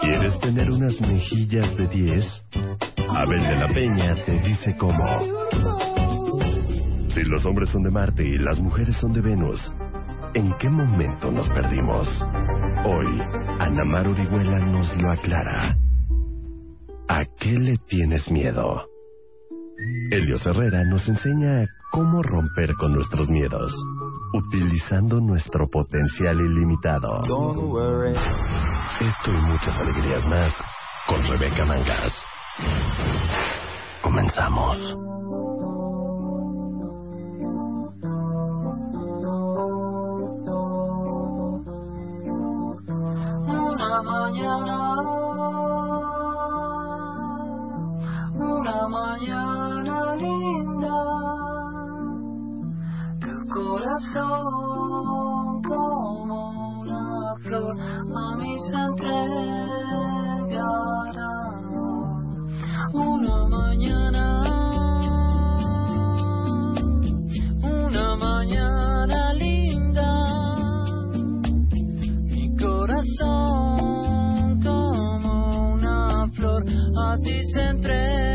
¿Quieres tener unas mejillas de 10? Abel de la Peña te dice cómo. Si los hombres son de Marte y las mujeres son de Venus, ¿en qué momento nos perdimos? Hoy, Ana Mar Orihuela nos lo aclara. ¿A qué le tienes miedo? Helios Herrera nos enseña cómo romper con nuestros miedos, utilizando nuestro potencial ilimitado. Esto y muchas alegrías más con Rebeca Mangas. Comenzamos. Una mañana, una mañana corazón como una flor a mí se entregará. Una mañana, una mañana linda mi corazón como una flor a ti se entregará.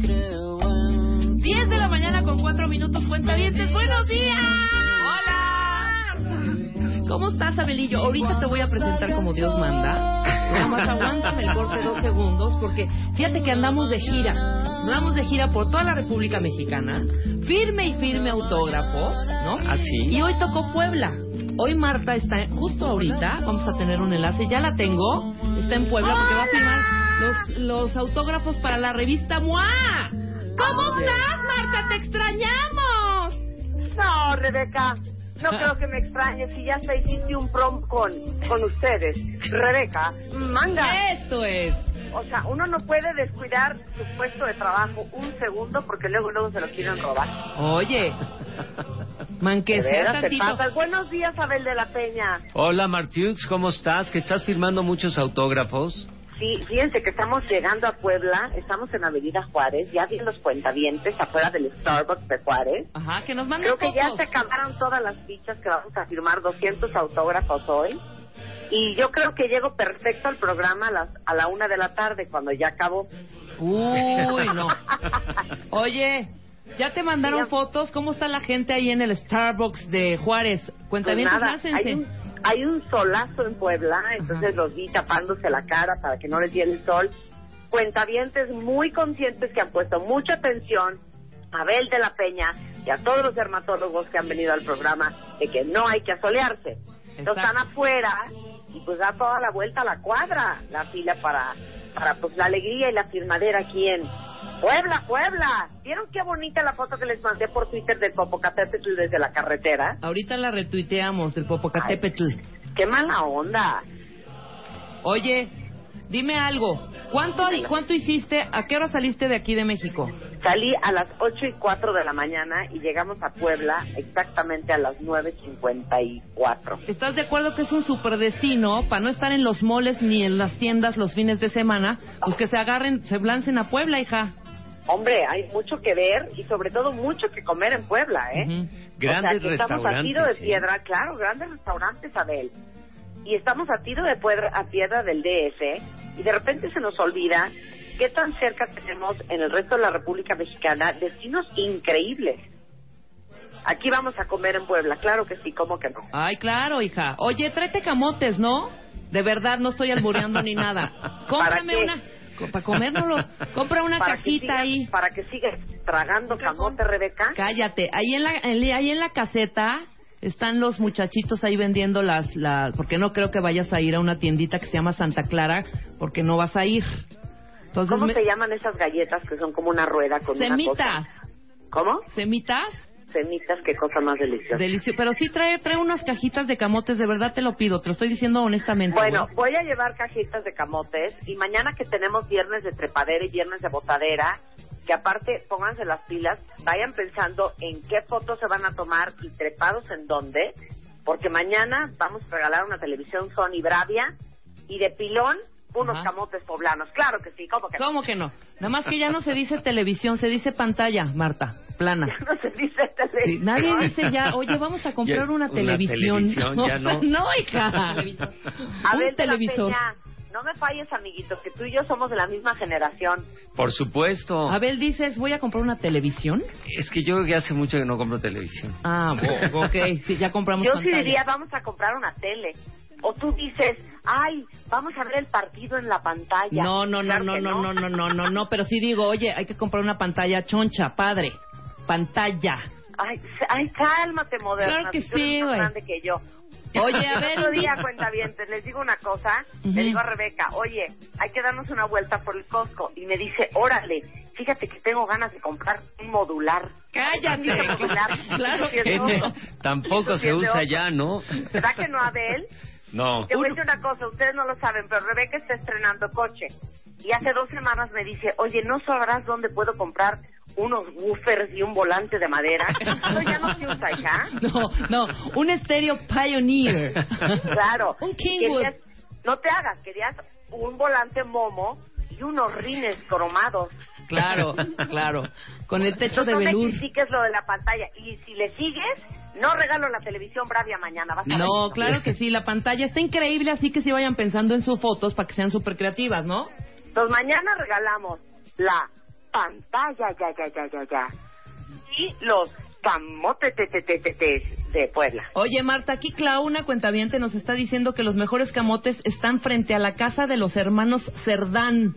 Creo en 10 de la mañana con 4 minutos, cuentavientes. ¡Buenos días! ¡Hola! ¿Cómo estás, Abelillo? Ahorita te voy a presentar como Dios manda. Nada más aguántame el corte dos segundos, porque fíjate que andamos de gira. Andamos de gira por toda la República Mexicana. Firme y firme autógrafos, ¿no? Así. Y hoy tocó Puebla. Hoy Marta está, justo ahorita, vamos a tener un enlace, ya la tengo, está en Puebla porque va a firmar los, los autógrafos para la revista MOA. ¿Cómo estás, Marta? ¡Te extrañamos! No, Rebeca, no creo que me extrañes si ya hasta hiciste un prom con, con ustedes. Rebeca, manga. Esto es. O sea, uno no puede descuidar su puesto de trabajo un segundo porque luego luego se lo quieren robar. Oye, man, que De sea veras te pasas. Buenos días, Abel de la Peña. Hola Martiux, ¿cómo estás? ¿Que estás firmando muchos autógrafos? Sí, fíjense que estamos llegando a Puebla, estamos en Avenida Juárez, ya vi los cuentavientes afuera del Starbucks de Juárez. Ajá, que nos manden Creo que ya se acabaron todas las fichas que vamos a firmar 200 autógrafos hoy. Y yo creo que llego perfecto al programa a, las, a la una de la tarde, cuando ya acabó. Uy, no. Oye, ¿ya te mandaron fotos? ¿Cómo está la gente ahí en el Starbucks de Juárez? Pues Cuentavientes, nada, hay un, hay un solazo en Puebla, entonces los vi tapándose la cara para que no les diera el sol. Cuentavientes muy conscientes que han puesto mucha atención a Abel de la Peña y a todos los dermatólogos que han venido al programa de que no hay que asolearse. Entonces están afuera y pues da toda la vuelta a la cuadra la fila para, para pues la alegría y la firmadera aquí en Puebla, Puebla. ¿Vieron qué bonita la foto que les mandé por Twitter del Popocatépetl desde la carretera? Ahorita la retuiteamos del Popocatépetl. Qué mala onda. Oye, dime algo. ¿Cuánto, ¿Cuánto hiciste? ¿A qué hora saliste de aquí de México? Salí a las 8 y 4 de la mañana y llegamos a Puebla exactamente a las 9.54. ¿Estás de acuerdo que es un superdestino para no estar en los moles ni en las tiendas los fines de semana? Pues que se agarren, se lancen a Puebla, hija. Hombre, hay mucho que ver y sobre todo mucho que comer en Puebla, ¿eh? Ujú. O sea, Grandes que estamos a tiro de. ¿eh? piedra, claro, grandes restaurantes, Abel. Y estamos a tiro de piedra, a piedra del DF y de repente se nos olvida qué tan cerca tenemos en el resto de la República Mexicana destinos increíbles. Aquí vamos a comer en Puebla, claro que sí, ¿cómo que no? Ay, claro, hija. Oye, tráete camotes, ¿no? De verdad, no estoy albureando ni nada. Cómprame una. Para comérnoslos. Compra una para sigas- ahí. Para que sigas tragando camote, Rebeca. Cállate. Ahí en la, en- ahí en la caseta están los muchachitos ahí vendiendo las, las. Porque no creo que vayas a ir a una tiendita que se llama Santa Clara, porque no vas a ir. Entonces, ¿Cómo me- se llaman esas galletas que son como una rueda con una semitas. cosa? ¿Cómo? Semitas. Semitas, qué cosa más deliciosa. Delicioso. Pero sí trae, trae unas cajitas de camotes, de verdad te lo pido. Te lo estoy diciendo honestamente. Bueno, güey. voy a llevar cajitas de camotes y mañana que tenemos viernes de trepadera y viernes de botadera, que aparte pónganse las pilas, vayan pensando en qué fotos se van a tomar y trepados en dónde, porque mañana vamos a regalar una televisión Sony Bravia y de pilón unos Ajá. camotes poblanos. Claro que sí, ¿cómo que no? ¿Cómo que no? Nada más que ya no se dice televisión, se dice pantalla, Marta, plana. Ya no se dice Sí, televisión. nadie dice ya, oye, vamos a comprar Ya, una una televisión. televisión, ya O sea, no. no, hija. A ver, televisor. Peña, no me falles, amiguito, que tú y yo somos de la misma generación. Por supuesto. Abel dices, voy a comprar una televisión. Es que yo creo que hace mucho que no compro televisión. Ah, ok, sí, ya compramos Yo sí pantalla. diría, vamos a comprar una tele. O tú dices, ay, vamos a ver el partido en la pantalla. No, no, no, no, no, no, no, no, no, no, pero sí digo, oye, hay que comprar una pantalla choncha, padre. Pantalla. Ay, ay cálmate, moderna. Claro que tú sí, más güey. grande que yo. Oye, a ver, Otro día, cuenta bien, les digo una cosa, Ujú. le digo a Rebeca, oye, hay que darnos una vuelta por el Costco. Y me dice, órale, fíjate que tengo ganas de comprar un modular. cállate. Un modular. claro que no. Tampoco se usa ya, ¿no? ¿Verdad que no, Abel? No. Te voy a decir una cosa, ustedes no lo saben, pero Rebeca está estrenando coche. Y hace dos semanas me dice, oye, ¿no sabrás dónde puedo comprar unos woofers y un volante de madera? Eso ya no se usa, hija. No, no, un estéreo Pioneer. Claro. Un Kingwood. No te hagas, querías un volante momo y unos rines cromados. Claro, claro. Con el techo de no me velour. critiques lo de la pantalla. Y si le sigues, no regalo la televisión Bravia mañana. Vas a ver. No, claro que sí, la pantalla está increíble, así que sí vayan pensando en sus fotos para que sean súper creativas, ¿no? Entonces mañana regalamos la pantalla, ya, ya, ya, ya, ya. Y los camotetetetetes de Puebla. Oye, Marta, aquí Clau, una cuentaviente, nos está diciendo que los mejores camotes están frente a la casa de los hermanos Cerdán.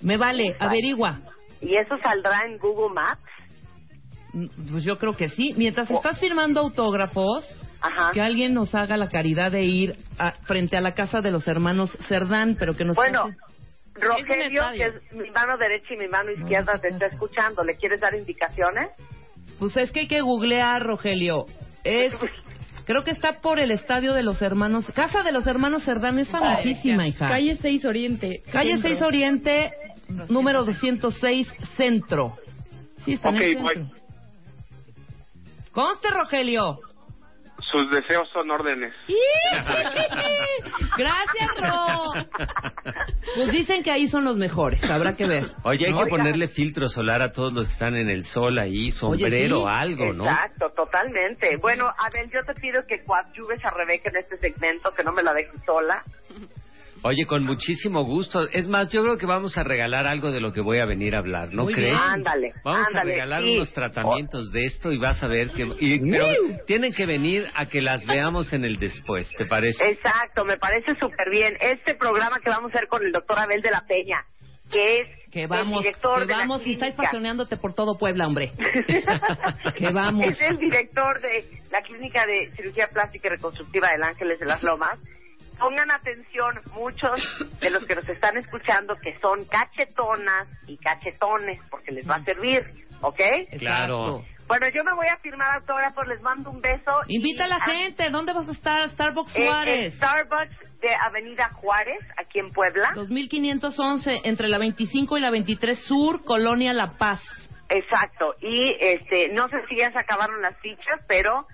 Me vale, averigua. ¿Y eso saldrá en Google Maps? Mm, Pues yo creo que sí. Mientras Oh. estás firmando autógrafos, Ajá. que alguien nos haga la caridad de ir a- frente a la casa de los hermanos Cerdán, pero que nos Bueno, pase- Rogelio, que es mi mano derecha y mi mano izquierda, te está escuchando. ¿Le quieres dar indicaciones? Pues es que hay que googlear, Rogelio. Es, creo que está por el estadio de los hermanos, casa de los hermanos Cerdán es famosísima, hija. Calle 6 Oriente. Calle Centro. 6 Oriente, número 206, Centro. Sí, está en el centro. Conste, Rogelio. Sus deseos son órdenes. Gracias, Ro. Pues dicen que ahí son los mejores, habrá que ver. Oye, hay ¿No? que ponerle filtro solar a todos los que están en el sol ahí, sombrero, sí. algo, ¿no? Exacto, totalmente. Bueno, Abel, yo te pido que coadyuves a Rebeca en este segmento, que no me la dejes sola. Oye, con muchísimo gusto. Es más, yo creo que vamos a regalar algo de lo que voy a venir a hablar, ¿no Muy crees? bien. Ándale, Vamos ándale, a regalar sí. unos tratamientos de esto y vas a ver que... y- pero tienen que venir a que las veamos en el después, ¿te parece? Exacto, me parece súper bien. Este programa que vamos a hacer con el doctor Abel de la Peña, que es Que vamos, el director que de la vamos, y estáis pasioneándote por todo Puebla, hombre. Que vamos. Es el director de la clínica de cirugía plástica y reconstructiva del Ángeles de las Lomas. Pongan atención muchos de los que nos están escuchando que son cachetonas y cachetones, porque les va a servir, ¿ok? Claro. Bueno, yo me voy a firmar autógrafos, les mando un beso. Invita a la gente, ¿dónde vas a estar? Starbucks En Juárez. Starbucks de Avenida Juárez, aquí en Puebla. 2511, entre la 25 y la 23 Sur, Colonia La Paz. Exacto. Y este, no sé si ya se acabaron las fichas, pero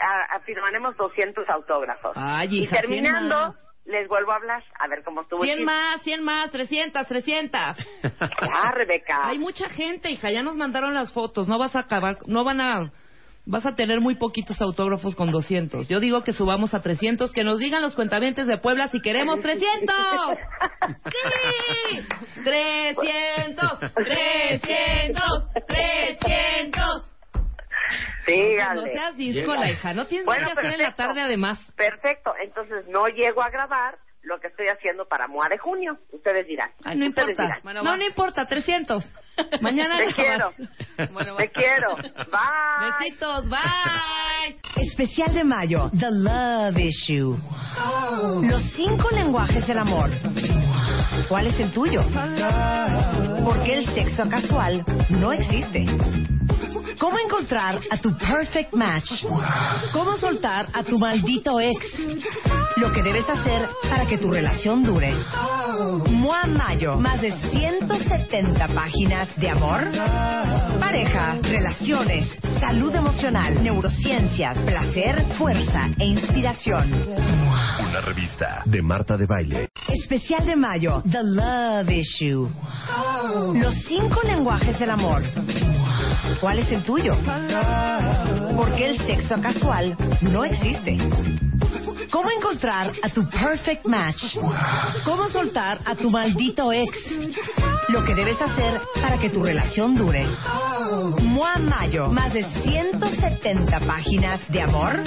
a- afirmaremos 200 autógrafos. Ay, y hija, terminando, les vuelvo a hablar, a ver cómo estuvo. el 100 chisme. más, 100 más, 300, 300. Ya, Rebeca. Hay mucha gente, hija, ya nos mandaron las fotos, no vas a acabar, no van a, vas a tener muy poquitos autógrafos con 200. Yo digo que subamos a 300, que nos digan los cuentavientes de Puebla si queremos 300. ¡Sí! 300, 300, 300. Síganle. No seas disco, hija, no tienes Bueno, nada que hacer en la perfecto. tarde además. Perfecto, entonces no llego a grabar lo que estoy haciendo para MOA de junio. Ustedes dirán. Ay, no Ustedes importa. dirán. no, no importa, 300. Mañana Te quiero. Te quiero. Bye. Besitos, bye. Especial de mayo, The Love Issue. Los cinco lenguajes del amor. ¿Cuál es el tuyo? Porque el sexo casual no existe. ¿Cómo encontrar a tu perfect match? ¿Cómo soltar a tu maldito ex? Lo que debes hacer para que tu relación dure. Mua Mayo, más de 170 páginas de amor, pareja, relaciones, salud emocional, neurociencias, placer, fuerza e inspiración. Una revista de Marta de Baile. Especial de mayo, The Love Issue. Los cinco lenguajes del amor. ¿Cuál es el tuyo? Porque el sexo casual no existe. ¿Cómo encontrar a tu perfect match? ¿Cómo soltar a tu maldito ex? Lo que debes hacer para que tu relación dure. Mua Mayo, más de 170 páginas de amor,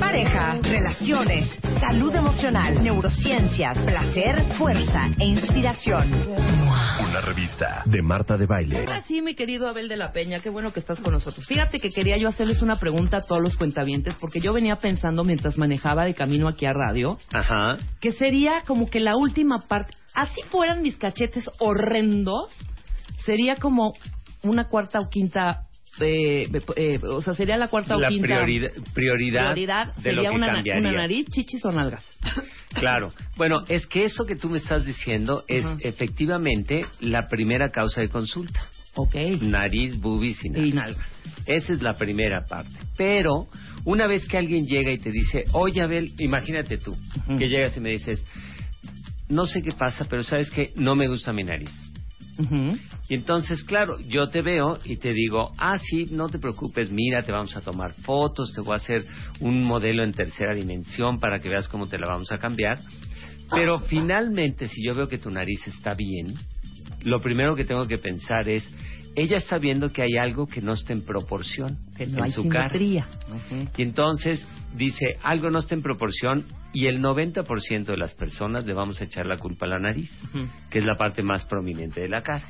pareja, relaciones, salud emocional, neurociencias, placer, fuerza e inspiración. Una revista de Marta de Baile. Ahora sí, mi querido Abel de la Peña, qué bueno que estás con nosotros. Fíjate que quería yo hacerles una pregunta a todos los cuentavientes, porque yo venía pensando mientras manejaba de camino aquí a radio, Ajá. que sería como que la última parte, así fueran mis cachetes horrendos, sería como una cuarta o quinta, eh, eh, o sea, sería la cuarta La o quinta prioridad, prioridad, prioridad de sería lo que una, na- cambiarías. una nariz, chichis o nalgas. Claro. Bueno, es que eso que tú me estás diciendo es efectivamente la primera causa de consulta. Ok. Nariz, boobies y nalgas. Y nalgas. Esa es la primera parte. Pero una vez que alguien llega y te dice, oye Abel, imagínate tú, que llegas y me dices, no sé qué pasa, pero sabes que no me gusta mi nariz. Y entonces, claro, yo te veo y te digo, ah, sí, no te preocupes, mira, te vamos a tomar fotos, te voy a hacer un modelo en tercera dimensión para que veas cómo te la vamos a cambiar. Pero finalmente, si yo veo que tu nariz está bien, lo primero que tengo que pensar es, ella está viendo que hay algo que no está en proporción Que no en hay su cara. Y entonces dice, algo no está en proporción y el 90% de las personas le vamos a echar la culpa a la nariz, que es la parte más prominente de la cara.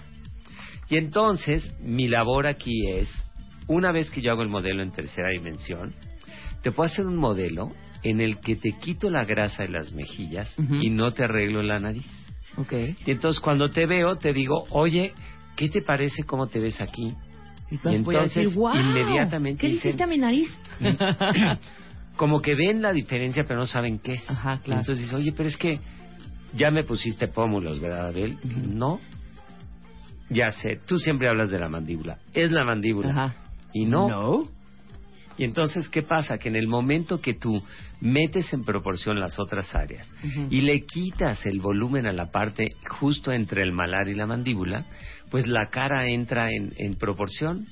Y entonces mi labor aquí es, una vez que yo hago el modelo en tercera dimensión, te puedo hacer un modelo en el que te quito la grasa de las mejillas y no te arreglo la nariz. Ok. Y entonces cuando te veo te digo, oye, ¿qué te parece cómo te ves aquí? Y, entonces, decir, "Guau, inmediatamente ¿Qué dicen- hiciste a mi nariz? como que ven la diferencia pero no saben qué es. Ajá, claro. Entonces dices, oye, pero es que ya me pusiste pómulos, ¿verdad, Abel? No. Ya sé, tú siempre hablas de la mandíbula. Es la mandíbula. Ajá. Y no. Y entonces, ¿qué pasa? Que en el momento que tú metes en proporción las otras áreas y le quitas el volumen a la parte justo entre el malar y la mandíbula, pues la cara entra en, en proporción.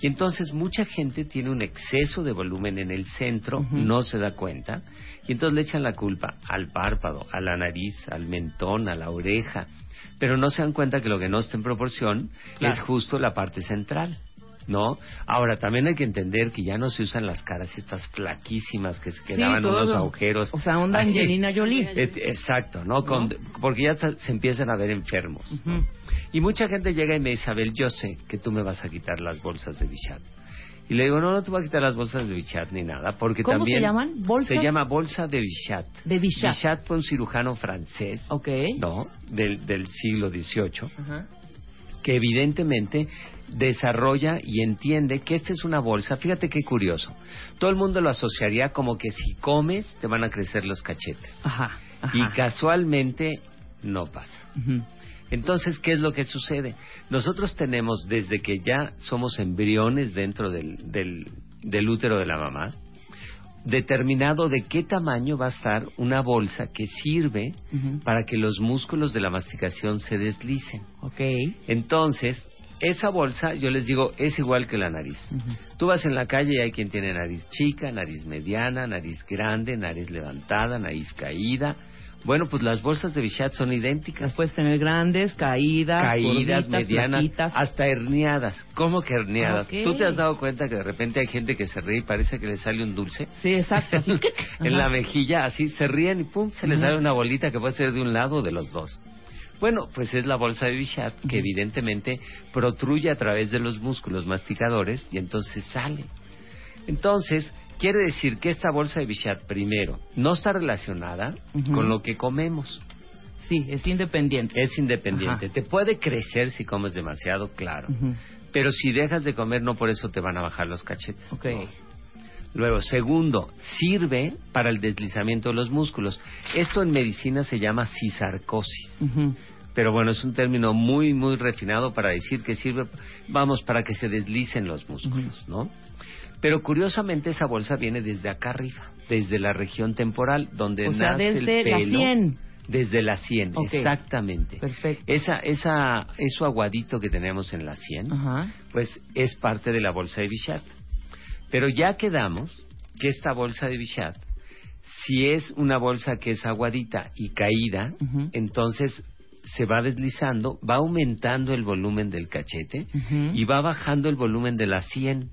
Y entonces mucha gente tiene un exceso de volumen en el centro, no se da cuenta, y entonces le echan la culpa al párpado, a la nariz, al mentón, a la oreja, pero no se dan cuenta que lo que no está en proporción Claro. es justo la parte central. ¿No? Ahora, también hay que entender que ya no se usan las caras estas flaquísimas que se quedaban todo. unos agujeros. O sea, onda Angelina Jolie. exacto, ¿no? Con- porque ya se empiezan a ver enfermos. Y mucha gente llega y me dice, Abel, yo sé que tú me vas a quitar las bolsas de Bichat. Y le digo, no, no te voy a quitar las bolsas de Bichat ni nada, porque ¿Cómo también... se llaman? ¿Bolsas? Se llama bolsa de Bichat. De Bichat. Bichat fue un cirujano francés, Ok. ¿no? Del, del siglo XVIII, Ajá. que evidentemente desarrolla y entiende que esta es una bolsa. Fíjate qué curioso. Todo el mundo lo asociaría como que si comes te van a crecer los cachetes. Ajá. Ajá. Y casualmente no pasa. Entonces, ¿qué es lo que sucede? Nosotros tenemos, desde que ya somos embriones dentro del, del, del útero de la mamá, determinado de qué tamaño va a estar una bolsa que sirve para que los músculos de la masticación se deslicen. Ok. Entonces, esa bolsa, yo les digo, es igual que la nariz. Ujú. Tú vas en la calle y hay quien tiene nariz chica, nariz mediana, nariz grande, nariz levantada, nariz caída. Bueno, pues las bolsas de Bichat son idénticas. Puedes tener grandes, caídas, Caídas, gorditas, medianas, hasta herniadas. ¿Cómo que herniadas? ¿Tú te has dado cuenta que de repente hay gente que se ríe y parece que le sale un dulce? Sí, exacto. así. en la mejilla, así se ríen y pum, se les sale una bolita que puede ser de un lado o de los dos. Bueno, pues es la bolsa de Bichat que evidentemente protruye a través de los músculos masticadores y entonces sale. Entonces, quiere decir que esta bolsa de Bichat, primero, no está relacionada con lo que comemos. Sí, es independiente. Es independiente. Ajá. Te puede crecer si comes demasiado, claro. Pero si dejas de comer, no por eso te van a bajar los cachetes. Ok. Luego, segundo, sirve para el deslizamiento de los músculos. Esto en medicina se llama cisarcosis. Pero bueno, es un término muy, muy refinado para decir que sirve, vamos, para que se deslicen los músculos, ¿no? Pero curiosamente esa bolsa viene desde acá arriba, desde la región temporal, donde O sea, nace el desde la pelo. sien. Desde la sien, Ok. exactamente. Perfecto. Esa, esa, eso aguadito que tenemos en la sien, Ajá. pues es parte de la bolsa de Bichat. Pero ya quedamos que esta bolsa de Bichat, si es una bolsa que es aguadita y caída, entonces se va deslizando, va aumentando el volumen del cachete y va bajando el volumen de la sien.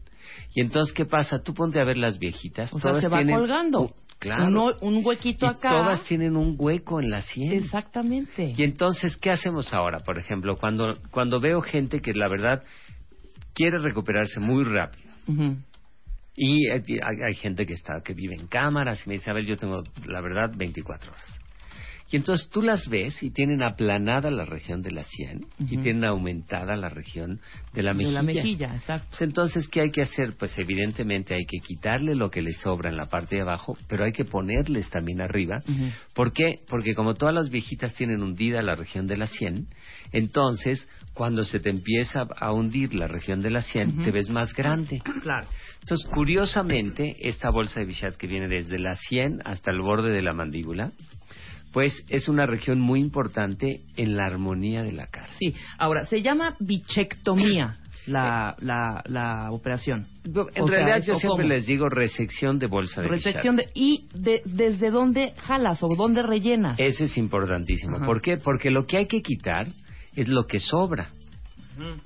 Y entonces, ¿qué pasa? Tú ponte a ver las viejitas. O sea, todas se va colgando. un- claro. Uno- un huequito Y acá. todas tienen un hueco en la sien. Exactamente. Y entonces, ¿qué hacemos ahora? Por ejemplo, cuando, cuando veo gente que la verdad quiere recuperarse muy rápido. Y hay, hay- hay gente que está que vive en cámaras y me dice, a ver, yo tengo, la verdad, 24 horas. Y entonces tú las ves y tienen aplanada la región de la sien y tienen aumentada la región de la De mejilla. la mejilla, exacto. Pues entonces, ¿qué hay que hacer? Pues evidentemente hay que quitarle lo que le sobra en la parte de abajo, pero hay que ponerles también arriba. ¿Por qué? Porque como todas las viejitas tienen hundida la región de la sien, entonces cuando se te empieza a hundir la región de la sien, te ves más grande. Claro. Entonces, curiosamente, esta bolsa de Bichat que viene desde la sien hasta el borde de la mandíbula, pues es una región muy importante en la armonía de la cara. Sí. Ahora, se llama bichectomía la, la, la operación. En O realidad ¿es- yo siempre cómo? les digo resección de bolsa de Resección de, ¿Y de, desde dónde jalas o dónde rellenas? Eso es importantísimo. Ajá. ¿Por qué? Porque lo que hay que quitar es lo que sobra,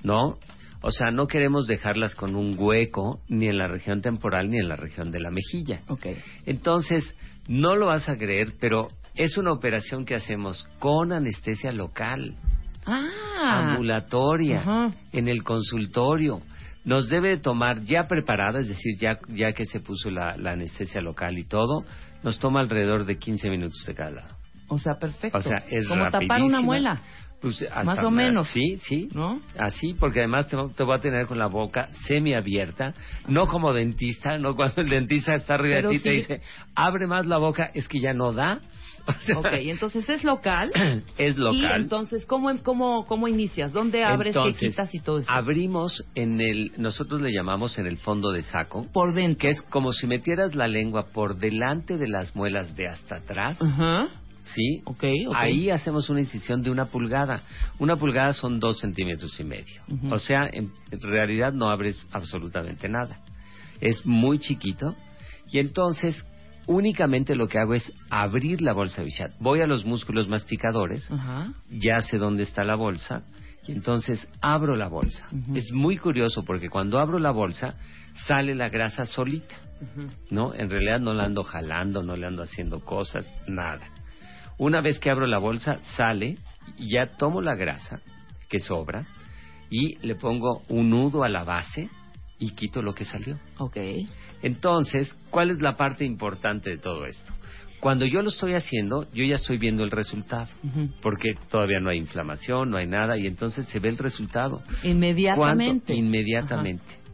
¿no? O sea, no queremos dejarlas con un hueco ni en la región temporal ni en la región de la mejilla. Ok. Entonces, no lo vas a creer, pero es una operación que hacemos con anestesia local, Ah. ambulatoria, en el consultorio. Nos debe de tomar ya preparada, es decir, ya, ya que se puso la, la anestesia local y todo, nos toma alrededor de 15 minutos de cada lado. O sea, perfecto. O sea, es Como tapar una muela. Pues, hasta Más o menos. Sí, sí. ¿No? Así, porque además te, te voy a tener con la boca semiabierta, no como dentista, no cuando el dentista está arriba Pero de ti y te dice, abre más la boca, es que ya no da. Ok, entonces es local. es local. Y entonces, ¿cómo, cómo, cómo inicias? ¿Dónde abres, Entonces, qué quitas y todo eso? Abrimos en el, nosotros le llamamos en el fondo de saco, Por dentro. que es como si metieras la lengua por delante de las muelas de hasta atrás, Ajá. ¿sí? Ok, ok. Ahí hacemos una incisión de una pulgada. Una pulgada son dos centímetros y medio. Ujú. O sea, en realidad no abres absolutamente nada. Es muy chiquito y entonces únicamente lo que hago es abrir la bolsa de Bichat. Voy a los músculos masticadores, Ajá. ya sé dónde está la bolsa y entonces abro la bolsa. Es muy curioso porque cuando abro la bolsa sale la grasa solita. Ujú. ¿no? En realidad no la ando jalando, no le ando haciendo cosas, nada. Una vez que abro la bolsa, sale ya tomo la grasa que sobra y le pongo un nudo a la base y quito lo que salió. Ok. Entonces, ¿cuál es la parte importante de todo esto? Cuando yo lo estoy haciendo, yo ya estoy viendo el resultado, porque todavía no hay inflamación, no hay nada, y entonces se ve el resultado. Inmediatamente. ¿Cuánto? Inmediatamente.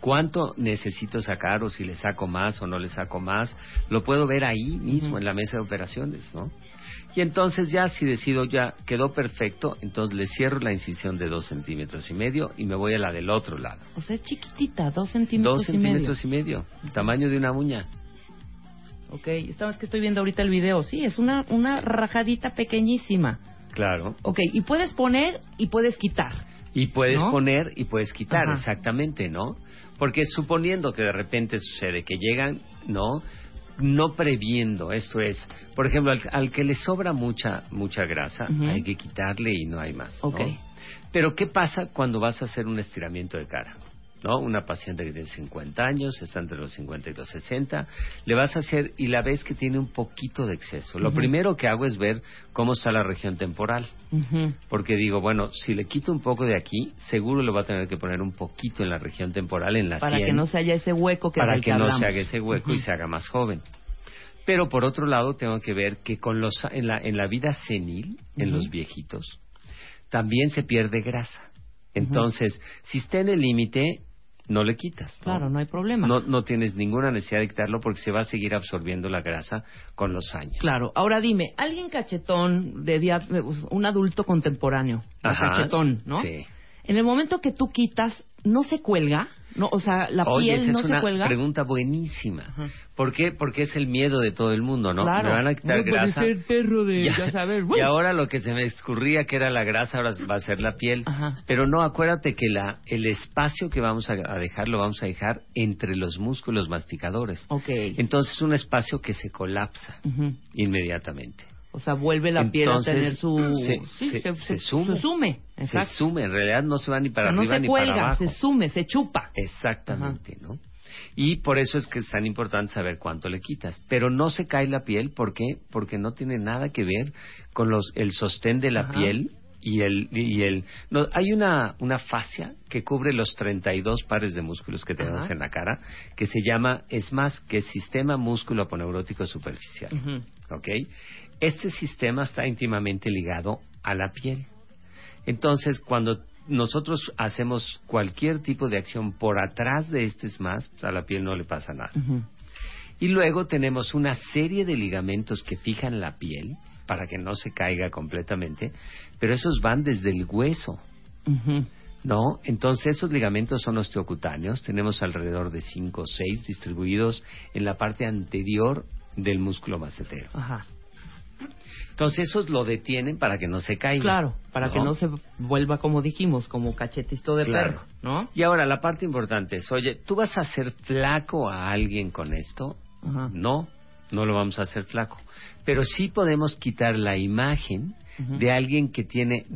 ¿Cuánto necesito sacar o si le saco más o no le saco más? Lo puedo ver ahí mismo en la mesa de operaciones, ¿no? Y entonces ya si decido ya quedó perfecto, entonces le cierro la incisión de dos centímetros y medio y me voy a la del otro lado. O sea, es chiquitita, dos centímetros Dos y medio. centímetros y medio, tamaño de una uña. Ok, estamos que estoy viendo ahorita el video. Sí, es una, una rajadita pequeñísima. Claro. Ok, y puedes poner y puedes quitar. Y puedes ¿No? poner y puedes quitar, Ajá. exactamente, ¿no? Porque suponiendo que de repente sucede que llegan, ¿no? No previendo, esto es, por ejemplo, al, al que le sobra mucha mucha grasa, hay que quitarle y no hay más. ¿no? Ok. Pero ¿qué pasa cuando vas a hacer un estiramiento de cara? ¿No? Una paciente que tiene 50 años, está entre los 50 y los 60, le vas a hacer y la ves que tiene un poquito de exceso. Lo primero que hago es ver cómo está la región temporal. Porque digo, bueno, si le quito un poco de aquí, seguro le va a tener que poner un poquito en la región temporal, en la Para 100, que no se haya ese hueco que para del que no se haga ese hueco y se haga más joven. Pero por otro lado, tengo que ver que con los, en, la, en la vida senil, en los viejitos, también se pierde grasa. Entonces, si está en el límite, no le quitas. ¿no? Claro, no hay problema. No, no tienes ninguna necesidad de quitarlo porque se va a seguir absorbiendo la grasa con los años. Claro. Ahora dime, alguien cachetón, de día, un adulto contemporáneo, Ajá. cachetón, ¿no? Sí. En el momento que tú quitas, ¿no se cuelga? ¿No? O sea, la Oye, piel esa no es se una cuelga. pregunta buenísima. Ajá. ¿Por qué? Porque es el miedo de todo el mundo, ¿no? Claro. Me van a quitar No puede grasa. ser perro de, ya, sabes, y ahora lo que se me escurría que era la grasa, ahora va a ser la piel. Ajá. Pero no, acuérdate que la, el espacio que vamos a, a dejar lo vamos a dejar entre los músculos masticadores. Ok. Entonces es un espacio que se colapsa inmediatamente. O sea, vuelve la piel a tener su... se- sí, se- se, se sume. Se sume, exacto. Se sume, en realidad no se va ni O para sea, no arriba ni cuelga, para abajo. se sume, se chupa. Exactamente, ¿no? Y por eso es que es tan importante saber cuánto le quitas. Pero no se cae la piel, ¿por qué? Porque no tiene nada que ver con los, el sostén de la Ajá. piel y el... Y el no, hay una, una fascia que cubre los 32 pares de músculos que tenemos Ajá. en la cara, que se llama, es más, que Sistema Músculo Aponeurótico Superficial. ¿Ok? Este sistema está íntimamente ligado a la piel. Entonces, cuando nosotros hacemos cualquier tipo de acción por atrás de este SMAS, pues, a la piel no le pasa nada. Y luego tenemos una serie de ligamentos que fijan la piel para que no se caiga completamente, pero esos van desde el hueso. ¿No? Entonces esos ligamentos son osteocutáneos, tenemos alrededor de 5 o 6 distribuidos en la parte anterior del músculo macetero. Ajá. Entonces esos lo detienen para que no se caiga. Claro, para que no se vuelva, como dijimos, como cachetito de Claro. perro, ¿no? Y ahora la parte importante es, oye, ¿tú vas a hacer flaco a alguien con esto? Ajá. No, no lo vamos a hacer flaco. Pero sí podemos quitar la imagen de alguien que tiene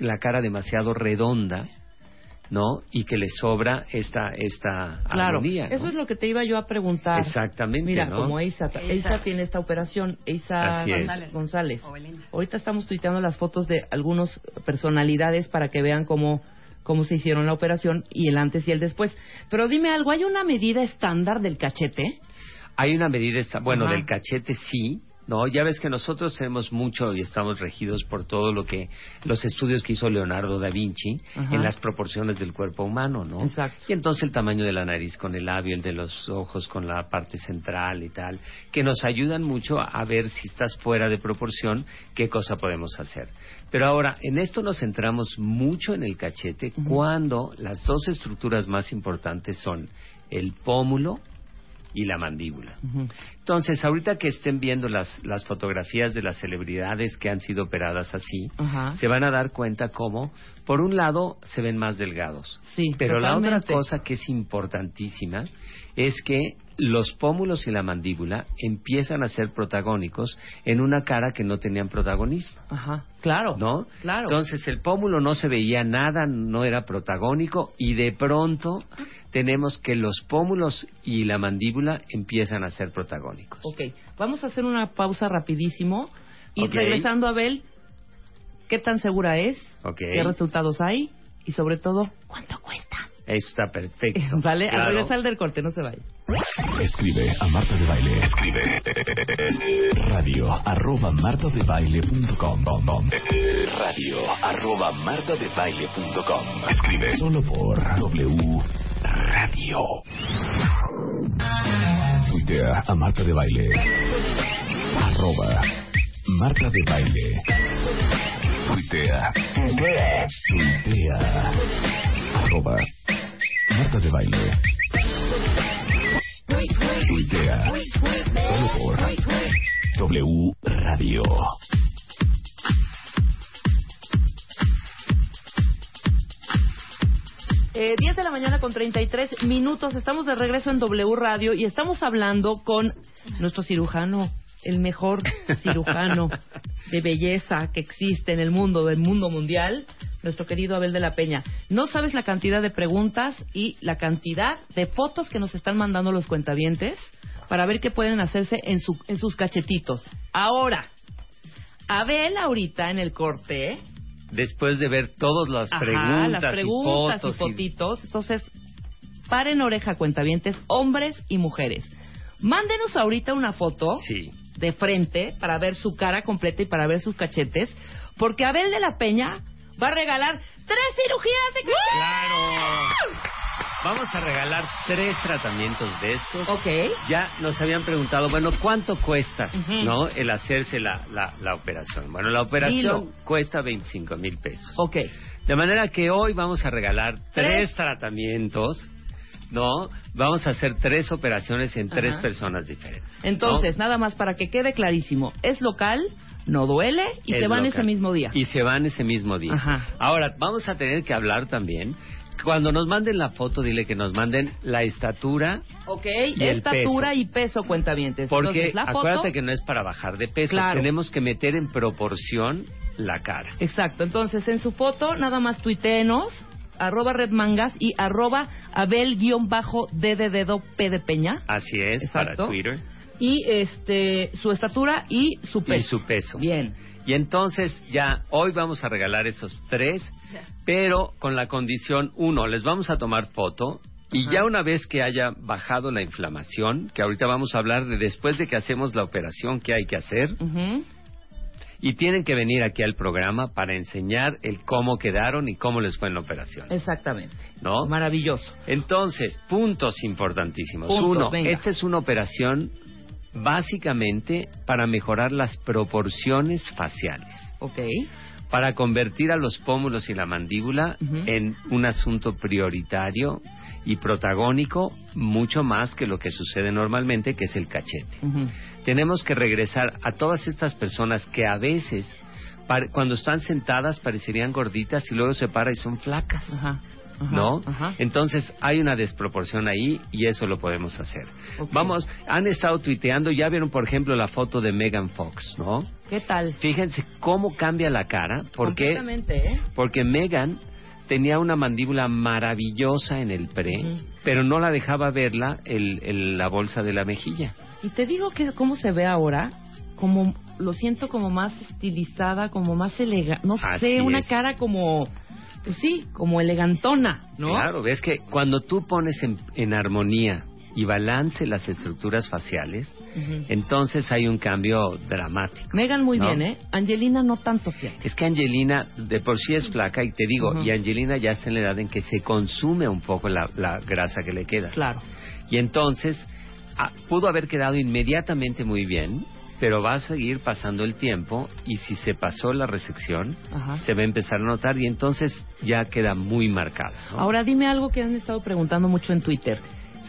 la cara demasiado redonda, ¿no? Y que le sobra esta, esta Claro, armonía, ¿no? eso es lo que te iba yo a preguntar. Exactamente, Mira, ¿no? como Eisa, Eisa tiene esta operación, Eisa. González. González. O Belinda. Ahorita estamos tuiteando las fotos de algunas personalidades para que vean cómo, cómo se hicieron la operación y el antes y el después. Pero dime algo, ¿hay una medida estándar del cachete? Hay una medida, bueno, Ajá. del cachete sí, ¿no? Ya ves que nosotros tenemos mucho y estamos regidos por todo lo que, los estudios que hizo Leonardo da Vinci Ajá. en las proporciones del cuerpo humano, ¿no? Exacto. Y entonces el tamaño de la nariz con el labio, el de los ojos con la parte central y tal, que nos ayudan mucho a ver si estás fuera de proporción, qué cosa podemos hacer. Pero ahora, en esto nos centramos mucho en el cachete cuando las dos estructuras más importantes son el pómulo y la mandíbula. Entonces, ahorita que estén viendo las, las fotografías de las celebridades que han sido operadas así, Ajá. se van a dar cuenta cómo, por un lado, se ven más delgados. Sí, Pero la otra cosa que es importantísima es que los pómulos y la mandíbula empiezan a ser protagónicos en una cara que no tenían protagonismo. Ajá, claro. ¿No? Claro. Entonces el pómulo no se veía nada, no era protagónico y de pronto tenemos que los pómulos y la mandíbula empiezan a ser protagónicos. Ok, vamos a hacer una pausa rapidísimo y regresando a Abel, ¿qué tan segura es? Ok. ¿Qué resultados hay? Y sobre todo, ¿cuánto cuesta? Eso está perfecto. ¿Vale? Al Claro. regresar del corte, no se vaya. Escribe a Marta de Baile. Escribe radio arroba martadebaile.com radio arroba martadebaile.com Escribe solo por W Radio. Tuitea a Marta de Baile. Arroba Marta de Baile. Tuitea. Tuitea. Arroba Marta de Baile. Tuitea. Solo por W Radio. Eh, 10 de la mañana con 33 minutos. Estamos de regreso en W Radio y estamos hablando con nuestro cirujano, el mejor cirujano de belleza que existe en el mundo, del mundo mundial, nuestro querido Abel de la Peña. No sabes la cantidad de preguntas y la cantidad de fotos que nos están mandando los cuentavientes para ver qué pueden hacerse en, su, en sus cachetitos. Ahora, Abel ahorita en el corte Después de ver todas las Ajá, preguntas, las preguntas y fotos. y fotitos. Entonces, paren oreja, cuentavientes, hombres y mujeres. Mándenos ahorita una foto Sí. de frente para ver su cara completa y para ver sus cachetes, porque Abel de la Peña va a regalar tres cirugías de. ¡Claro! Vamos a regalar tres tratamientos de estos. Ok. Ya nos habían preguntado, bueno, ¿cuánto cuesta, no, el hacerse la, la, la operación? Bueno, la operación Dilo. cuesta 25 mil pesos. Ok. De manera que hoy vamos a regalar Tres. tres tratamientos, ¿no? Vamos a hacer tres operaciones en tres personas diferentes. ¿no? Entonces, nada más para que quede clarísimo, es local, no duele y se van ese mismo día. Y se van ese mismo día. Ajá. Ahora, vamos a tener que hablar también. Cuando nos manden la foto, dile que nos manden la estatura, Ok, Y el estatura peso. y peso, cuentavientes. porque Entonces, la foto... acuérdate que no es para bajar de peso. Claro. Tenemos que meter en proporción la cara. Exacto, entonces en su foto nada más tuiteenos, arroba redmangas y arroba abel-d de dedo p de peña Así es, Exacto. para Twitter. Y este su estatura y su peso. Y su peso. Bien. Y entonces ya hoy vamos a regalar esos tres, pero con la condición, uno, les vamos a tomar foto y Ajá. ya una vez que haya bajado la inflamación, que ahorita vamos a hablar de después de que hacemos la operación, qué hay que hacer, y tienen que venir aquí al programa para enseñar el cómo quedaron y cómo les fue en la operación, Exactamente. ¿no? Maravilloso. Entonces, puntos importantísimos. Puntos, Uno, venga. esta es una operación básicamente para mejorar las proporciones faciales. Ok. para convertir a los pómulos y la mandíbula en un asunto prioritario y protagónico mucho más que lo que sucede normalmente, que es el cachete. Tenemos que regresar a todas estas personas que a veces, cuando están sentadas, parecerían gorditas y luego se para y son flacas. ¿No? Ajá. Entonces hay una desproporción ahí y eso lo podemos hacer. Vamos, han estado tuiteando, ya vieron por ejemplo la foto de Megan Fox, ¿no? ¿Qué tal? Fíjense cómo cambia la cara, porque ¿eh? porque Megan tenía una mandíbula maravillosa en el pre, pero no la dejaba verla el, el- la bolsa de la mejilla. Y te digo que cómo se ve ahora, como lo siento como más estilizada, como más elegante, no Así sé, una es. cara como, pues sí, como elegantona, ¿no? Claro, ves que cuando tú pones en, en armonía y balance las estructuras faciales, Ujú. entonces hay un cambio dramático. Megan muy ¿no? bien, ¿eh? Angelina no tanto, fíjate. Es que Angelina de por sí es flaca y te digo, Ujú. y Angelina ya está en la edad en que se consume un poco la, la grasa que le queda. Claro. Y entonces ah, pudo haber quedado inmediatamente muy bien, pero va a seguir pasando el tiempo y si se pasó la resección, Ajá. se va a empezar a notar y entonces ya queda muy marcada. ¿no? Ahora dime algo que han estado preguntando mucho en Twitter.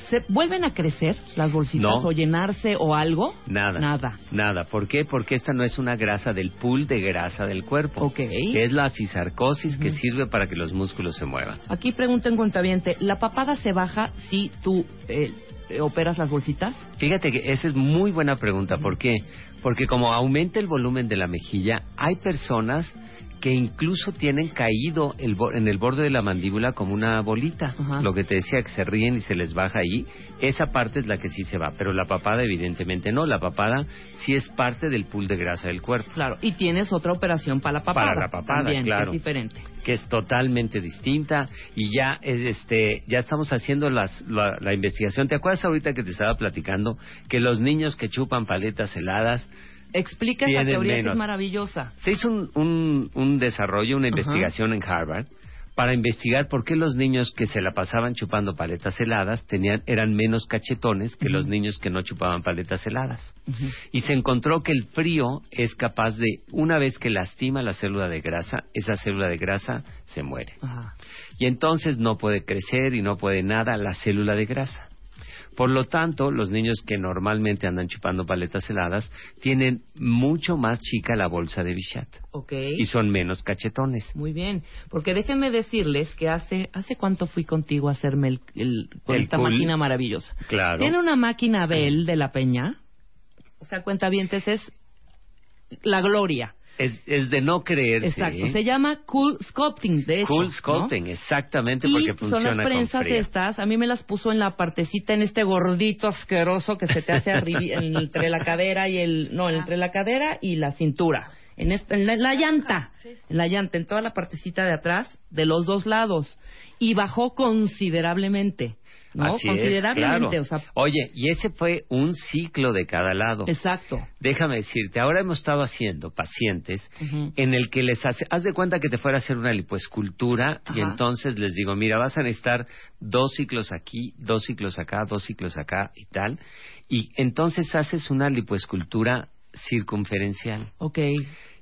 ¿Se vuelven a crecer las bolsitas No. o llenarse o algo? Nada. Nada. Nada. ¿Por qué? Porque esta no es una grasa del pool de grasa del cuerpo. Ok. Que es la cisarcosis que sirve para que los músculos se muevan. Aquí pregunta en cuentaviente, ¿la papada se baja si tú eh, eh, operas las bolsitas? Fíjate que esa es muy buena pregunta. ¿Por qué? Porque como aumenta el volumen de la mejilla, hay personas que incluso tienen caído el en el borde de la mandíbula como una bolita. Ajá. Lo que te decía que se ríen y se les baja ahí, esa parte es la que sí se va, pero la papada evidentemente no. La papada sí es parte del pool de grasa del cuerpo, Claro. Y tienes otra operación para la papada. Para la papada, también, que claro. es diferente. que es totalmente distinta y ya es este ya estamos haciendo las, la, la investigación. ¿Te acuerdas ahorita que te estaba platicando que los niños que chupan paletas heladas Explica esa teoría que menos. es maravillosa. Se hizo un, un, un desarrollo, una investigación en Harvard para investigar por qué los niños que se la pasaban chupando paletas heladas tenían, eran menos cachetones que los niños que no chupaban paletas heladas. Y se encontró que el frío es capaz de, una vez que lastima la célula de grasa, esa célula de grasa se muere. Y entonces no puede crecer y no puede nada la célula de grasa. Por lo tanto, los niños que normalmente andan chupando paletas heladas tienen mucho más chica la bolsa de Bichat Ok. y son menos cachetones. Muy bien, porque déjenme decirles que hace hace cuánto fui contigo a hacerme el, el- con El esta cool. máquina maravillosa. Claro. Tiene una máquina Bell de la Peña. O sea, cuenta bien, es la gloria. Es, es de no creerse. Exacto. ¿eh? Se llama Cool Sculpting, de hecho. Cool ¿no? sculpting, exactamente, Y porque son funciona las prensas con frío. estas, a mí me las puso en la partecita, en este gordito asqueroso que se te hace arribi- entre la cadera y el, no, entre la cadera y la cintura, en, esta- en la, en la llanta, en la llanta, en toda la partecita de atrás, de los dos lados, y bajó considerablemente, ¿no? Así es, considerablemente, claro. o sea, Oye, y ese fue un ciclo de cada lado. exacto. Déjame decirte, ahora hemos estado haciendo pacientes en el que les hace, haz de cuenta que te fuera a hacer una lipoescultura y entonces les digo, mira, vas a necesitar dos ciclos aquí, dos ciclos acá, dos ciclos acá y tal, y entonces haces una lipoescultura circunferencial. Ok,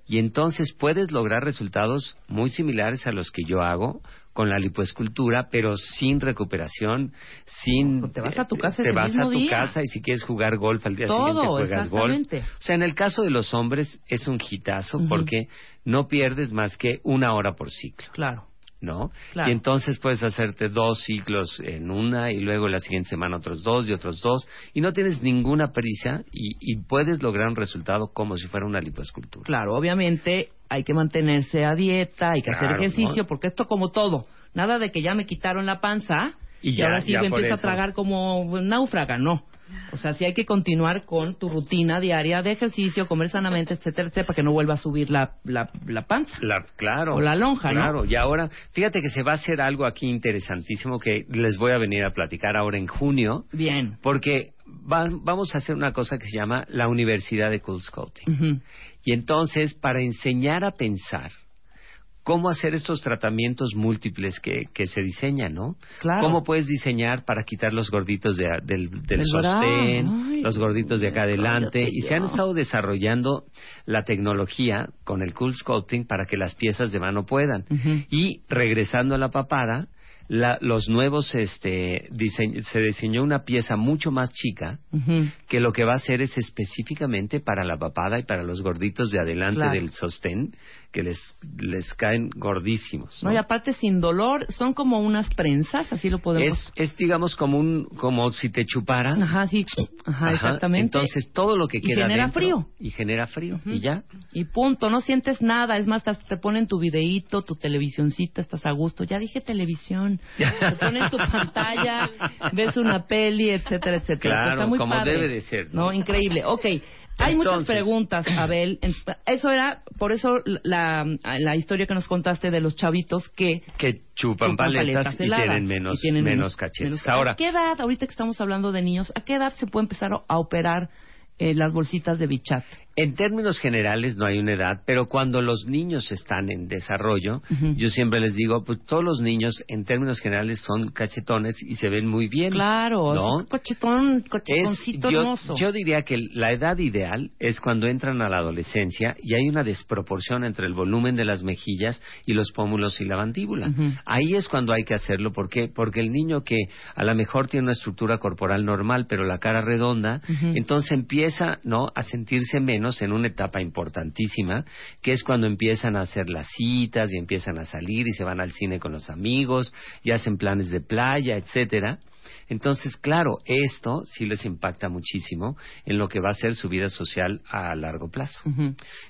Y entonces puedes lograr resultados muy similares a los que yo hago con la lipoescultura, pero sin recuperación, sin... Te vas a tu casa Te ese vas mismo a tu día. casa y si quieres jugar golf al día Todo, siguiente juegas golf. O sea, en el caso de los hombres es un hitazo porque no pierdes más que una hora por ciclo. claro. ¿No? Claro. Y entonces puedes hacerte dos ciclos en una y luego la siguiente semana otros dos y otros dos y no tienes ninguna prisa y, y puedes lograr un resultado como si fuera una lipoescultura. Claro, obviamente hay que mantenerse a dieta, hay que hacer ejercicio, ¿no? porque esto como todo, nada de que ya me quitaron la panza Y y, ya- ahora sí ya me empiezo eso. a tragar como náufraga, no. O sea, sí hay que continuar con tu rutina diaria de ejercicio, comer sanamente, etcétera, etcétera, para que no vuelva a subir la, la, la panza. La- claro. O la lonja, ¿no? Claro, y ahora, fíjate que se va a hacer algo aquí interesantísimo que les voy a venir a platicar ahora en junio, Bien. porque va- vamos a hacer una cosa que se llama la Universidad de Cool Scouting. Y entonces, para enseñar a pensar cómo hacer estos tratamientos múltiples que, que se diseñan, ¿no? Claro. ¿Cómo puedes diseñar para quitar los gorditos de, del, sostén, Ay, los gorditos de acá adelante? Y se han estado desarrollando la tecnología con el Cool Sculpting para que las piezas de mano puedan. Y regresando a la papada, la- los nuevos, este, dise- se diseñó una pieza mucho más chica Ujú. que lo que va a hacer es específicamente para la papada y para los gorditos de adelante Claro. del sostén que les, les caen gordísimos. ¿no? No, y aparte sin dolor, son como unas prensas, así lo podemos... es, es digamos como un como si te chuparan. Ajá, sí, ajá, Ajá, exactamente. Entonces todo lo que Y queda genera dentro- frío. y genera frío Ujú. y ya. Y punto, no sientes nada. Es más, hasta te ponen tu videíto, tu televisioncita, estás a gusto. Ya dije televisión. Te ponen tu pantalla, ves una peli, etcétera, etcétera. Claro, Está muy como padre. debe de ser, ¿no? ¿no? Increíble. Ok. Hay muchas preguntas, Abel. Eso era, por eso la, la historia que nos contaste de los chavitos que Que chupan, chupan paletas, y heladas tienen menos, y tienen menos cachetes. menos- Ahora, ¿A qué edad, ahorita que estamos hablando de niños, a qué edad se puede empezar a operar eh, las bolsitas de bichat? En términos generales no hay una edad, pero cuando los niños están en desarrollo, yo siempre les digo, pues todos los niños en términos generales son cachetones y se ven muy bien. Claro, ¿no? es cochetón, Es- cochetoncito yo, hermoso. yo diría que la edad ideal es cuando entran a la adolescencia y hay una desproporción entre el volumen de las mejillas y los pómulos y la mandíbula. Ahí es cuando hay que hacerlo. ¿Por qué? Porque el niño que a lo mejor tiene una estructura corporal normal, pero la cara redonda, entonces empieza ¿no? a sentirse menos en una etapa importantísima, que es cuando empiezan a hacer las citas y empiezan a salir y se van al cine con los amigos y hacen planes de playa, etcétera. Entonces, claro, esto sí les impacta muchísimo en lo que va a ser su vida social a largo plazo.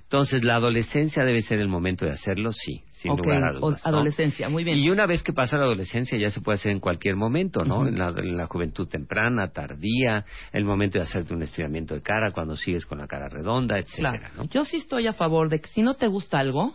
Entonces, la adolescencia debe ser el momento de hacerlo, sí, sin lugar a o- dudas. ¿no? adolescencia, muy bien. Y una vez que pasa la adolescencia ya se puede hacer en cualquier momento, ¿no? En, la, en la juventud temprana, tardía, el momento de hacerte un estiramiento de cara cuando sigues con la cara redonda, etcétera, Claro. ¿no? Yo sí estoy a favor de que si no te gusta algo,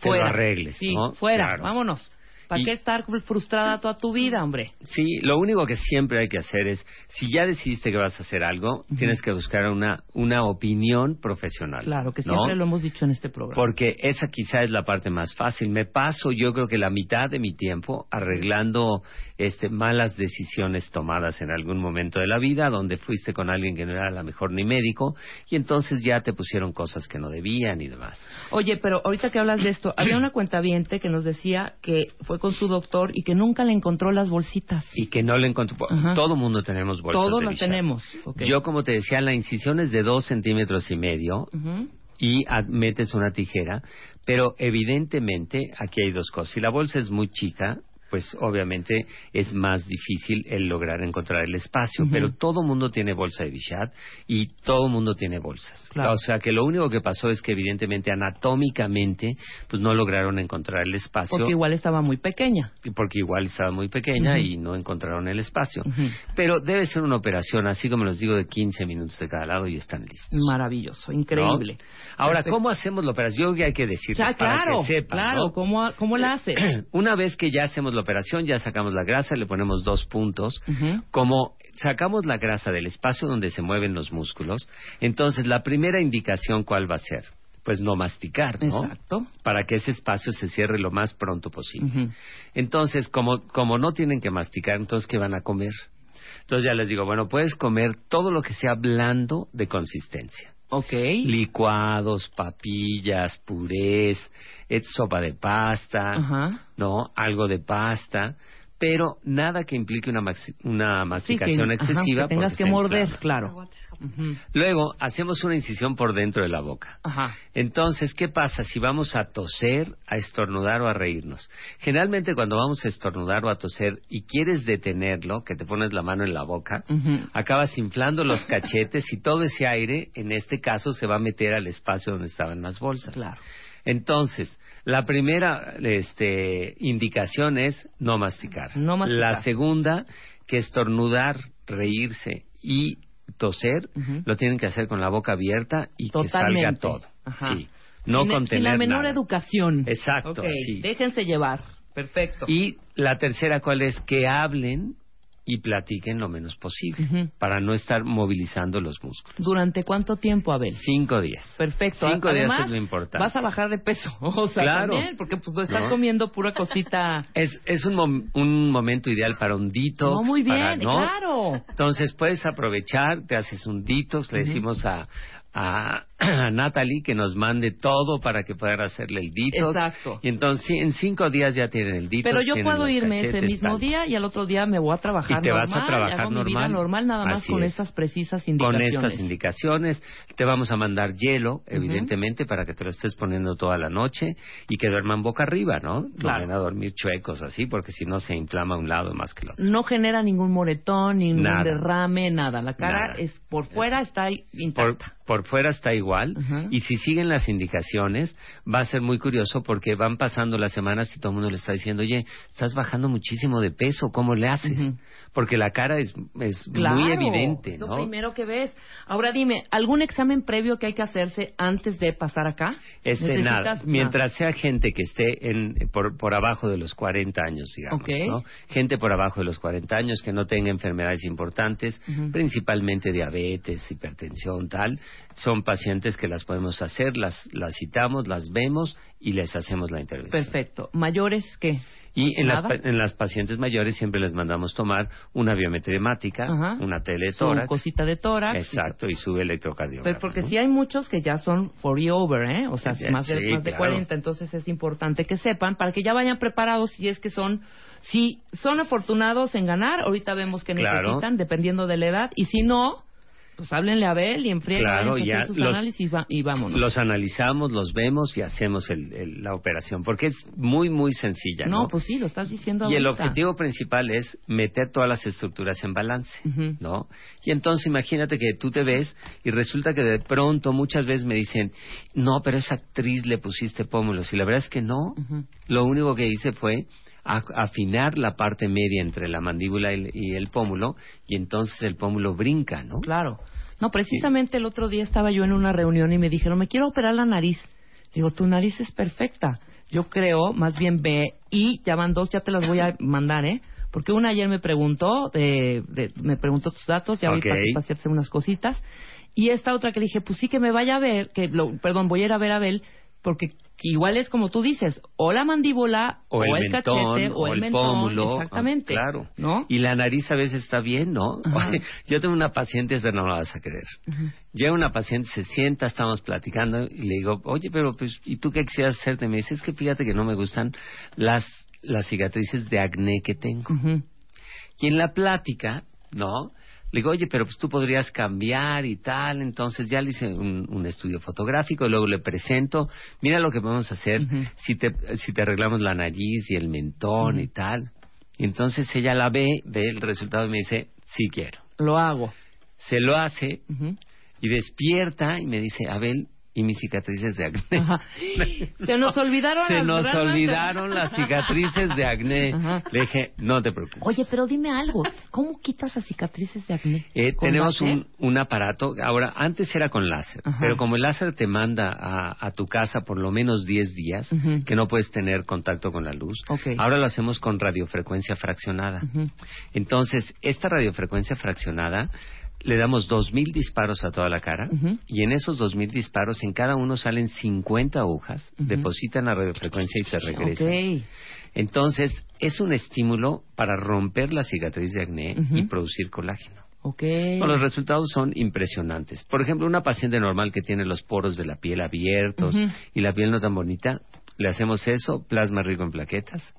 Te lo fuera. arregles, Sí, ¿no? fuera, Claro. vámonos. ¿Para Y- qué estar frustrada toda tu vida, hombre? Sí, lo único que siempre hay que hacer es, si ya decidiste que vas a hacer algo, tienes que buscar una, una opinión profesional. Claro, que ¿no? siempre lo hemos dicho en este programa. Porque esa quizá es la parte más fácil. Me paso yo creo que la mitad de mi tiempo arreglando este, malas decisiones tomadas en algún momento de la vida, donde fuiste con alguien que no era la mejor ni médico, y entonces ya te pusieron cosas que no debían y demás. Oye, pero ahorita que hablas de esto, había una cuentaviente que nos decía que fue con su doctor y que nunca le encontró las bolsitas. Y que no le encontró. Ajá. Todo mundo tenemos bolsas Todos las tenemos. Yo, como te decía, la incisión es de dos centímetros y medio y metes una tijera, pero evidentemente aquí hay dos cosas. Si la bolsa es muy chica, pues obviamente es más difícil el lograr encontrar el espacio, pero todo mundo tiene bolsa de Bichat y todo mundo tiene bolsas. Claro. O sea que lo único que pasó es que evidentemente anatómicamente pues no lograron encontrar el espacio Porque igual estaba muy pequeña. porque igual estaba muy pequeña y no encontraron el espacio. Pero debe ser una operación, así como les digo, de 15 minutos de cada lado y están listos. Maravilloso, increíble. ¿no? Ahora, Perfecto. ¿cómo hacemos la operación? Yo creo que hay que decirles Ya, para claro, que sepan, claro. ¿no? ¿Cómo, ¿Cómo la hace? Una vez que ya hacemos la operación, ya sacamos la grasa, le ponemos dos puntos. Como sacamos la grasa del espacio donde se mueven los músculos, entonces la primera indicación, ¿cuál va a ser? Pues no masticar, ¿no? Exacto. Para que ese espacio se cierre lo más pronto posible. Entonces, como, como no tienen que masticar, entonces, ¿qué van a comer? Entonces ya les digo, bueno, puedes comer todo lo que sea blando de consistencia. Ok. Licuados, papillas, purés, sopa de pasta, Ajá. ¿no? Algo de pasta, pero nada que implique una, maxi- una Sí, que, masticación ajá, excesiva. que tengas que morder, inflama. claro. Luego, hacemos una incisión por dentro de la boca. Ajá. Entonces, ¿qué pasa si vamos a toser, a estornudar o a reírnos? Generalmente cuando vamos a estornudar o a toser y quieres detenerlo, que te pones la mano en la boca, acabas inflando los cachetes y todo ese aire, en este caso, se va a meter al espacio donde estaban las bolsas. Claro. Entonces, la primera este, indicación es no masticar. No masticar. La segunda, que estornudar, reírse y toser, lo tienen que hacer con la boca abierta y que salga Totalmente. todo. Ajá. Sí. No sin, contener sin la menor nada. educación. Exacto, sí. Déjense llevar. Perfecto. Y la tercera, ¿cuál es? Que hablen y platiquen lo menos posible Ujú. para no estar movilizando los músculos. ¿Durante cuánto tiempo, Abel? Cinco días. Perfecto. Cinco Además, días es lo importante. Vas a bajar de peso. O sea, Claro. también, porque pues no estás ¿No? comiendo pura cosita. Es, es un, mom- un momento ideal para un detox. no, muy bien, para- ¿no? claro. Entonces puedes aprovechar, te haces un detox, le decimos a, a, a Natalie que nos mande todo para que puedan hacerle el detox. Exacto. Y entonces en cinco días ya tienen el detox. Pero yo puedo irme ese mismo tal. día y al otro día me voy a trabajar Y te vas a normal, trabajar hago mi vida normal. normal nada más Así con es. esas precisas Con indicaciones. estas indicaciones te vamos a mandar hielo, evidentemente, para que te lo estés poniendo toda la noche y que duerman boca arriba, ¿no? Claro. No van a dormir chuecos así, porque si no se inflama un lado más que el otro. No genera ningún moretón, ningún Nada. derrame, nada. La cara Nada. es por fuera está ahí Por, intacta. por fuera está igual Y si siguen las indicaciones va a ser muy curioso porque van pasando las semanas y todo el mundo le está diciendo, oye, estás bajando muchísimo de peso, ¿cómo le haces? Porque la cara es, es Claro, muy evidente, Lo ¿no? primero que ves. Ahora dime, ¿algún examen previo que hay que hacerse antes de pasar acá? Este, ¿Necesitas nada, mientras sea gente que esté en, por, por abajo de los 40 años, digamos. Gente por abajo de los 40 años que no tenga enfermedades importantes, principalmente diabetes, hipertensión, tal, son pacientes que las podemos hacer, las, las citamos, las vemos y les hacemos la intervención. Perfecto. ¿Mayores qué? Y en las, en las pacientes mayores siempre les mandamos tomar una biometría hemática, Ajá. una tele de Su tórax. cosita de tórax. Exacto, y su electrocardiograma. Pero porque ¿no? sí hay muchos que ya son 40 over, ¿eh? O sea, Sí, más de, sí, más de claro. 40. Entonces es importante que sepan para que ya vayan preparados si es que son... Si son afortunados en ganar, ahorita vemos que Claro. necesitan, dependiendo de la edad. Y si no, pues háblenle a Abel y en friega, Claro, ya sus los- análisis va- y vámonos. Los analizamos, los vemos y hacemos el- el- la operación, porque es muy, muy sencilla, ¿no? no, pues sí, lo estás diciendo y el objetivo principal es meter todas las estructuras en balance. ¿no? Y entonces imagínate que tú te ves y resulta que de pronto muchas veces me dicen, no, pero esa actriz le pusiste pómulos. Y la verdad es que no. Lo único que hice fue afinar la parte media entre la mandíbula y el, y el pómulo y entonces el pómulo brinca, ¿no? Claro. No, precisamente el otro día estaba yo en una reunión y me dijeron, me quiero operar la nariz. Digo, tu nariz es perfecta. yo creo, más bien ve, y ya van dos, ya te las voy a mandar, ¿eh? Porque una ayer me preguntó, de, de- me preguntó tus datos, ya Ok. voy para hacerse unas cositas. Y esta otra que dije, pues sí que me vaya a ver, que lo, perdón, voy a ir a ver a Abel, porque igual es como tú dices, o la mandíbula, O, el, mentón, cachete, o el, mentón, pómulo. exactamente. Ah, claro. ¿No? Y la nariz a veces está bien, ¿no? Oye, yo tengo una paciente, esta no la vas a creer. Llega una paciente, se sienta, estamos platicando y le digo, oye, pero pues, ¿y tú qué quisieras hacerte? Me dice, es que fíjate que no me gustan las, las cicatrices de acné que tengo. Y en la plática, ¿no? Le digo, oye, pero pues tú podrías cambiar y tal. Entonces ya le hice un, un estudio fotográfico, luego le presento, mira lo que podemos hacer Ujú. si, te, si te arreglamos la nariz y el mentón y tal. Y entonces ella la ve, ve el resultado y me dice, sí quiero. Lo hago. Se lo hace y despierta y me dice, Abel, ¿y mis cicatrices de acné? Ajá. Se nos olvidaron Se las nos ramas de- olvidaron las cicatrices de acné. Ajá. Le dije, no te preocupes. Oye, pero dime algo, ¿cómo quitas las cicatrices de acné? Eh, ¿Con tenemos un, un aparato, ahora antes era con láser, Ajá. pero como el láser te manda a, a tu casa por lo menos 10 días, que no puedes tener contacto con la luz, ahora lo hacemos con radiofrecuencia fraccionada. Entonces, esta radiofrecuencia fraccionada le damos 2.000 disparos a toda la cara y en esos 2.000 disparos en cada uno salen 50 agujas, depositan la radiofrecuencia y se regresan. Ok. Entonces, es un estímulo para romper la cicatriz de acné y producir colágeno. Ok. No, los resultados son impresionantes. Por ejemplo, una paciente normal que tiene los poros de la piel abiertos y la piel no tan bonita, le hacemos eso, plasma rico en plaquetas,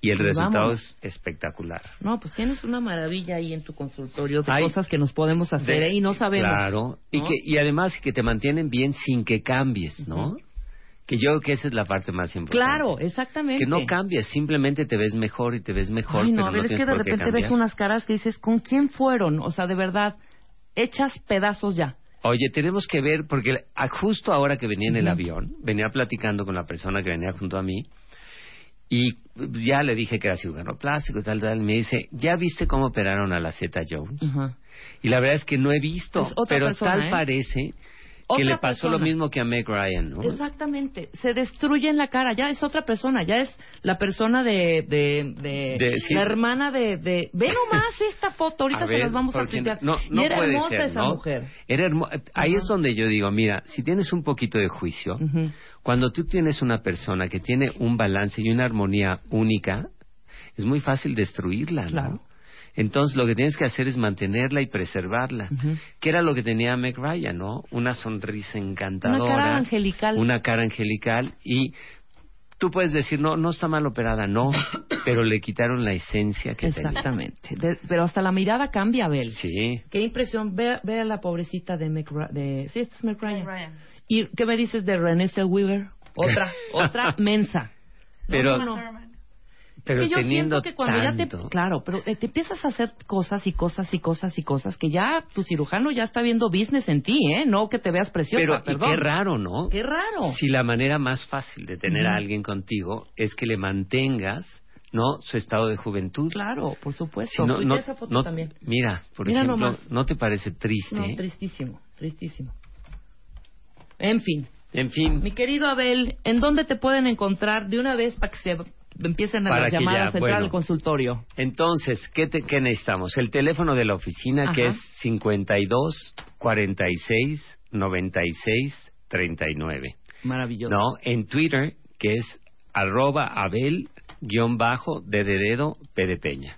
y el Pues resultado vámonos. es espectacular. No, pues tienes una maravilla ahí en tu consultorio de Hay- cosas que nos podemos hacer De- ¿eh? y no sabemos. Claro, y, ¿no? que, y además que te mantienen bien sin que cambies, ¿no? Que yo creo que esa es la parte más importante. Claro, exactamente. Que no cambies, simplemente te ves mejor y te ves mejor, Ay, no, pero no es tienes que de repente ves unas caras que dices, ¿con quién fueron? O sea, de verdad, hechas pedazos ya. Oye, tenemos que ver, porque justo ahora que venía en el Ujú. avión, venía platicando con la persona que venía junto a mí, y ya le dije que era cirujano plástico y tal, tal, y me dice, ¿ya viste cómo operaron a la Z Jones? Y la verdad es que no he visto, pero persona, tal ¿eh? parece que le pasó lo persona. mismo que a Meg Ryan, ¿no? Exactamente. Se destruye en la cara. Ya es otra persona. Ya es la persona de... de, de- De- sí. La hermana de... de ve nomás esta foto. Ahorita A se ver, las vamos a porque tuitear. No, y no era puede hermosa ser, esa ¿no? mujer. Era hermo- Ahí Ajá. es donde yo digo, mira, si tienes un poquito de juicio, Ujú. cuando tú tienes una persona que tiene un balance y una armonía única, es muy fácil destruirla, ¿no? Claro. Entonces lo que tienes que hacer es mantenerla y preservarla. Ujú. Que era lo que tenía Meg Ryan, ¿no? Una sonrisa encantadora. Una cara angelical. Una cara angelical y tú puedes decir, no, no está mal operada, no, pero le quitaron la esencia que tenía. Exactamente. De- pero hasta la mirada cambia, Abel. Sí. Qué impresión. Ve, ve a la pobrecita de Meg Ra- de Sí, esta es Meg Ryan. ¿Y qué me dices de Renée Zellweger? Otra, otra mensa. No, Pero- no, no. Pero es que yo teniendo siento que cuando ya te claro pero eh, te empiezas a hacer cosas y cosas y cosas y cosas que ya tu cirujano ya está viendo business en ti eh no que te veas preciosa Pero perdón qué raro, ¿no? Qué raro Si la manera más fácil de tener a alguien contigo es que le mantengas, ¿no? Su estado de juventud. claro por supuesto Si no, Tuitea no, esa foto no- también Mira, por Mira ejemplo, nomás. ¿no te parece triste? no tristísimo tristísimo en fin en fin, mi querido Abel en dónde te pueden encontrar de una vez para que se empiecen a Para las llamadas ya, entrar bueno. al consultorio entonces, ¿qué, te- qué necesitamos? El teléfono de la oficina que es 52 46 96 39. maravilloso No, en Twitter que es arroba abel guion bajo de dedo P de Peña.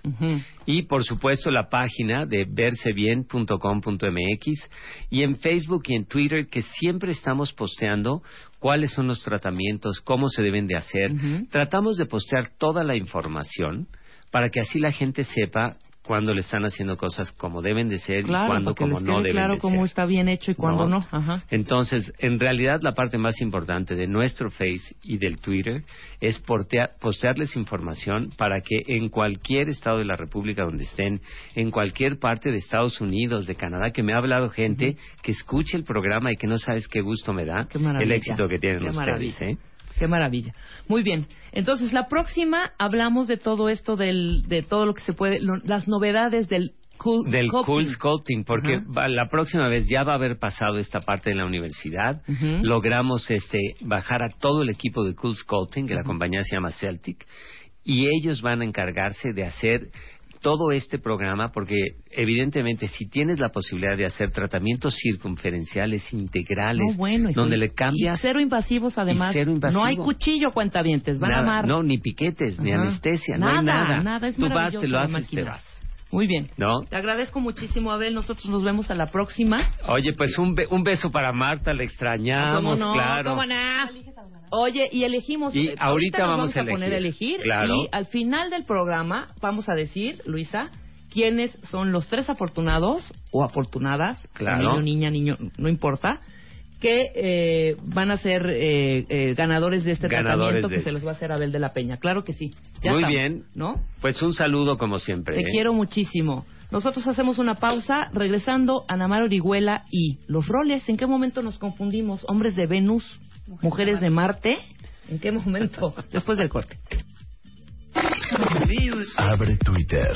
Y por supuesto la página de versebien.com.mx y en Facebook y en Twitter que siempre estamos posteando cuáles son los tratamientos, cómo se deben de hacer. Tratamos de postear toda la información para que así la gente sepa cuando le están haciendo cosas como deben de ser y claro cuando como no deben claro de cómo ser. está bien hecho y cuándo no, Ajá. Entonces, en realidad la parte más importante de nuestro Face y del Twitter es portea- postearles información para que en cualquier estado de la República donde estén, en cualquier parte de Estados Unidos, de Canadá, que me ha hablado gente que escuche el programa y que no sabes qué gusto me da Qué el éxito que tienen Qué ustedes. ¿eh? Qué maravilla. Muy bien. Entonces, la próxima hablamos de todo esto, del, de todo lo que se puede, lo- las novedades del cool del sculpting. cool sculpting, porque va- la próxima vez ya va a haber pasado esta parte de la universidad. Logramos este bajar a todo el equipo de cool sculpting, que la compañía se llama Celtic, y ellos van a encargarse de hacer todo este programa, porque evidentemente si tienes la posibilidad de hacer tratamientos circunferenciales integrales, No, bueno, hijo, donde le cambias y cero invasivos además. cero invasivo. No hay cuchillo, cuentavientes, van nada, a amar. no ni piquetes, ni anestesia, no hay nada. Nada, es Tú vas, te lo haces, te vas. Muy bien. ¿No? Te agradezco muchísimo, Abel. Nosotros nos vemos a la próxima. Oye, pues un, be- un beso para Marta, le extrañamos, ¿Cómo no? claro. ¿Cómo no? Oye, y elegimos. Y ahorita nos vamos a a poner a elegir. elegir. Claro. Y al final del programa vamos a decir, Luisa, quiénes son los tres afortunados o afortunadas, Claro. niño, niña, niño, no importa, que eh, van a ser eh, eh, ganadores de este Ganadores tratamiento de que se los va a hacer Abel de la Peña. Claro que sí. Ya Muy estamos, bien. ¿No? Pues un saludo como siempre. Te ¿eh? quiero muchísimo. Nosotros hacemos una pausa, regresando a Namar Orihuela y los roles. ¿En qué momento nos confundimos? ¿Hombres de Venus? ¿Mujeres de Marte? ¿En qué momento? Después del corte. Abre Twitter.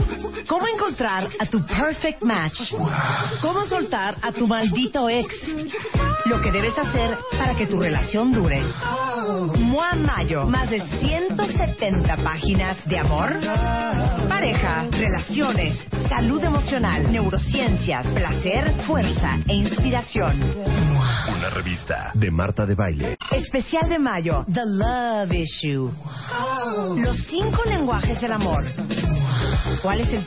¿Cómo encontrar a tu perfect match? ¿Cómo soltar a tu maldito ex? Lo que debes hacer para que tu relación dure. Mua Mayo, más de 170 páginas de amor, pareja, relaciones, salud emocional, neurociencias, placer, fuerza e inspiración. Una revista de Marta de Baile. Especial de mayo, The Love Issue. Los cinco lenguajes del amor. ¿Cuál es el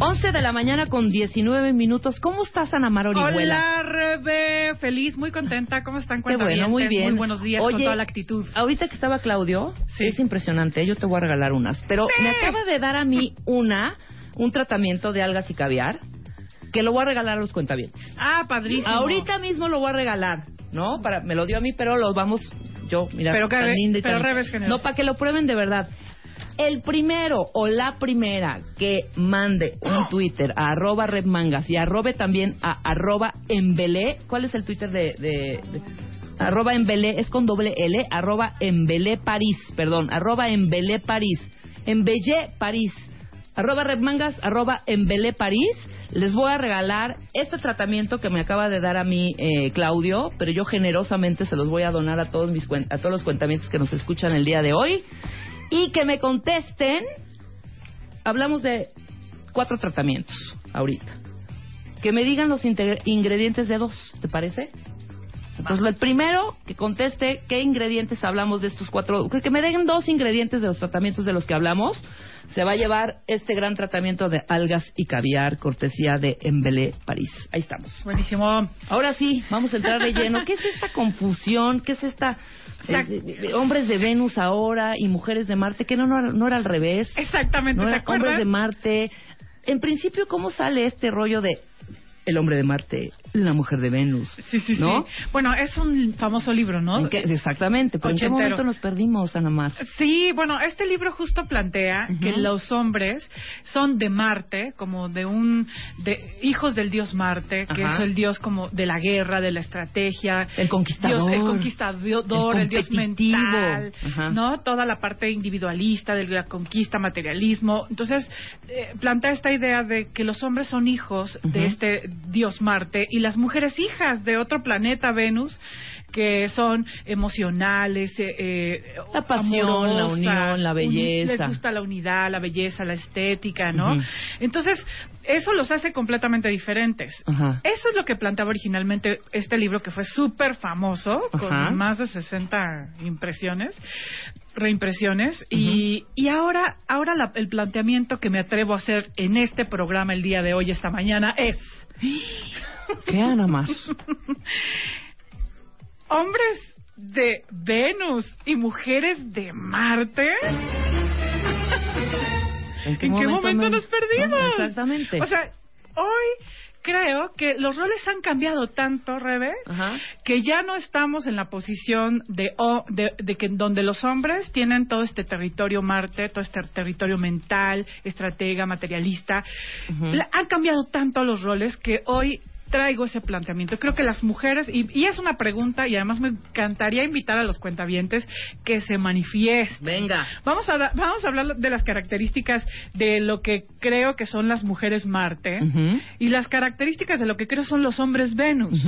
11 de la mañana con 19 minutos. ¿Cómo estás, Ana Mar Orihuela? Hola, Rebe. Feliz, muy contenta. ¿Cómo están? Qué bueno, muy bien. Muy buenos días con Oye, toda la actitud. Ahorita que estaba Claudio, Sí. es impresionante. Yo te voy a regalar unas. Pero Sí. me acaba de dar a mí una, un tratamiento de algas y caviar, que lo voy a regalar a los cuentavientes. Ah, padrísimo. Ahorita mismo lo voy a regalar, ¿no? Para, me lo dio a mí, pero los vamos, yo, mira, Pero que- tan linda y pero tan- Rebe es. No, para que lo prueben de verdad. El primero o la primera que mande un Twitter a arroba redmangas y arrobe también a arroba embelé, ¿cuál es el Twitter de, de- arroba embelé, es con doble L, arroba embelé París, perdón, arroba embelé París, París, arroba redmangas, arroba embelé París, les voy a regalar este tratamiento que me acaba de dar a mí eh, Claudio, pero yo generosamente se los voy a donar a todos mis a todos los cuentamientos que nos escuchan el día de hoy y que me contesten. Hablamos de cuatro tratamientos ahorita. Que me digan los ingredientes de dos, ¿te parece? Entonces, el primero que conteste qué ingredientes hablamos de estos cuatro, que me den dos ingredientes de los tratamientos de los que hablamos, se va a llevar este gran tratamiento de algas y caviar, cortesía de Embelé París. Ahí estamos. Buenísimo. Ahora sí, vamos a entrar de lleno. ¿Qué es esta confusión? ¿Qué es esta eh, hombres de Venus ahora y mujeres de Marte? Que no, no, era- no era al revés. Exactamente, No ¿se era hombres de? Marte. En principio, ¿cómo sale este rollo de el hombre de Marte, la mujer de Venus? Sí, sí, ¿No? sí. Bueno, es un famoso libro, ¿no? ¿En qué- exactamente, pero ¿en qué momento nos perdimos, Ana Mar? Sí, bueno, este libro justo plantea que los hombres son de Marte, como de un de hijos del dios Marte, que Ajá. es el dios como de la guerra, de la estrategia, El conquistador. Dios- el conquistador, El el, dios mental, Ajá. ¿no? Toda la parte individualista de la conquista, materialismo. Entonces, eh, plantea esta idea de que los hombres son hijos de este dios Marte y y las mujeres hijas de otro planeta, Venus, que son emocionales, eh, eh, La pasión, la unión, la belleza. Les gusta la unidad, la belleza, la estética, ¿no? Entonces, eso los hace completamente diferentes. Eso es lo que planteaba originalmente este libro que fue súper famoso, con más de 60 impresiones, reimpresiones, y, y ahora, ahora la- el planteamiento que me atrevo a hacer en este programa el día de hoy, esta mañana, es ¿Qué, Ana Mar? hombres de Venus y mujeres de Marte. ¿En qué ¿En qué momento momento me- nos perdimos? Exactamente. O sea, hoy creo que los roles han cambiado tanto, Rebe, Ajá. que ya no estamos en la posición de, o- de, de que donde los hombres tienen todo este territorio Marte, todo este territorio mental, estratega, materialista. La- han cambiado tanto los roles que hoy traigo ese planteamiento. Creo que las mujeres, y, y es una pregunta, y además me encantaría invitar a los cuentavientes que se manifiesten. Venga. Vamos a, vamos a hablar de las características de lo que creo que son las mujeres Marte y las características de lo que creo son los hombres Venus.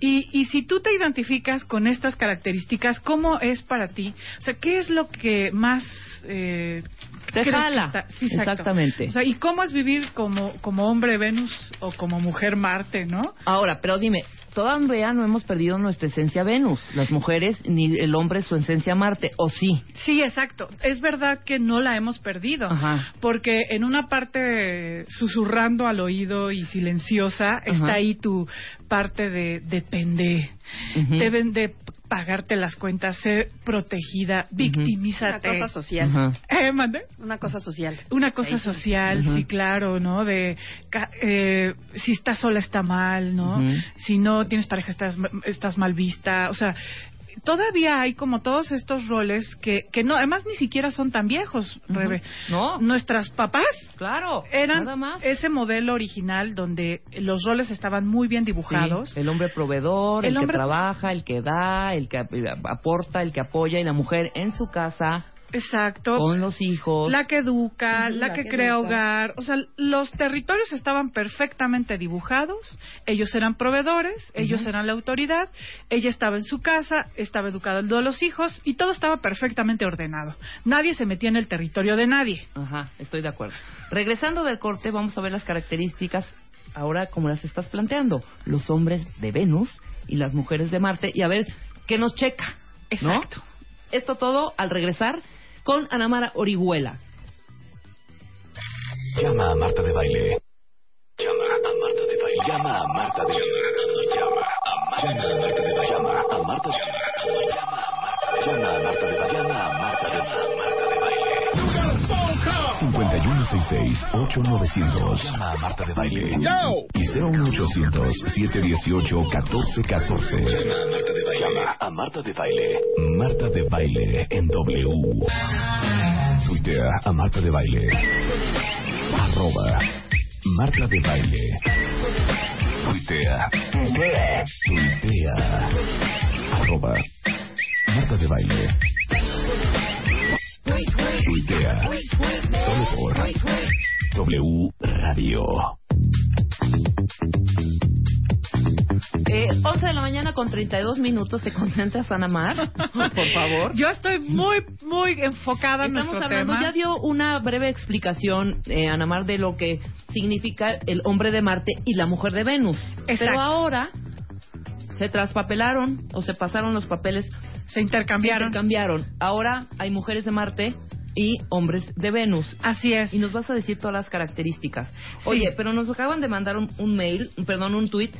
Y, y si tú te identificas con estas características, ¿cómo es para ti? O sea, ¿qué es lo que más... Eh, Te jala. está- Sí. Exactamente. O sea, ¿y cómo es vivir como, como hombre Venus o como mujer Marte, no? Ahora, pero dime, todavía no hemos perdido nuestra esencia Venus, las mujeres ni el hombre su esencia Marte, ¿o sí? Sí, exacto. Es verdad que no la hemos perdido. Ajá. Porque en una parte susurrando al oído y silenciosa está ahí tu parte de depende. Deben de pagarte las cuentas, ser protegida, victimízate. Una cosa social. Ajá. Eh, ¿mande? Una cosa social. Una cosa social, sí, claro, ¿no? De ca- eh, si estás sola está mal, ¿no? Si no tienes pareja estás, estás mal vista, o sea, todavía hay como todos estos roles que, que no, además ni siquiera son tan viejos. Rebe. No. Nuestras papás Claro, eran nada más. ese modelo original donde los roles estaban muy bien dibujados. Sí, el hombre proveedor, el, El que trabaja, el que da, el que ap- aporta, el que apoya, y la mujer en su casa, Exacto. con los hijos. La que educa, la, la que, que crea educa. hogar. O sea, los territorios estaban perfectamente dibujados. Ellos eran proveedores, ellos eran la autoridad. Ella estaba en su casa, estaba educando a los hijos y todo estaba perfectamente ordenado. Nadie se metía en el territorio de nadie. Ajá, estoy de acuerdo. Regresando del corte, vamos a ver las características ahora como las estás planteando. Los hombres de Venus y las mujeres de Marte y a ver qué nos checa. ¿no? Exacto. Esto todo al regresar con Anamara Orihuela. Llama a Marta de Baile. Llama a Marta de Baile. Llama a Marta de Baile. Llama a Marta de Baile. Llama a Marta de Baile. Llama a Marta de Baile. Llama a Marta de Baile. 5166-8900. Llama a Marta de Baile. Y 01800-718-1414. Llama a Marta de Baile. Llama a Marta de Baile. Marta de Baile en W. Tuitea a Marta de Baile. Arroba Marta de Baile. Tuitea. Tuitea. Arroba Marta de Baile. Tuitea. Solo por W Radio. Eh, 11 de la mañana con 32 minutos. ¿Te concentras, Anamar? Por favor. Yo estoy muy, muy enfocada en Estamos nuestro hablando, tema. ya dio una breve explicación, eh, Anamar, de lo que significa el hombre de Marte y la mujer de Venus. Exacto. Pero ahora se traspapelaron o se pasaron los papeles, Se intercambiaron. cambiaron. Ahora hay mujeres de Marte y hombres de Venus. Así es. Y nos vas a decir todas las características. Sí. Oye, pero nos acaban de mandar un, un mail, perdón, un tuit.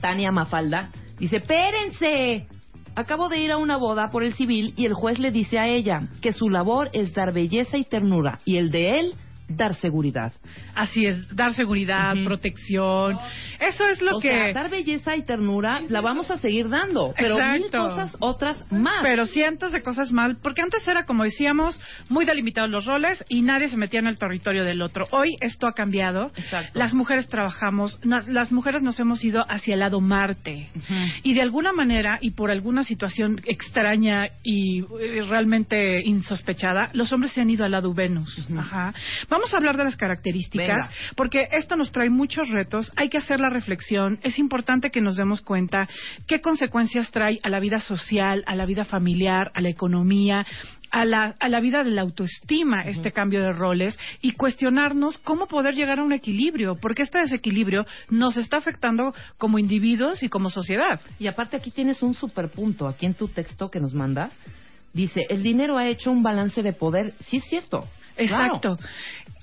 Tania Mafalda dice, espérense. Acabo de ir a una boda por el civil y el juez le dice a ella que su labor es dar belleza y ternura y el de él dar seguridad. Así es, dar seguridad, protección. Eso es lo o que... sea, dar belleza y ternura la vamos a seguir dando, pero mil cosas otras más. Pero cientos de cosas mal, porque antes era, como decíamos, muy delimitados los roles y nadie se metía en el territorio del otro. Hoy esto ha cambiado. Exacto. Las mujeres trabajamos, nas- las mujeres nos hemos ido hacia el lado Marte. Y de alguna manera, y por alguna situación extraña y eh, realmente insospechada, los hombres se han ido al lado Venus. Ajá. Vamos Vamos a hablar de las características, Venga. porque esto nos trae muchos retos. Hay que hacer la reflexión. Es importante que nos demos cuenta qué consecuencias trae a la vida social, a la vida familiar, a la economía, a la, a la vida de la autoestima este cambio de roles y cuestionarnos cómo poder llegar a un equilibrio, porque este desequilibrio nos está afectando como individuos y como sociedad. Y aparte aquí tienes un superpunto, aquí en tu texto que nos mandas, dice, el dinero ha hecho un balance de poder, sí es cierto. Exacto.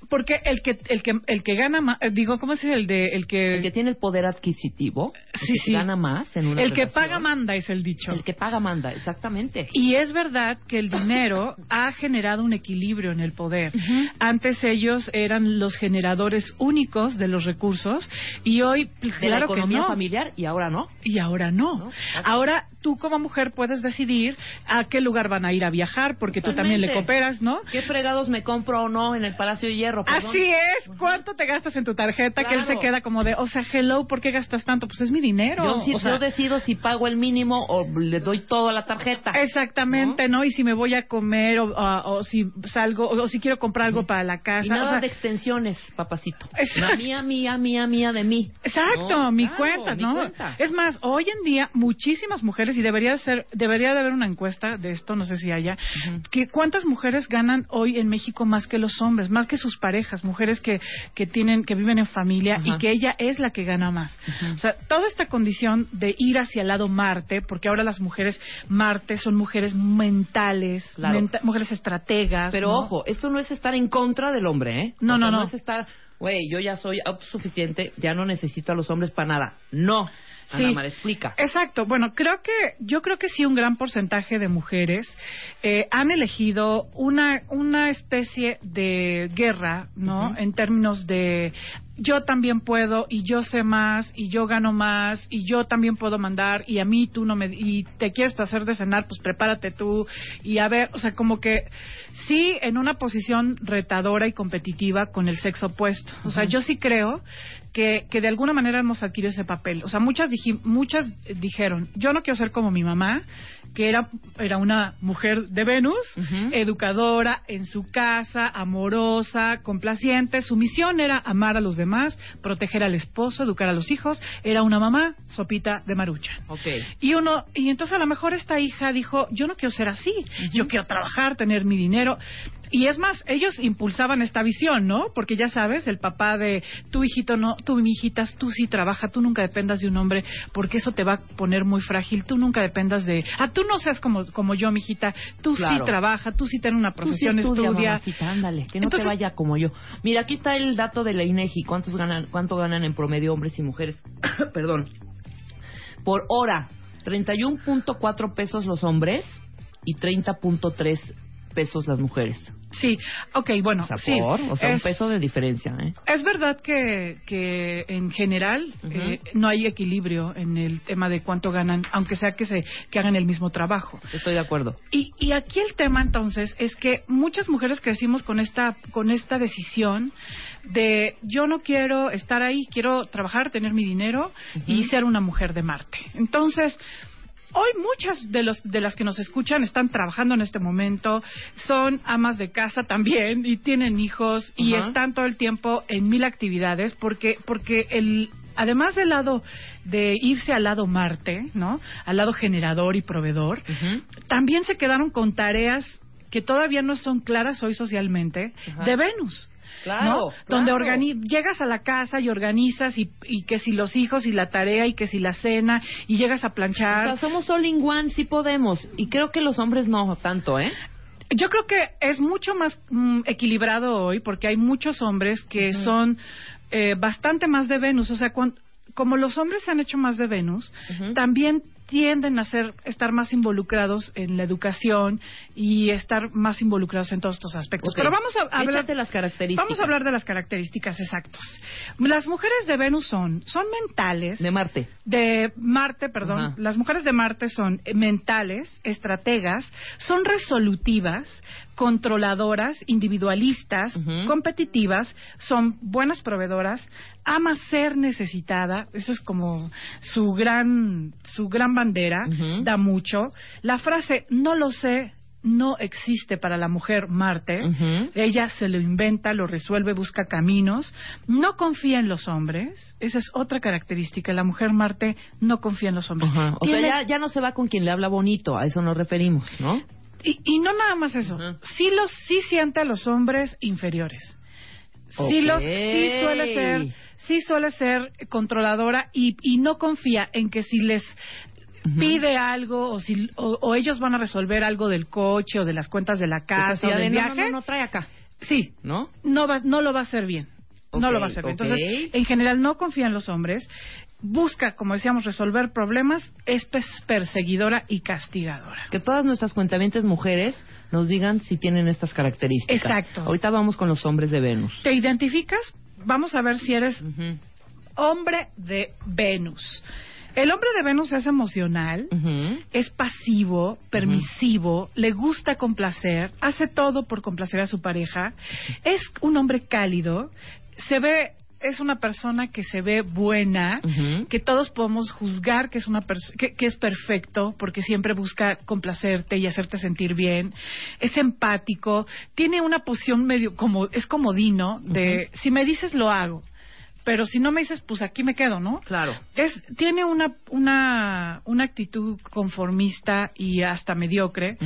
Porque el que el que el que gana más, digo, ¿cómo es el de el que El que tiene el poder adquisitivo, el Sí, que sí. gana más en una el que paga manda es el dicho. El que paga manda, exactamente. Y es verdad que el dinero ha generado un equilibrio en el poder. Antes ellos eran los generadores únicos de los recursos y hoy de claro la que economía no. familiar y ahora no. Y ahora no. No, Ahora tú como mujer puedes decidir a qué lugar van a ir a viajar porque tú también le Totalmente. cooperas, ¿no? ¿Qué fregados me compro o no en el Palacio de Hierro? Perdón. Así es. ¿Cuánto te gastas en tu tarjeta? Que él se queda como de, o sea, hello, ¿por qué gastas tanto? Pues es mi dinero. Yo, sí- O sea, yo decido si pago el mínimo o le doy todo a la tarjeta. Exactamente, ¿no? Y si me voy a comer o, si salgo o, si quiero comprar algo para la casa. Y nada o sea, de extensiones, papacito. Exacto. La mía, mía, mía, mía de mí. Exacto, No, mi claro, cuenta, mi ¿no? cuenta. Es más, hoy en día muchísimas mujeres y debería de ser debería de haber una encuesta de esto, no sé si haya, que cuántas mujeres ganan hoy en México más que los hombres, más que sus parejas, mujeres que que tienen que viven en familia Ajá. y que ella es la que gana más. O sea, toda esta condición de ir hacia el lado Marte, porque ahora las mujeres Marte son mujeres mentales, Claro. menta- mujeres estrategas, Pero ¿no? ojo, esto no es estar en contra del hombre, ¿eh? No, O sea, no, no. No es estar, güey, yo ya soy autosuficiente, ya no necesito a los hombres para nada. No. Sí. Ana Mar, explica. Exacto. Bueno, creo que yo creo que sí un gran porcentaje de mujeres eh, han elegido una una especie de guerra, ¿no? En términos de yo también puedo y yo sé más y yo gano más y yo también puedo mandar y a mí tú no me y te quieres hacer de cenar, pues prepárate tú y a ver, o sea, como que sí en una posición retadora y competitiva con el sexo opuesto. O sea, yo sí creo que, que de alguna manera hemos adquirido ese papel. O sea, muchas, diji- muchas dijeron, yo no quiero ser como mi mamá, que era, era una mujer de Venus, educadora, en su casa, amorosa, complaciente. Su misión era amar a los demás, proteger al esposo, educar a los hijos. Era una mamá, sopita de marucha. Y uno, y entonces a lo mejor esta hija dijo, yo no quiero ser así, yo quiero trabajar, tener mi dinero. Y es más, ellos impulsaban esta visión, ¿no? Porque ya sabes, el papá de tu hijito no, tú mi hijita, tú sí trabaja, tú nunca dependas de un hombre, porque eso te va a poner muy frágil, tú nunca dependas de, ah, tú no seas como, como yo, mi hijita, tú Claro. sí trabaja, tú sí tienes una Tú sí profesión, estudia, estudia. mamacita, ándale, que no Entonces- te vaya como yo. Mira, aquí está el dato de la INEGI, cuántos ganan, cuánto ganan en promedio hombres y mujeres. Perdón. Por hora, 31.4 pesos los hombres y 30.3 pesos las mujeres. Sí, ok, bueno, sí. por, o sea, es- un peso de diferencia, ¿eh? Es verdad que, que en general eh, no hay equilibrio en el tema de cuánto ganan, aunque sea que se que hagan el mismo trabajo. Estoy de acuerdo. Y, y aquí el tema entonces es que muchas mujeres crecimos con esta con esta decisión de yo no quiero estar ahí, quiero trabajar, tener mi dinero y ser una mujer de Marte. Entonces Hoy muchas de, los, de las que nos escuchan están trabajando en este momento, son amas de casa también y tienen hijos y están todo el tiempo en mil actividades porque, porque el, además del lado de irse al lado Marte, ¿no? Al lado generador y proveedor, también se quedaron con tareas que todavía no son claras hoy socialmente Ajá. de Venus. Claro, ¿no? claro. Donde organi- llegas a la casa y organizas y, y que si los hijos y la tarea y que si la cena y llegas a O planchar. sea, somos all in one, sí podemos. Y creo que los hombres no tanto, ¿eh? Yo creo que es mucho más mm, equilibrado hoy porque hay muchos hombres que son eh, bastante más de Venus. O sea, cuan- como los hombres se han hecho más de Venus, también tienden a ser, estar más involucrados en la educación y estar más involucrados en todos estos aspectos. Pero vamos a, a hablar Échate las características. Vamos a hablar de las características exactas. Las mujeres de Venus son, son mentales. De Marte. De Marte, perdón. Las mujeres de Marte son mentales, estrategas, son resolutivas, controladoras, individualistas, competitivas, son buenas proveedoras, ama ser necesitada, eso es como su gran su gran bandera, da mucho. La frase no lo sé no existe para la mujer Marte. Ella se lo inventa, lo resuelve, busca caminos. No confía en los hombres. Esa es otra característica. La mujer Marte no confía en los hombres. Ajá. O sea, ya, ya no se va con quien le habla bonito, a eso nos referimos, ¿no? Y, y no nada más eso. Sí los sí siente a los hombres inferiores. Sí Ok. los sí suele ser sí suele ser controladora y, y no confía en que si les pide algo o si o, o ellos van a resolver algo del coche o de las cuentas de la casa o del de, no, no, viaje no, no, trae acá, sí ¿no? no va no lo va a hacer bien no lo va a hacer bien. entonces en general no confía en los hombres busca como decíamos resolver problemas es perseguidora y castigadora Que todas nuestras cuentavientes mujeres nos digan si tienen estas características. Exacto. Ahorita vamos con los hombres de Venus. te identificas vamos a ver si eres hombre de Venus el hombre de Venus es emocional es pasivo, permisivo, le gusta complacer, hace todo por complacer a su pareja, es un hombre cálido, se ve es una persona que se ve buena, que todos podemos juzgar que es una que, que es perfecto porque siempre busca complacerte y hacerte sentir bien, es empático, tiene una posición medio como es comodino de si me dices lo hago, pero si no me dices pues aquí me quedo, ¿no? Claro. es tiene una una una actitud conformista y hasta mediocre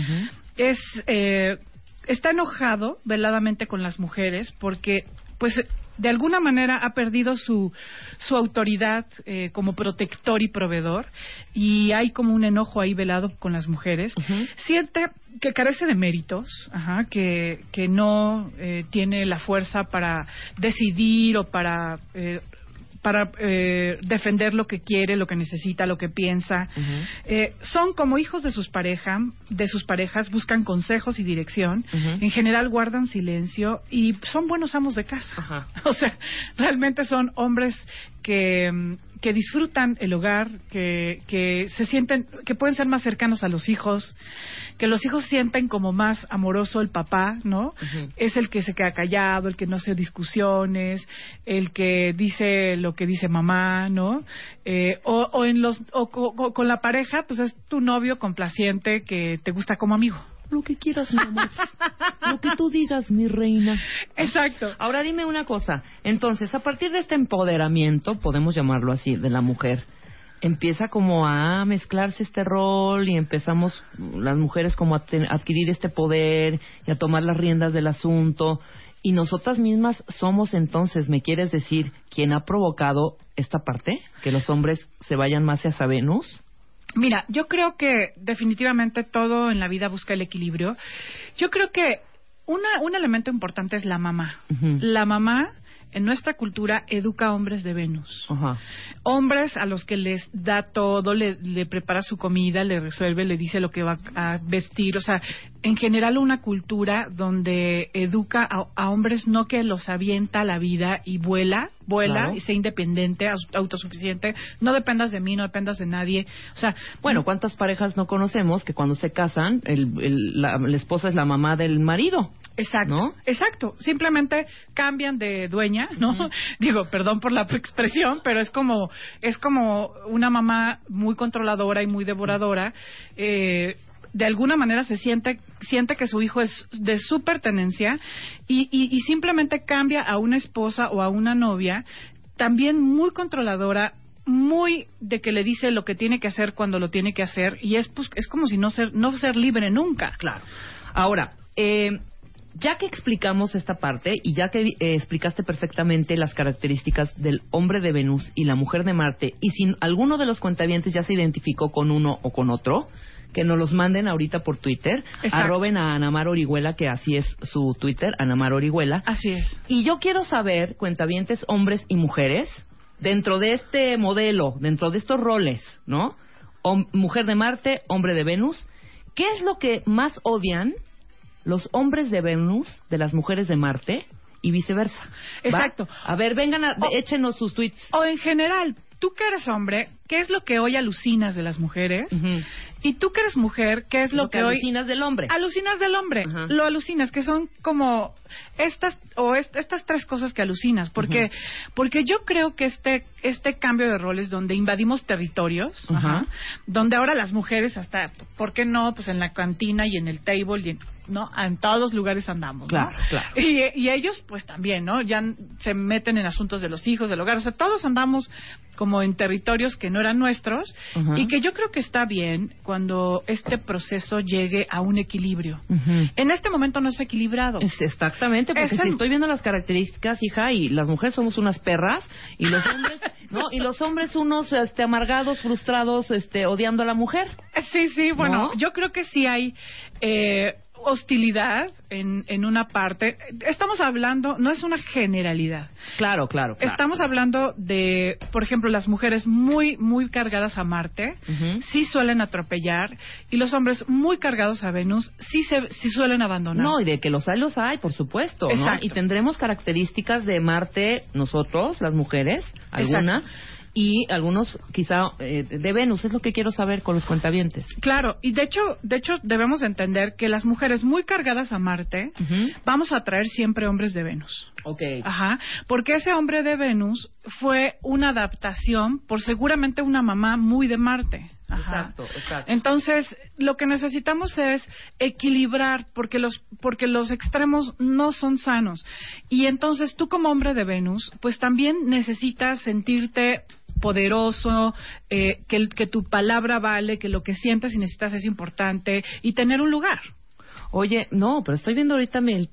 es eh, está enojado veladamente con las mujeres porque pues de alguna manera ha perdido su su autoridad eh, como protector y proveedor y hay como un enojo ahí velado con las mujeres. Siente que carece de méritos ajá, que que no eh, tiene la fuerza para decidir o para eh, para eh, defender lo que quiere, lo que necesita, lo que piensa. Eh, son como hijos de sus parejas, de sus parejas, buscan consejos y dirección. En general guardan silencio y son buenos amos de casa. Ajá. O sea, realmente son hombres que, que disfrutan el hogar, que, que se sienten, que pueden ser más cercanos a los hijos, que los hijos sienten como más amoroso el papá, ¿no? Es el que se queda callado, el que no hace discusiones, el que dice lo que dice mamá, ¿no? Eh, o, o en los, o co- con la pareja, pues es tu novio complaciente que te gusta como amigo. Lo que quieras, mi amor. Lo que tú digas, mi reina. Exacto. Ahora dime una cosa. Entonces, a partir de este empoderamiento, podemos llamarlo así, de la mujer, empieza como a mezclarse este rol y empezamos las mujeres como a adquirir este poder y a tomar las riendas del asunto. Y nosotras mismas somos entonces, ¿me quieres decir, quién ha provocado esta parte? Que los hombres se vayan más hacia Venus. Mira, yo creo que definitivamente todo en la vida busca el equilibrio. Yo creo que una, un elemento importante es la mamá. La mamá en nuestra cultura educa a hombres de Venus. Ajá. Hombres a los que les da todo, le, le prepara su comida, le resuelve, le dice lo que va a vestir. O sea, en general una cultura donde educa a, a hombres no que los avienta la vida y vuela, vuela Claro. y sea independiente, autosuficiente. No dependas de mí, no dependas de nadie. O sea, Bueno, ¿cuántas parejas no conocemos que cuando se casan, el, el- la, la esposa es la mamá del marido? Exacto, ¿No? exacto. Simplemente cambian de dueña, ¿no? Digo, perdón por la expresión, pero es como es como una mamá muy controladora y muy devoradora. Eh, de alguna manera se siente siente que su hijo es de su pertenencia y, y, y simplemente cambia a una esposa o a una novia también muy controladora muy de que le dice lo que tiene que hacer cuando lo tiene que hacer y es pues, es como si no ser no ser libre nunca Claro. Ahora, eh, ya que explicamos esta parte y ya que eh, explicaste perfectamente las características del hombre de Venus y la mujer de Marte, y si alguno de los cuentavientes ya se identificó con uno o con otro, que nos los manden ahorita por Twitter, Exacto. arroben a Anamar Orihuela, que así es su Twitter, Anamar Orihuela. así es Y yo quiero saber, cuentavientes hombres y mujeres, dentro de este modelo, dentro de estos roles, ¿no? Hom- mujer de Marte, hombre de Venus, ¿qué es lo que más odian los hombres de Venus de las mujeres de Marte y viceversa? ¿Va? Exacto. A ver, vengan, a, O- échenos sus tweets. O en general, tú que eres hombre, qué es lo que hoy alucinas de las mujeres y tú que eres mujer, qué es lo, Lo que que, hoy alucinas del hombre. alucinas del hombre. Lo alucinas que son como estas o est- estas tres cosas que alucinas, porque porque yo creo que este este cambio de roles donde invadimos territorios, Ajá. donde ahora las mujeres hasta ¿por qué no? Pues en la cantina y en el table y en, no, en todos los lugares andamos, ¿no? Claro, claro. Y, y ellos, pues también, ¿no? Ya se meten en asuntos de los hijos, del hogar. O sea, todos andamos como en territorios que no eran nuestros y que yo creo que está bien cuando este proceso llegue a un equilibrio. En este momento no es equilibrado. Es- exactamente, porque Es si estoy viendo las características, hija, y las mujeres somos unas perras, y los hombres, ¿no? Y los hombres unos este, amargados, frustrados, este, odiando a la mujer. Sí, sí, bueno, ¿No? yo creo que sí hay eh, hostilidad en, en una parte. Estamos hablando, no es una generalidad. Claro, claro, claro. Estamos hablando de, por ejemplo, las mujeres muy, muy cargadas a Marte, sí suelen atropellar, y los hombres muy cargados a Venus, sí, se, sí suelen abandonar. No, y de que los hay, los hay, por supuesto, ¿no? Exacto. Y tendremos características de Marte nosotros, las mujeres, algunas, y algunos quizá eh, de Venus, es lo que quiero saber con los cuentavientes. Claro, y de hecho, de hecho debemos entender que las mujeres muy cargadas a Marte vamos a atraer siempre hombres de Venus. Ok. Ajá, porque ese hombre de Venus fue una adaptación por seguramente una mamá muy de Marte. Ajá. Exacto, exacto. Entonces, lo que necesitamos es equilibrar porque los porque los extremos no son sanos. Y entonces tú como hombre de Venus, pues también necesitas sentirte poderoso, eh, que, que tu palabra vale, que lo que sientes y necesitas es importante y tener un lugar. Oye, no, pero estoy viendo ahorita mi,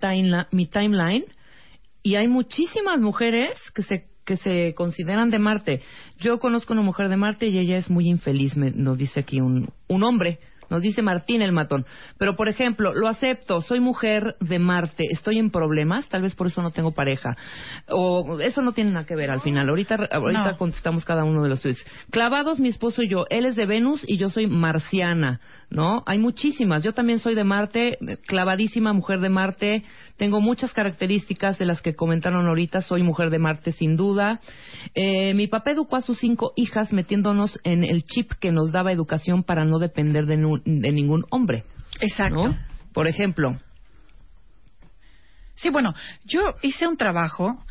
mi timeline y hay muchísimas mujeres que se que se consideran de Marte. Yo conozco una mujer de Marte y ella es muy infeliz, me- nos dice aquí un, un hombre. Nos dice Martín el matón. Pero, por ejemplo, lo acepto, soy mujer de Marte, estoy en problemas, tal vez por eso no tengo pareja. O eso no tiene nada que ver al final. Ahorita, ahorita No. contestamos cada uno de los tweets. Clavados, mi esposo y yo. Él es de Venus y yo soy marciana, ¿no? Hay muchísimas. Yo también soy de Marte, clavadísima mujer de Marte. Tengo muchas características de las que comentaron ahorita. Soy mujer de Marte, sin duda. Eh, mi papá educó a sus cinco hijas metiéndonos en el chip que nos daba educación para no depender de, nu- de ningún hombre. Exacto. ¿no? Por ejemplo, Sí, bueno, yo hice un trabajo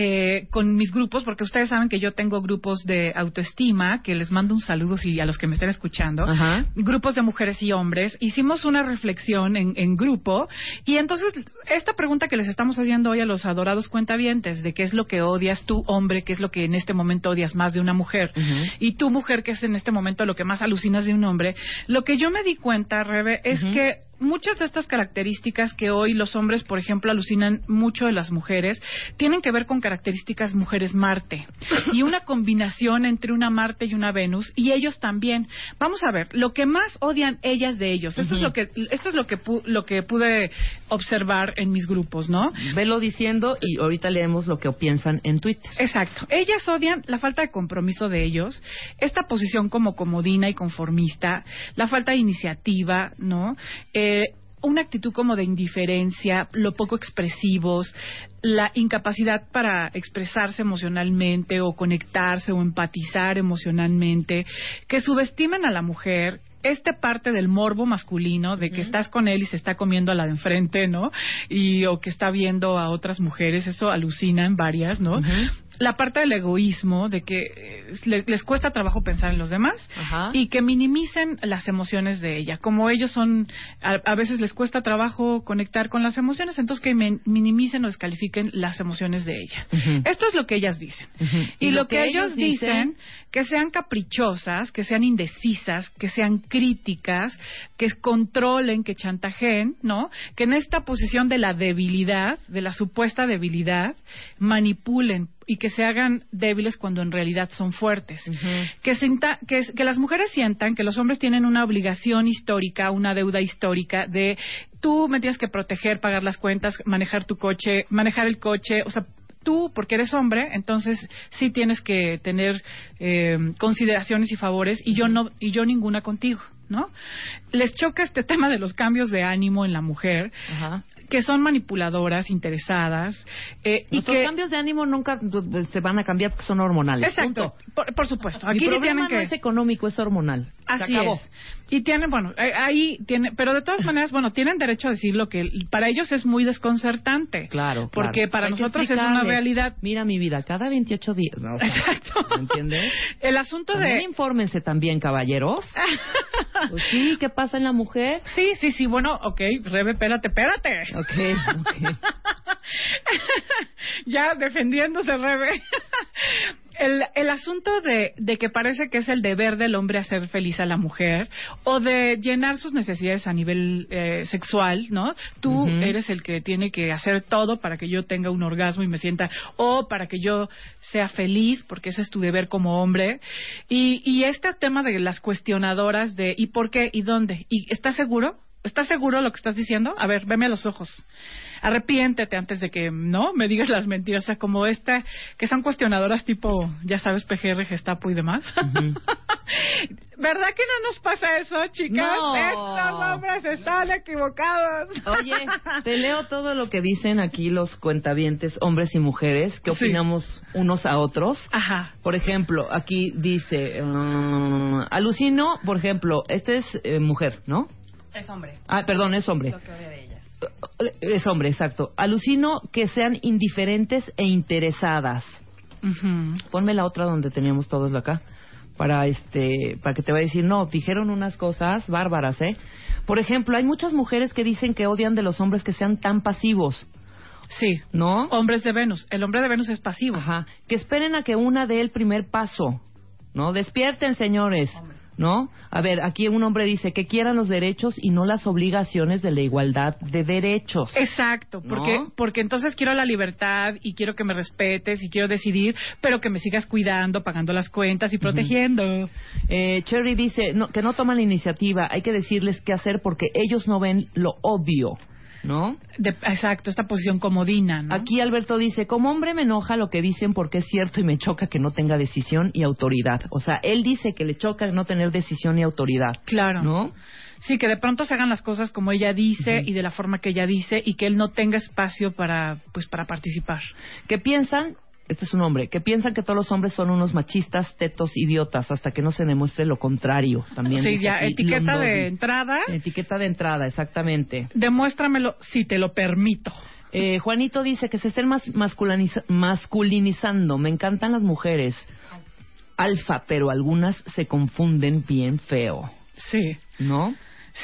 eh, con mis grupos, porque ustedes saben que yo tengo grupos de autoestima, que les mando un saludo si a los que me estén escuchando, Ajá. grupos de mujeres y hombres. Hicimos una reflexión en, en grupo y entonces esta pregunta que les estamos haciendo hoy a los adorados cuentavientes, de qué es lo que odias tú, hombre, qué es lo que en este momento odias más de una mujer, y tú, mujer, que es en este momento lo que más alucinas de un hombre, lo que yo me di cuenta, Rebe, es que muchas de estas características que hoy los hombres, por ejemplo, alucinan mucho de las mujeres, tienen que ver con características mujeres Marte y una combinación entre una Marte y una Venus y ellos también. Vamos a ver, lo que más odian ellas de ellos. Esto es Ujú. lo que esto es lo que pu- lo que pude observar en mis grupos, ¿no? velo diciendo y ahorita leemos lo que piensan en Twitter. Exacto. Ellas odian la falta de compromiso de ellos, esta posición como comodina y conformista, la falta de iniciativa, ¿no? Eh, una actitud como de indiferencia, lo poco expresivos, la incapacidad para expresarse emocionalmente o conectarse o empatizar emocionalmente, que subestimen a la mujer, esta parte del morbo masculino de que estás con él y se está comiendo a la de enfrente, ¿no? Y o que está viendo a otras mujeres, eso alucinan varias, ¿no? La parte del egoísmo, de que eh, le- les cuesta trabajo pensar en los demás Ajá. y que minimicen las emociones de ella. Como ellos son, a, a veces les cuesta trabajo conectar con las emociones, entonces que min- minimicen o descalifiquen las emociones de ella. Esto es lo que ellas dicen. Y, lo, que, ellos dicen, que sean caprichosas, que sean indecisas, que sean críticas, que controlen, que chantajeen, ¿no? Que en esta posición de la debilidad, de la supuesta debilidad, manipulen y que se hagan débiles cuando en realidad son fuertes. que, sienta- que, que las mujeres sientan que los hombres tienen una obligación histórica, una deuda histórica de tú me tienes que proteger, pagar las cuentas, manejar tu coche, manejar el coche, o sea, tú, porque eres hombre, entonces sí tienes que tener eh, consideraciones y favores y yo no y yo ninguna contigo, ¿no? Les choca este tema de los cambios de ánimo en la mujer. Ajá. Que son manipuladoras, interesadas, eh, y que... cambios de ánimo nunca eh, se van a cambiar porque son hormonales. Exacto, por, por supuesto. Mi Aquí sí tienen que... no es económico, es hormonal. Se Así acabó. es. Y tienen, bueno, eh, ahí tiene, pero de todas maneras, bueno, tienen derecho a decir lo que para ellos es muy desconcertante. Claro, Porque para Hay nosotros es una realidad. Mira mi vida, cada 28 días. No, o sea, Exacto. ¿me ¿Entiendes? El asunto También de infórmense también, caballeros. Pues sí, ¿qué pasa en la mujer? Sí, sí, sí, bueno, ok, Rebe, espérate, espérate. Ok, ok. ya defendiéndose, Rebe. El, el asunto de, de que parece que es el deber del hombre hacer feliz a la mujer o de llenar sus necesidades a nivel eh, sexual, ¿no? Tú eres el que tiene que hacer todo para que yo tenga un orgasmo y me sienta, o para que yo sea feliz, porque ese es tu deber como hombre. Y, y este tema de las cuestionadoras de ¿y por qué? ¿y dónde? ¿y estás seguro? ¿Estás seguro de lo que estás diciendo? A ver, veme a los ojos. Arrepiéntete antes de que, ¿no? Me digas las mentiras. O sea, como esta, que son cuestionadoras tipo, ya sabes, PGR, Gestapo y demás. ¿Verdad que no nos pasa eso, chicas? No. Estos hombres están equivocados. Oye, te leo todo lo que dicen aquí los cuentavientes, hombres y mujeres, que Sí. opinamos unos a otros. Ajá. Por ejemplo, aquí dice, mm, alucino, por ejemplo, este es eh, mujer, ¿no? Es hombre. Ah, perdón, es hombre. Lo que odia de ellas. Es hombre, exacto. Alucino que sean indiferentes e interesadas. Ujú. Ponme la otra donde teníamos todos acá para este para que te vaya a decir no dijeron unas cosas bárbaras eh por ejemplo hay muchas mujeres que dicen que odian de los hombres que sean tan pasivos Sí. no Hombres de Venus. El hombre de Venus es pasivo. Ajá. que esperen a que una dé el primer paso no despierten señores ¿No? A ver, aquí un hombre dice que quieran los derechos y no las obligaciones de la igualdad de derechos. Exacto, porque, ¿No? porque entonces quiero la libertad y quiero que me respetes y quiero decidir, pero que me sigas cuidando, pagando las cuentas y protegiendo. Eh, Cherry dice no, que no toman la iniciativa, hay que decirles qué hacer porque ellos no ven lo obvio, ¿no? De- exacto, esta posición comodina, ¿no? Aquí Alberto dice, como hombre me enoja lo que dicen porque es cierto y me choca que no tenga decisión y autoridad. O sea, él dice que le choca no tener decisión y autoridad. Claro. ¿No? Sí, que de pronto se hagan las cosas como ella dice y de la forma que ella dice y que él no tenga espacio para, pues, para participar. Que piensan, este es un hombre, que piensan que todos los hombres son unos machistas, tetos, idiotas, hasta que no se demuestre lo contrario. También sí, ya, etiqueta de entrada, Etiqueta de entrada, exactamente. demuéstramelo si te lo permito. Eh, Juanito dice que se estén mas- masculiniza- masculinizando. Me encantan las mujeres. Alfa, pero algunas se confunden bien feo. Sí. ¿No?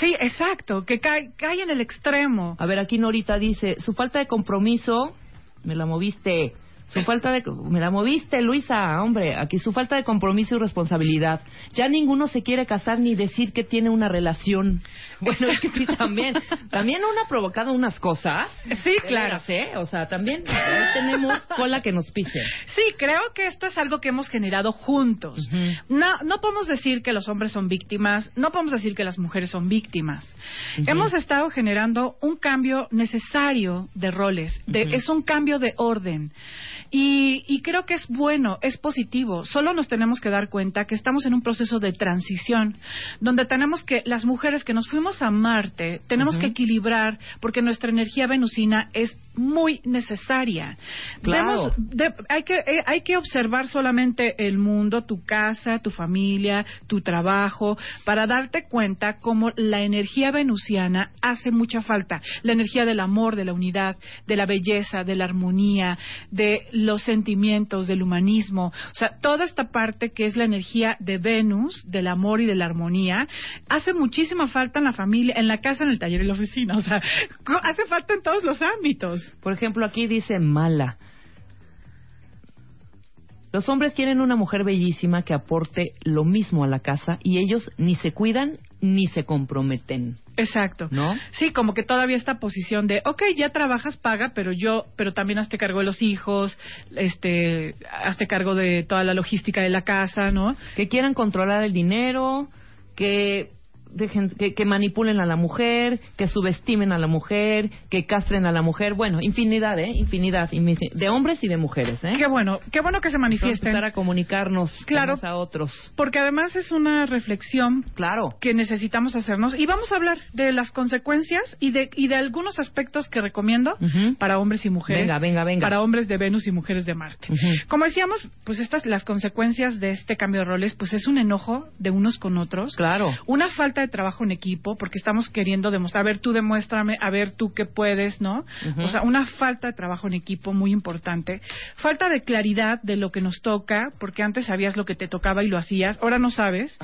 Sí, exacto, que cae, cae en el extremo. A ver, aquí Norita dice, su falta de compromiso, me la moviste. Su falta de... Me la moviste, Luisa, hombre. Aquí su falta de compromiso y responsabilidad. Ya ninguno se quiere casar ni decir que tiene una relación. Bueno, es que sí, también. También uno ha provocado unas cosas. Sí, claro. ¿eh? O sea, también tenemos cola que nos pise. Sí, creo que esto es algo que hemos generado juntos. No, no podemos decir que los hombres son víctimas, no podemos decir que las mujeres son víctimas. Hemos estado generando un cambio necesario de roles, de, es un cambio de orden. Y, y creo que es bueno, es positivo. Solo nos tenemos que dar cuenta que estamos en un proceso de transición, donde tenemos que, las mujeres que nos fuimos a Marte, tenemos que equilibrar, porque nuestra energía venusina es muy necesaria. Claro. De- hay, que, eh, hay que observar solamente el mundo, tu casa, tu familia, tu trabajo, para darte cuenta cómo la energía venusiana hace mucha falta. La energía del amor, de la unidad, de la belleza, de la armonía, de los sentimientos, del humanismo. O sea, toda esta parte que es la energía de Venus, del amor y de la armonía, hace muchísima falta en la familia, en la casa, en el taller y en la oficina. O sea, hace falta en todos los ámbitos. Por ejemplo, aquí dice mala. Los hombres quieren una mujer bellísima que aporte lo mismo a la casa y ellos ni se cuidan ni se comprometen. Exacto. ¿No? Sí, como que todavía esta posición de, ok, ya trabajas, paga, pero yo, pero también hazte cargo de los hijos, este, hazte cargo de toda la logística de la casa, ¿no? Que quieran controlar el dinero, que dejen, que, que manipulen a la mujer, que subestimen a la mujer, que castren a la mujer. Bueno, infinidad, ¿eh? Infinidad. De hombres y de mujeres, ¿eh? Qué bueno, qué bueno que se manifiesten. empezar a comunicarnos Claro. a otros. Porque además es una reflexión claro. que necesitamos hacernos. Y vamos a hablar de las consecuencias y de, y de algunos aspectos que recomiendo para hombres y mujeres. Venga, venga, venga. Para hombres de Venus y mujeres de Marte. Como decíamos, pues estas las consecuencias de este cambio de roles, pues es un enojo de unos con otros. Claro. Una falta de trabajo en equipo, porque estamos queriendo demostrar, a ver, tú demuéstrame, a ver tú qué puedes, ¿no? O sea, una falta de trabajo en equipo muy importante. Falta de claridad de lo que nos toca, porque antes sabías lo que te tocaba y lo hacías, ahora no sabes.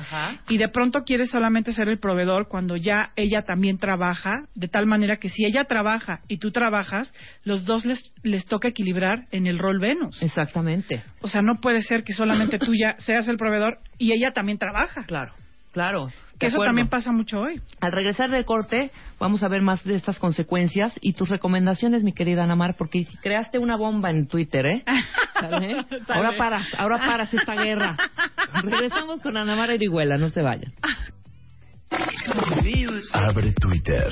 Y de pronto quieres solamente ser el proveedor cuando ya ella también trabaja, de tal manera que si ella trabaja y tú trabajas, los dos les, les toca equilibrar en el rol Venus. Exactamente. O sea, no puede ser que solamente tú ya seas el proveedor y ella también trabaja. Claro, claro. Que eso acuerdo. también pasa mucho hoy. Al regresar del corte, vamos a ver más de estas consecuencias y tus recomendaciones, mi querida Ana Mar, porque creaste una bomba en Twitter, ¿eh? ¿Sale? Ahora paras, ahora paras esta guerra. Regresamos con Ana Mar Erihuela, no se vayan. Abre Twitter.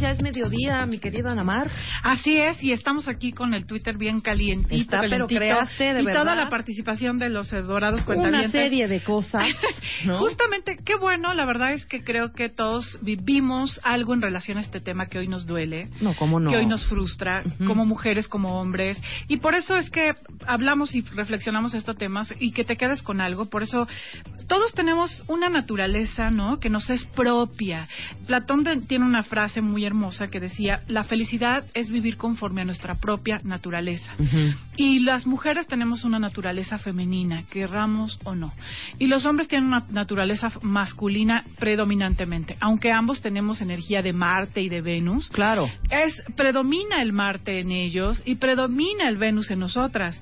Ya es mediodía, mi querida Ana Mar. Así es, y estamos aquí con el Twitter bien calientito, Está, pero creaste, de y verdad. toda la participación de los dorados Una cuentavientes. serie de cosas, ¿no? Justamente, qué bueno, la verdad es que creo que todos vivimos algo en relación a este tema que hoy nos duele, No, cómo no. que hoy nos frustra, como mujeres, como hombres, y por eso es que hablamos y reflexionamos estos temas y que te quedes con algo, por eso todos tenemos una naturaleza, ¿no? Que nos es propia. Platón de- tiene una frase muy hermosa que decía, la felicidad es vivir conforme a nuestra propia naturaleza. Y las mujeres tenemos una naturaleza femenina, querramos o no. Y los hombres tienen una naturaleza masculina predominantemente, aunque ambos tenemos energía de Marte y de Venus. Claro. Es predomina el Marte en ellos y predomina el Venus en nosotras.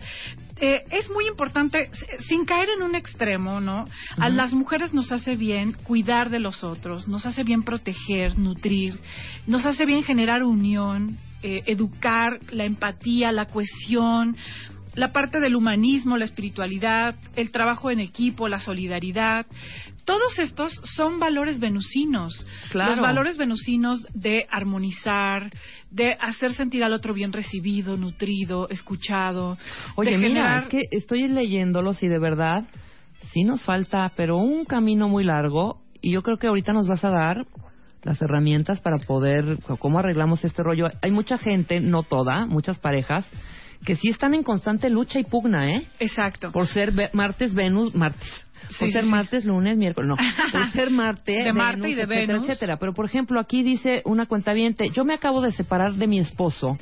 Eh, es muy importante, sin caer en un extremo, ¿no? A las mujeres nos hace bien cuidar de los otros, nos hace bien proteger, nutrir, nos hace bien generar unión, eh, educar, la empatía, la cohesión, la parte del humanismo, la espiritualidad, el trabajo en equipo, la solidaridad. Todos estos son valores venusinos. Claro. Los valores venusinos de armonizar, de hacer sentir al otro bien recibido, nutrido, escuchado. Oye, de mira, generar- es que estoy leyéndolos y de verdad sí nos falta, pero un camino muy largo y yo creo que ahorita nos vas a dar las herramientas para poder, cómo arreglamos este rollo. Hay mucha gente, no toda, muchas parejas, que sí están en constante lucha y pugna, ¿eh? Exacto. Por ser martes, Venus, martes. Por Sí, ser sí, sí. martes, lunes, miércoles, no. Por ser Marte, De Marte y de etcétera, Venus. etcétera. Pero, por ejemplo, aquí dice una cuentaviente, yo me acabo de separar de mi esposo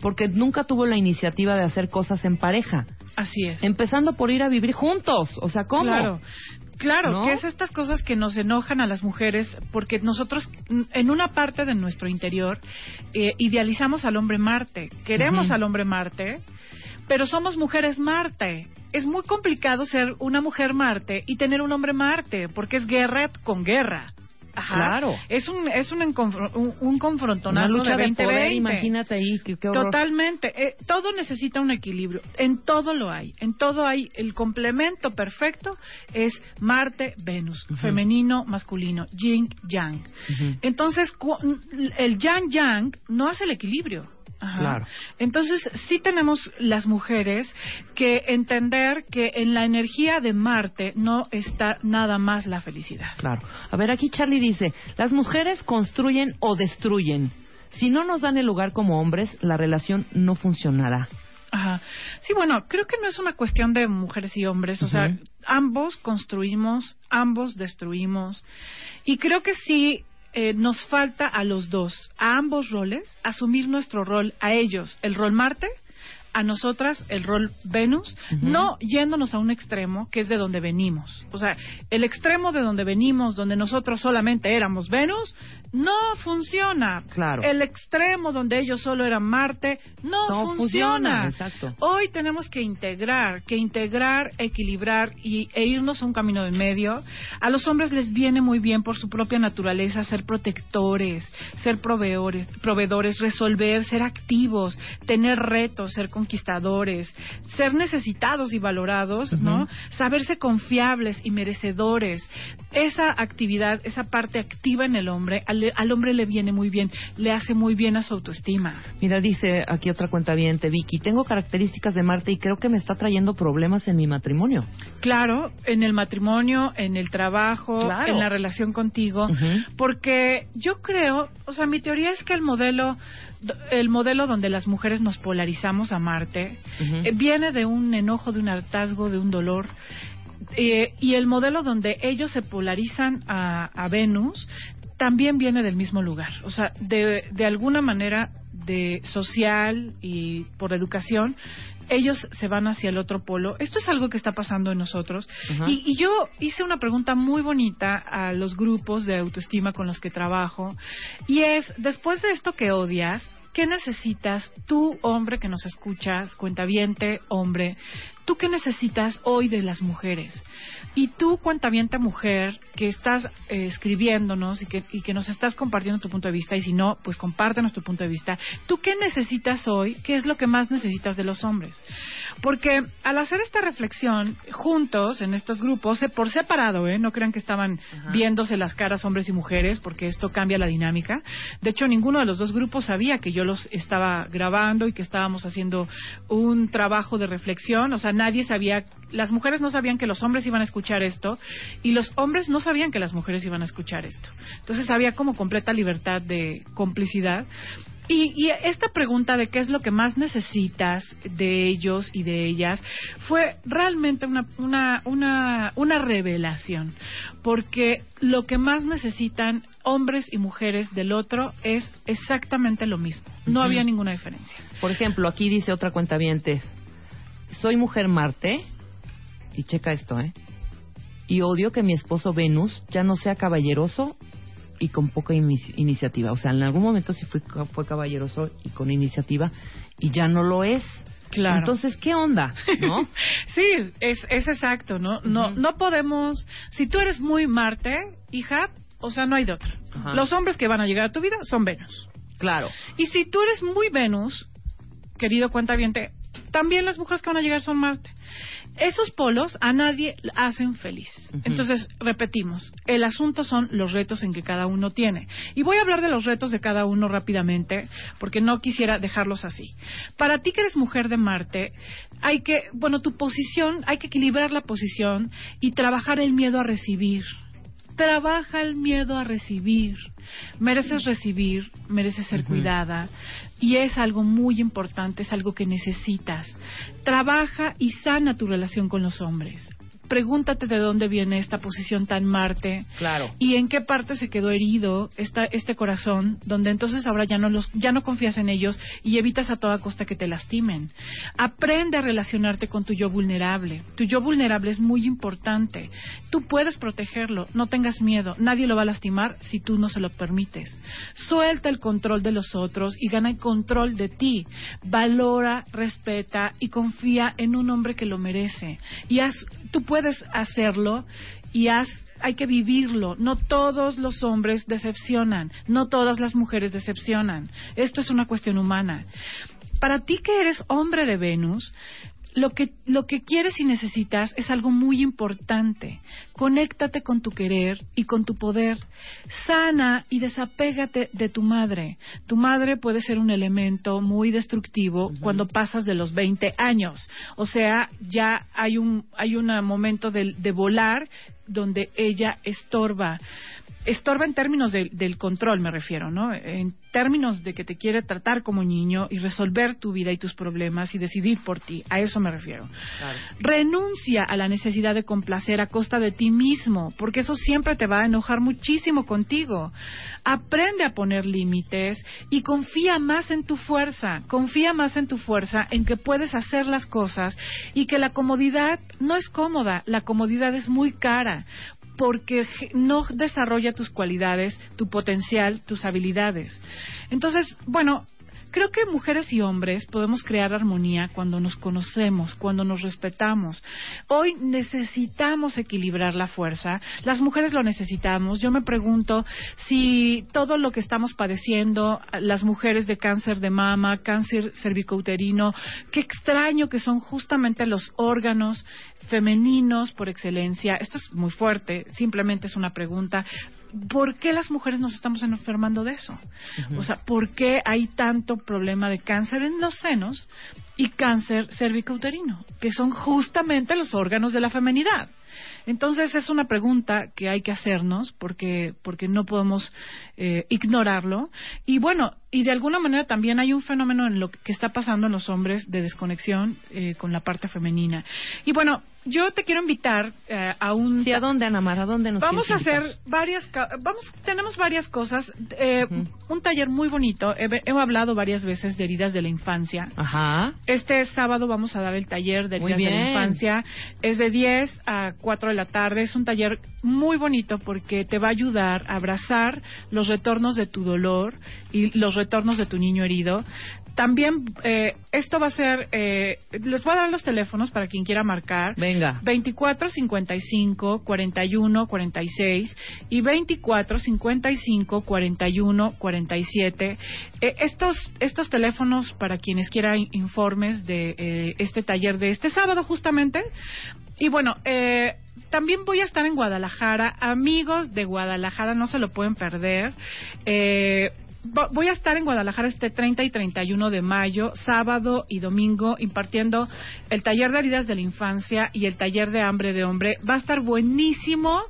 porque nunca tuvo la iniciativa de hacer cosas en pareja. Así es. Empezando por ir a vivir juntos. O sea, ¿cómo? Claro. Claro, ¿No? que es estas cosas que nos enojan a las mujeres porque nosotros en una parte de nuestro interior eh, idealizamos al hombre Marte, queremos al hombre Marte, pero somos mujeres Marte. Es muy complicado ser una mujer Marte y tener un hombre Marte porque es guerra con guerra. Ajá. Claro. Es un es un, un, un confrontonazo Una lucha de de 20 poder, imagínate ahí, qué, qué horror. Totalmente. Eh, todo necesita un equilibrio. En todo lo hay. En todo hay el complemento perfecto es Marte, Venus, femenino, masculino, Yin, Yang. Entonces el Yang Yang no hace el equilibrio. Ajá. Claro. Entonces, sí tenemos las mujeres que entender que en la energía de Marte no está nada más la felicidad. Claro. A ver, aquí Charlie dice, las mujeres construyen o destruyen. Si no nos dan el lugar como hombres, la relación no funcionará. Ajá. Sí, bueno, creo que no es una cuestión de mujeres y hombres, o sea, ambos construimos, ambos destruimos, y creo que sí eh, nos falta a los dos, a ambos roles, asumir nuestro rol, a ellos, el rol Marte, a nosotras el rol Venus, no yéndonos a un extremo que es de donde venimos. O sea, el extremo de donde venimos, donde nosotros solamente éramos Venus, no funciona. Claro. El extremo donde ellos solo eran Marte, no, No funciona. funciona, exacto. Hoy tenemos que integrar, que integrar, equilibrar y, e irnos a un camino de medio. A los hombres les viene muy bien por su propia naturaleza ser protectores, ser proveedores, proveedores, resolver, ser activos, tener retos, ser conquistadores, ser necesitados y valorados, ¿no? Saberse confiables y merecedores. Esa actividad, esa parte activa en el hombre, al, al hombre le viene muy bien, le hace muy bien a su autoestima. Mira, dice aquí otra cuenta bien, Vicky, tengo características de Marte y creo que me está trayendo problemas en mi matrimonio. Claro, en el matrimonio, en el trabajo, Claro. en la relación contigo, porque yo creo, o sea, mi teoría es que el modelo el modelo donde las mujeres nos polarizamos a Marte eh, viene de un enojo, de un hartazgo, de un dolor. eh, y el modelo donde ellos se polarizan a, a Venus también viene del mismo lugar. O sea, de, de alguna manera de social y por educación, ellos se van hacia el otro polo. Esto es algo que está pasando en nosotros. Y, y yo hice una pregunta muy bonita a los grupos de autoestima con los que trabajo. Y es, después de esto que odias, ¿qué necesitas tú, hombre que nos escuchas, cuentaviente, hombre? ¿Tú qué necesitas hoy de las mujeres? Y tú, cuentaviente mujer, que estás eh, escribiéndonos y que, y que nos estás compartiendo tu punto de vista, y si no, pues compártenos tu punto de vista. ¿Tú qué necesitas hoy? ¿Qué es lo que más necesitas de los hombres? Porque al hacer esta reflexión juntos en estos grupos, eh, por separado, ¿eh? no crean que estaban Ajá. viéndose las caras hombres y mujeres, porque esto cambia la dinámica. De hecho, ninguno de los dos grupos sabía que yo los estaba grabando y que estábamos haciendo un trabajo de reflexión. O sea, nadie sabía, las mujeres no sabían que los hombres iban a escuchar esto y los hombres no sabían que las mujeres iban a escuchar esto. Entonces había como completa libertad de complicidad. Y, y esta pregunta de qué es lo que más necesitas de ellos y de ellas fue realmente una, una, una, una revelación, porque lo que más necesitan hombres y mujeres del otro es exactamente lo mismo. No había ninguna diferencia. Por ejemplo, aquí dice otra cuenta soy mujer Marte, y checa esto, ¿eh? Y odio que mi esposo Venus ya no sea caballeroso y con poca inici- iniciativa. O sea, en algún momento sí fue, fue caballeroso y con iniciativa, y ya no lo es. Claro. Entonces, ¿qué onda? ¿No? sí, es, es exacto, ¿no? No, no podemos. Si tú eres muy Marte, hija, o sea, no hay de otra. Los hombres que van a llegar a tu vida son Venus. Claro. Y si tú eres muy Venus, querido cuentaviente, también las mujeres que van a llegar son Marte. Esos polos a nadie hacen feliz. Entonces, repetimos, el asunto son los retos en que cada uno tiene. Y voy a hablar de los retos de cada uno rápidamente, porque no quisiera dejarlos así. Para ti que eres mujer de Marte, hay que, bueno, tu posición, hay que equilibrar la posición y trabajar el miedo a recibir. Trabaja el miedo a recibir. Mereces recibir, mereces ser cuidada y es algo muy importante, es algo que necesitas. Trabaja y sana tu relación con los hombres. Pregúntate de dónde viene esta posición tan Marte Claro. y en qué parte se quedó herido esta, este corazón, donde entonces ahora ya no los, ya no confías en ellos y evitas a toda costa que te lastimen. Aprende a relacionarte con tu yo vulnerable. Tu yo vulnerable es muy importante. Tú puedes protegerlo, no tengas miedo. Nadie lo va a lastimar si tú no se lo permites. Suelta el control de los otros y gana el control de ti. Valora, respeta y confía en un hombre que lo merece. Y haz, tú puedes hacerlo y haz hay que vivirlo. No todos los hombres decepcionan, no todas las mujeres decepcionan. Esto es una cuestión humana. Para ti que eres hombre de Venus, lo que, lo que quieres y necesitas es algo muy importante. Conéctate con tu querer y con tu poder. Sana y desapégate de tu madre. Tu madre puede ser un elemento muy destructivo cuando pasas de los 20 años. O sea, ya hay un, hay un momento de, de volar donde ella estorba. Estorba en términos de- del control, me refiero, ¿no? En términos de que te quiere tratar como niño y resolver tu vida y tus problemas y decidir por ti. A eso me refiero. Renuncia a la necesidad de complacer a costa de ti mismo, porque eso siempre te va a enojar muchísimo contigo. Aprende a poner límites y confía más en tu fuerza, confía más en tu fuerza, en que puedes hacer las cosas y que la comodidad no es cómoda, la comodidad es muy cara porque no desarrolla tus cualidades, tu potencial, tus habilidades. Entonces, bueno, creo que mujeres y hombres podemos crear armonía cuando nos conocemos, cuando nos respetamos. Hoy necesitamos equilibrar la fuerza. Las mujeres lo necesitamos. Yo me pregunto si todo lo que estamos padeciendo, las mujeres de cáncer de mama, cáncer cervicouterino, qué extraño que son justamente los órganos femeninos por excelencia. Esto es muy fuerte, simplemente es una pregunta. ¿Por qué las mujeres nos estamos enfermando de eso? O sea, ¿por qué hay tanto problema de cáncer en los senos y cáncer cervicouterino, que son justamente los órganos de la femenidad? Entonces es una pregunta que hay que hacernos porque porque no podemos eh, ignorarlo y bueno y de alguna manera también hay un fenómeno en lo que está pasando en los hombres de desconexión eh, con la parte femenina y bueno yo te quiero invitar eh, a un Sí, ¿a dónde, Ana Mar? ¿A dónde nos vamos a hacer invitar? varias vamos tenemos varias cosas eh, un taller muy bonito he, he hablado varias veces de heridas de la infancia Ajá. este sábado vamos a dar el taller de heridas de la infancia. Es de 10 a 4 de la tarde. Es un taller muy bonito porque te va a ayudar a abrazar los retornos de tu dolor y los retornos de tu niño herido. También eh, esto va a ser, eh, les voy a dar los teléfonos para quien quiera marcar. Venga. 24 55 41 46 y 24 55 41 47. Eh, estos, estos teléfonos para quienes quieran informes de eh, este taller de este sábado justamente. Y bueno, eh, también voy a estar en Guadalajara. Amigos de Guadalajara, no se lo pueden perder. Eh, Voy a estar en Guadalajara este 30 y 31 de mayo, sábado y domingo, impartiendo el taller de heridas de la infancia y el taller de hambre de hombre. Va a estar buenísimo.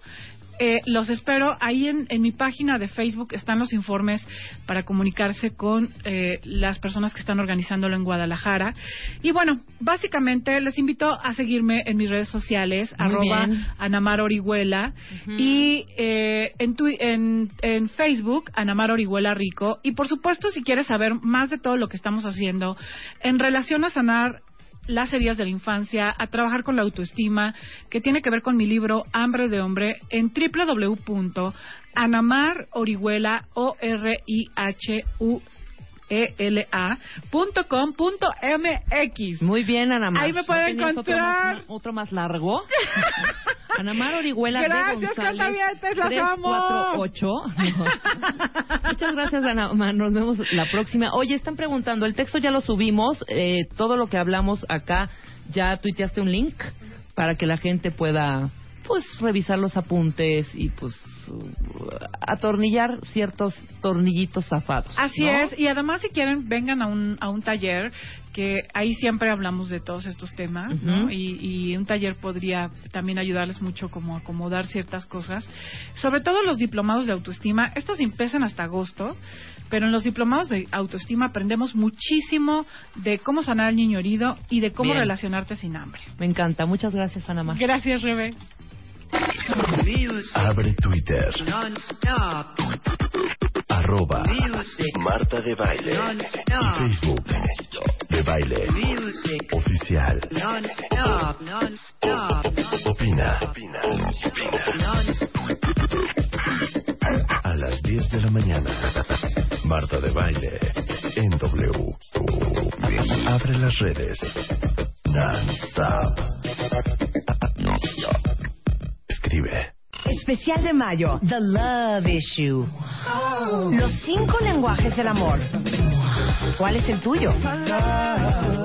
Eh, los espero ahí en, en mi página de Facebook. Están los informes para comunicarse con eh, las personas que están organizándolo en Guadalajara. Y bueno básicamente les invito a seguirme en mis redes sociales Muy arroba bien. Anamar Orihuela. Y eh, en, en, en Facebook Anamar Orihuela Rico. Y por supuesto si quieres saber más de todo lo que estamos haciendo en relación a sanar las heridas de la infancia, a trabajar con la autoestima, que tiene que ver con mi libro Hambre de Hombre, en www.anamarorihuela, o r i h u e l a punto com punto mx. Muy bien, Ana Mar. Ahí me ¿No pueden otro encontrar. más- Otro más largo. Ana Mar Orihuela Gracias, las amo. 348. No. Muchas gracias, Ana Mar. Nos vemos la próxima. Oye, están preguntando, el texto ya lo subimos, eh, todo lo que hablamos acá, ya tuiteaste un link para que la gente pueda, pues, revisar los apuntes y, pues, atornillar ciertos tornillitos zafados. Así ¿no? es, y además si quieren vengan a un, a un taller que ahí siempre hablamos de todos estos temas, ¿no? Y, y un taller podría también ayudarles mucho como acomodar ciertas cosas, sobre todo los diplomados de autoestima, estos empiezan hasta agosto, pero en los diplomados de autoestima aprendemos muchísimo de cómo sanar al niño herido y de cómo Bien. relacionarte sin hambre. Me encanta. Muchas gracias, Ana Mar. Gracias, Rebe. Abre Twitter. Arroba Marta de Baile. Y Facebook. De Baile. Oficial. Opina. Opina. A las 10 de la mañana. Marta de Baile. En W. Abre las redes. Non-stop. Especial de mayo, The Love Issue. Los cinco lenguajes del amor. ¿Cuál es el tuyo?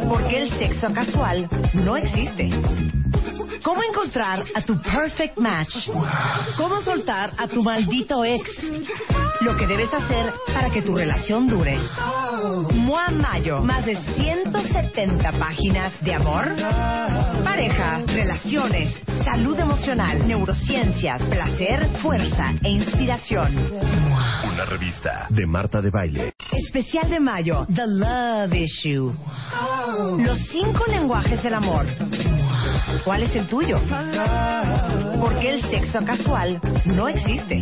Porque el sexo casual no existe. ¿Cómo encontrar a tu perfect match? ¿Cómo soltar a tu maldito ex? Lo que debes hacer para que tu relación dure. Mua Mayo, más de 170 páginas de amor, pareja, relaciones, salud emocional, neurociencias, placer, fuerza e inspiración. Una revista de Marta de Baile. Especial de mayo, The Love Issue. Los cinco lenguajes del amor. ¿Cuál es el tuyo? Porque el sexo casual no existe.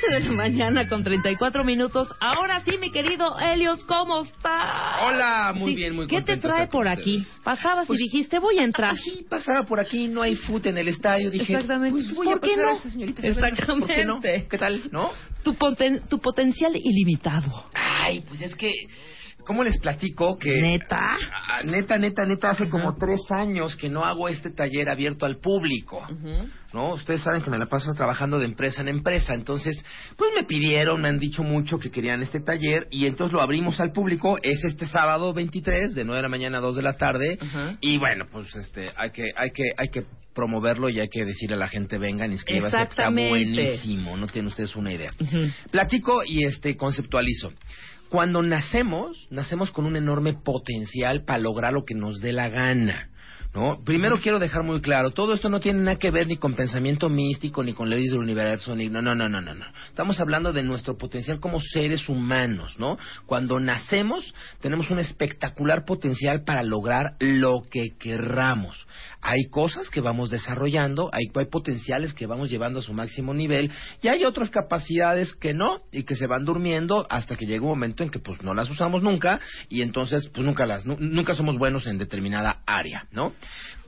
Doce de la mañana con 34 minutos. Ahora sí, mi querido Helios, ¿cómo estás? Hola, muy Sí, bien, muy ¿Qué te trae por aquí? Pasabas Pues- y dijiste, voy a entrar. Sí, pasaba por aquí, no hay food en el estadio. Dije, Exactamente. pues voy ¿Por a qué pasar a no? esta señorita. a verla. ¿Por qué no? Exactamente. ¿Qué tal? ¿No? Tu, poten- tu potencial ilimitado. Ay, pues es que, ¿cómo les platico que... ¿Neta? Neta, neta, neta, hace como tres años que no hago este taller abierto al público. ¿no? Ustedes saben que me la paso trabajando de empresa en empresa, entonces, pues me pidieron, me han dicho mucho que querían este taller y entonces lo abrimos al público, es este sábado 23, de 9 de la mañana a 2 de la tarde, y bueno, pues este, hay que, hay que, hay que promoverlo y hay que decirle a la gente vengan, inscríbase, está buenísimo, no tienen ustedes una idea. Platico y este conceptualizo. Cuando nacemos, nacemos con un enorme potencial para lograr lo que nos dé la gana. ¿No? Primero quiero dejar muy claro, todo esto no tiene nada que ver ni con pensamiento místico, ni con leyes del universo, ni no, no, no, no, no, no. Estamos hablando de nuestro potencial como seres humanos, ¿no? Cuando nacemos tenemos un espectacular potencial para lograr lo que querramos. Hay cosas que vamos desarrollando, hay, hay potenciales que vamos llevando a su máximo nivel y hay otras capacidades que no y que se van durmiendo hasta que llega un momento en que pues no las usamos nunca y entonces pues nunca las nu- nunca somos buenos en determinada área, ¿no?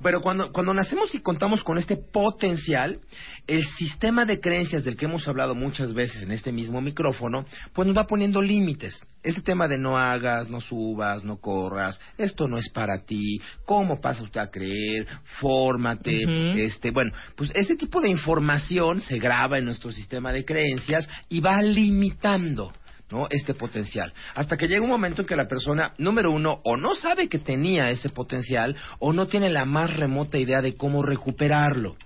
Pero cuando cuando nacemos y contamos con este potencial, el sistema de creencias del que hemos hablado muchas veces en este mismo micrófono, pues nos va poniendo límites. Este tema de no hagas, no subas, no corras, esto no es para ti, ¿cómo pasa usted a creer? Fórmate, este, bueno, pues este tipo de información se graba en nuestro sistema de creencias y va limitando. ¿no? este potencial. Hasta que llega un momento en que la persona, número uno, o no sabe que tenía ese potencial, o no tiene la más remota idea de cómo recuperarlo.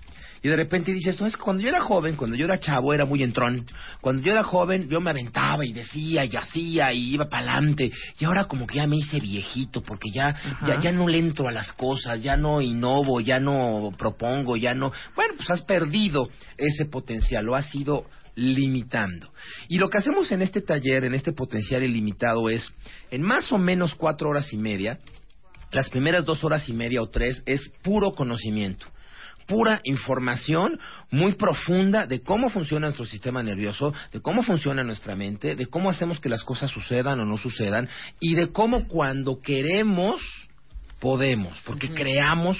Y de repente dices, no, es que cuando yo era joven, cuando yo era chavo, era muy entrón. Cuando yo era joven, yo me aventaba y decía y hacía y iba para adelante. Y ahora como que ya me hice viejito porque ya, ya, ya no le entro a las cosas, ya no innovo, ya no propongo, ya no... Bueno, pues has perdido ese potencial, lo has ido limitando. Y lo que hacemos en este taller, en este potencial ilimitado, es en más o menos cuatro horas y media, las primeras dos horas y media o tres es puro conocimiento pura información muy profunda de cómo funciona nuestro sistema nervioso, de cómo funciona nuestra mente, de cómo hacemos que las cosas sucedan o no sucedan y de cómo cuando queremos podemos, porque creamos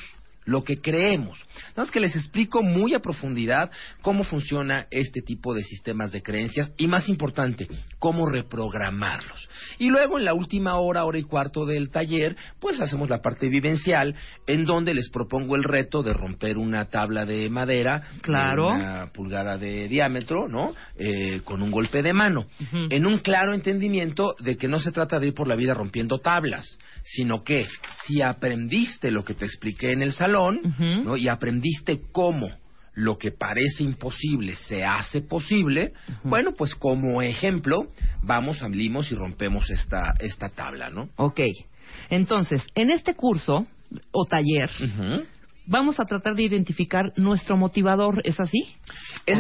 lo que creemos. Nada más que les explico muy a profundidad cómo funciona este tipo de sistemas de creencias y más importante, cómo reprogramarlos. Y luego en la última hora, hora y cuarto del taller, pues hacemos la parte vivencial en donde les propongo el reto de romper una tabla de madera Claro. una pulgada de diámetro, ¿no? Eh, con un golpe de mano. En un claro entendimiento de que no se trata de ir por la vida rompiendo tablas, sino que si aprendiste lo que te expliqué en el salón, ¿no? Y aprendiste cómo lo que parece imposible se hace posible, bueno, pues como ejemplo, vamos, salimos y rompemos esta, esta tabla, ¿no? Ok. Entonces, en este curso o taller, vamos a tratar de identificar nuestro motivador, ¿es así?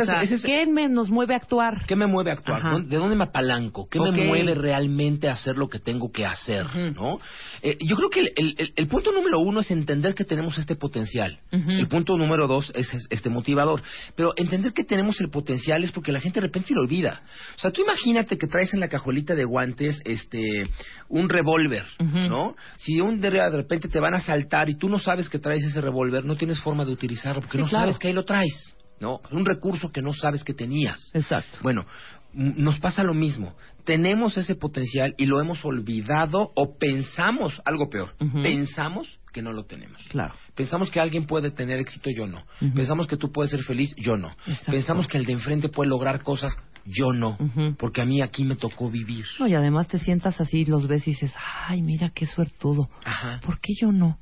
O sea, es- ¿Qué me, nos mueve a actuar? ¿Qué me mueve a actuar? Ajá. ¿Dónde- ¿De dónde me apalanco? ¿Qué me mueve realmente a hacer lo que tengo que hacer? ¿no? Eh, yo creo que el, el- el- el punto número uno es entender que tenemos este potencial. El punto número dos es, es este motivador. Pero entender que tenemos el potencial es porque la gente de repente se lo olvida. O sea, tú imagínate que traes en la cajolita de guantes este un revólver, ¿no? Si un día de repente te van a asaltar y tú no sabes que traes ese revólver, no tienes forma de utilizarlo porque Sí, no claro. sabes que ahí lo traes. ¿no? Un recurso que no sabes que tenías. Exacto. Bueno, nos pasa lo mismo. Tenemos ese potencial y lo hemos olvidado o pensamos, algo peor, pensamos que no lo tenemos. Claro. Pensamos que alguien puede tener éxito, yo no. Pensamos que tú puedes ser feliz, yo no. Exacto. Pensamos que el de enfrente puede lograr cosas, yo no. Porque a mí aquí me tocó vivir. No, y además te sientas así, los ves y dices, ay, mira qué suertudo. Ajá. ¿Por qué yo no?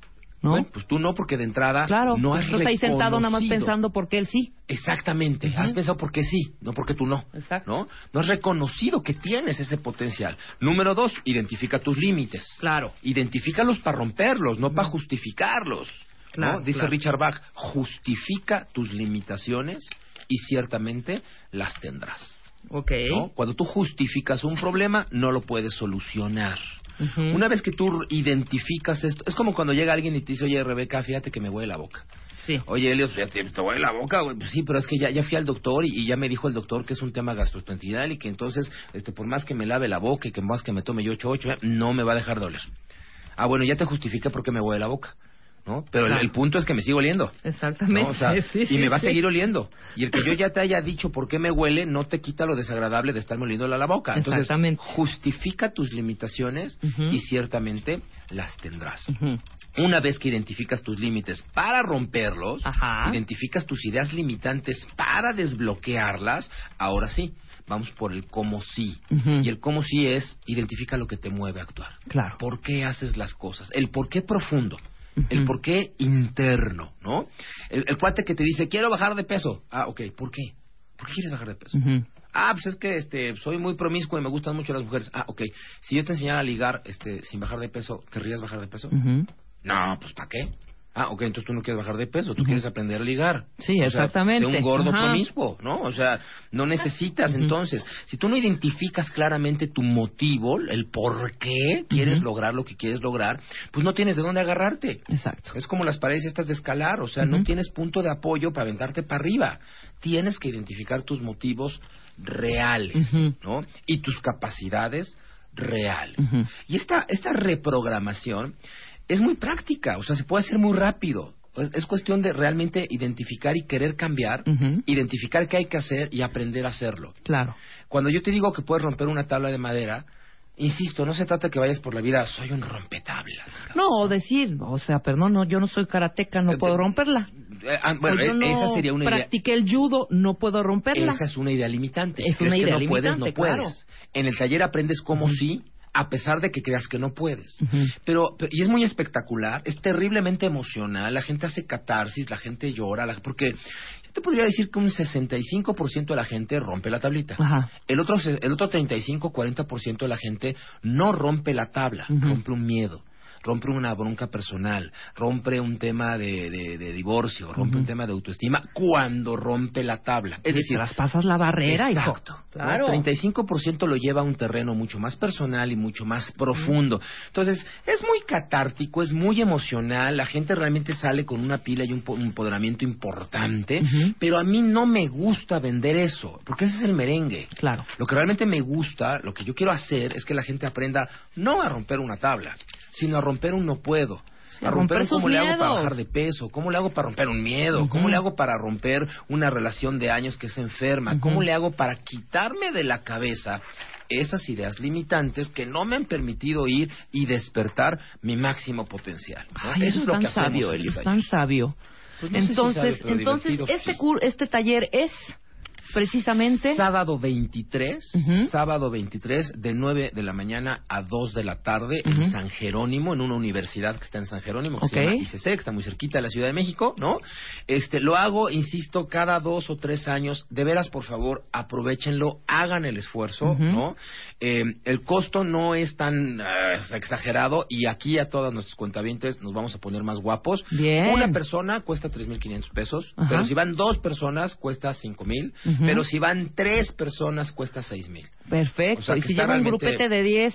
¿No? Bueno, pues tú no, porque de entrada claro, no pues has tú estás ahí sentado nada más reconocido. pensando por qué él sí. Exactamente, has pensado porque sí, no porque tú no. Exacto. ¿no? No has reconocido que tienes ese potencial. Número dos, identifica tus límites. Claro. Identifícalos para romperlos, no para justificarlos. ¿no? Claro, Dice claro. Richard Bach, justifica tus limitaciones y ciertamente las tendrás. Ok. ¿no? Cuando tú justificas un problema, no lo puedes solucionar. Una vez que tú identificas esto, es como cuando llega alguien y te dice, oye, Rebeca, fíjate que me huele la boca. Sí. Oye, Elios, ya te, te huele la boca, güey. Pues sí, pero es que ya, ya fui al doctor y, y ya me dijo el doctor que es un tema gastrointestinal y que entonces, este, por más que me lave la boca y que más que me tome yo ocho ocho, eh, no me va a dejar de oler. Ah, bueno, ya te justifica por qué me huele la boca, ¿no? Pero el- Claro. el, punto es que me sigue oliendo. Exactamente. ¿no? O sea, Sí, y me va a seguir oliendo. Y el que yo ya te haya dicho por qué me huele no te quita lo desagradable de estarme oliendo la boca. Entonces, Exactamente. justifica tus limitaciones y ciertamente las tendrás. Una vez que identificas tus límites para romperlos, Ajá. identificas tus ideas limitantes para desbloquearlas, ahora sí, vamos por el cómo sí. Y el cómo sí es, identifica lo que te mueve a actuar. Claro. ¿Por qué haces las cosas? El por qué profundo. El por qué interno, ¿no? El, el cuate que te dice, quiero bajar de peso. Ah, ok, ¿por qué? ¿Por qué quieres bajar de peso? Ah, pues es que este, soy muy promiscuo y me gustan mucho las mujeres. Ah, ok. Si yo te enseñara a ligar este, sin bajar de peso, ¿querrías bajar de peso? No, pues ¿para qué? Ah, ok, entonces tú no quieres bajar de peso, tú quieres aprender a ligar. Sí, O sea, exactamente. sé un gordo Ajá. promiscuo, ¿no? O sea, no necesitas entonces. Si tú no identificas claramente tu motivo, el por qué quieres lograr lo que quieres lograr, pues no tienes de dónde agarrarte. Exacto. Es como las paredes estas de escalar, o sea, no tienes punto de apoyo para aventarte para arriba. Tienes que identificar tus motivos reales. ¿no? Y tus capacidades reales. Y esta, esta reprogramación es muy práctica, o sea, se puede hacer muy rápido. Es, es cuestión de realmente identificar y querer cambiar, identificar qué hay que hacer y aprender a hacerlo. Claro. Cuando yo te digo que puedes romper una tabla de madera, insisto, no se trata que vayas por la vida, soy un rompetablas. No, o decir, o sea, perdón, no, yo no soy karateca, no Eh, puedo te- romperla. Eh, ah, bueno, o yo eh, no esa sería una idea. practiqué el judo, no puedo romperla. Esa es una idea limitante. Es Si una que idea no puedes, no limitante, puedes. claro. En el taller aprendes cómo sí, a pesar de que creas que no puedes. Pero, pero- y es muy espectacular, es terriblemente emocional, la gente hace catarsis, la gente llora, la- porque yo te podría decir que un 65% de la gente rompe la tablita. Ajá. El otro, el otro 35-40% de la gente no rompe la tabla, Ujú. rompe un miedo, rompe una bronca personal, rompe un tema de, de- de divorcio, rompe un tema de autoestima cuando rompe la tabla. Es Sí, decir, traspasas la barrera, hijo. Exacto. ¿no? Claro. 35% lo lleva a un terreno mucho más personal y mucho más profundo. Entonces, es muy catártico, es muy emocional, la gente realmente sale con una pila y un po- un empoderamiento importante, pero a mí no me gusta vender eso, porque ese es el merengue. Claro. Lo que realmente me gusta, lo que yo quiero hacer es que la gente aprenda no a romper una tabla, sino a romper un no puedo. Sí, a romper romper un cómo le hago para bajar de peso, cómo le hago para romper un miedo, Ujú. cómo le hago para romper una relación de años que se enferma, cómo le hago para quitarme de la cabeza esas ideas limitantes que no me han permitido ir y despertar mi máximo potencial. ¿no? Ay, Eso es lo que hacemos sabio, taller. tan sabio. Pues no si entonces, sabio, pero entonces este sí. cur- este taller es precisamente. Sábado 23, sábado 23, de 9 de la mañana a 2 de la tarde en San Jerónimo, en una universidad que está en San Jerónimo, que Ok. se llama ICC, que está muy cerquita de la Ciudad de México, ¿no? Este, lo hago, insisto, cada dos o tres años. De veras, por favor, aprovechenlo, hagan el esfuerzo. ¿no? Eh, el costo no es tan eh, exagerado y aquí a todas nuestras cuentavientes nos vamos a poner más guapos. Bien. Una persona cuesta 3.500 pesos, pero si van dos personas cuesta 5.000, Ujú. Pero si van tres personas cuesta 6.000. Perfecto. O sea, y si lleva un realmente- grupete de 10,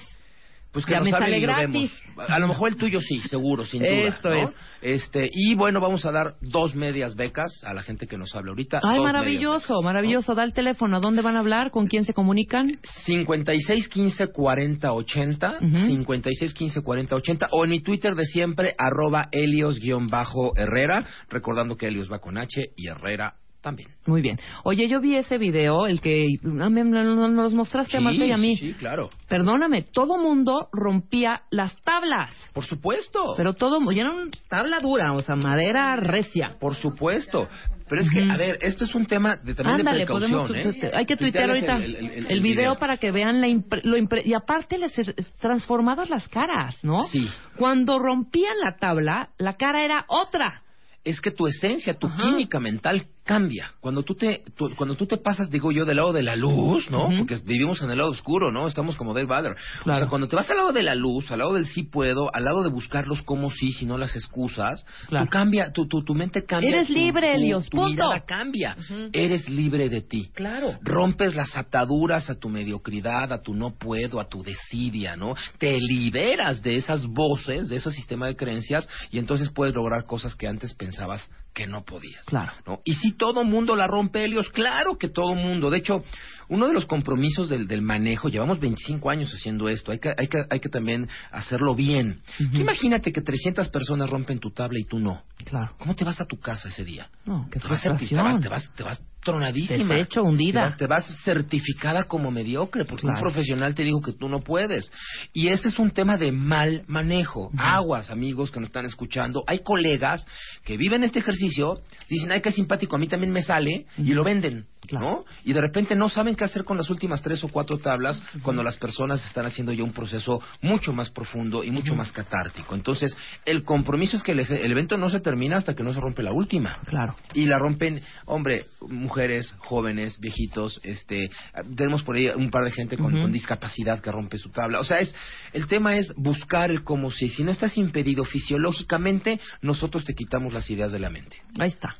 Pues que ya nos me sale y lo gratis. A lo mejor el tuyo sí, seguro, sin duda. Esto ¿no? es. Este, y bueno, vamos a dar dos medias becas a la gente que nos hable ahorita. Ay, dos maravilloso, maravilloso. Da el teléfono. ¿A dónde van a hablar? ¿Con quién se comunican? 56 15 40 80, 56 15 40 80, o en mi Twitter de siempre, arroba Helios-Herrera, recordando que Helios va con H y Herrera también. Muy bien. Oye, yo vi ese video, el que ah, nos los mostraste a Marta y a mí. sí, sí, claro. Perdóname, todo mundo rompía las tablas. Por supuesto. Pero todo, y era una tabla dura, o sea, madera recia. Por supuesto. Pero es que, a ver, esto es un tema de, también Ándale, de precaución, podemos, ¿eh? hay que tuitear ahorita el- el, el- el- el video, video. para que vean la impre- lo impre- y aparte les transformadas las caras, ¿no? Sí. Cuando rompían la tabla, la cara era otra. es que tu esencia, tu Ajá. química mental cambia. Cuando tú te tú- cuando tú te pasas, digo yo, del lado de la luz, ¿no? Porque vivimos en el lado oscuro, ¿no? Estamos como Dave Vader. O Claro. sea, cuando te vas al lado de la luz, al lado del sí puedo, al lado de buscarlos como sí, si no las excusas, Claro. tú cambia, tu, tu, tu mente cambia. Eres tu- libre, tu- Helios, Tu punto. mirada cambia. Eres libre de ti. Claro. Rompes las ataduras a tu mediocridad, a tu no puedo, a tu desidia, ¿no? Te liberas de esas voces, de ese sistema de creencias y entonces puedes lograr cosas que antes pensabas que no podías. Claro. ¿no? Y si todo mundo la rompe, Helios, claro que todo mundo. De hecho, uno de los compromisos del, del manejo, llevamos 25 años haciendo esto, hay que, hay que, hay que también hacerlo bien. Tú imagínate que 300 personas rompen tu tabla y tú no. Claro. ¿Cómo te vas a tu casa ese día? No, qué Te vas, te vas, te vas tronadísima. Deshecho, hundida. Te vas, te vas certificada como mediocre porque un profesional te dijo que tú no puedes. Y ese es un tema de mal manejo. Aguas, amigos que nos están escuchando. Hay colegas que viven este ejercicio, dicen, ay, qué simpático, a mí también me sale, y lo venden. ¿No? Y de repente no saben qué hacer con las últimas tres o cuatro tablas cuando las personas están haciendo ya un proceso mucho más profundo y mucho más catártico. Entonces, el compromiso es que el, el evento no se termina hasta que no se rompe la última. Claro. Y la rompen, hombre, mujeres, jóvenes, viejitos, este, tenemos por ahí un par de gente con, con discapacidad que rompe su tabla. O sea, es, el tema es buscar el cómo si. Si no estás impedido fisiológicamente, nosotros te quitamos las ideas de la mente. Ahí está.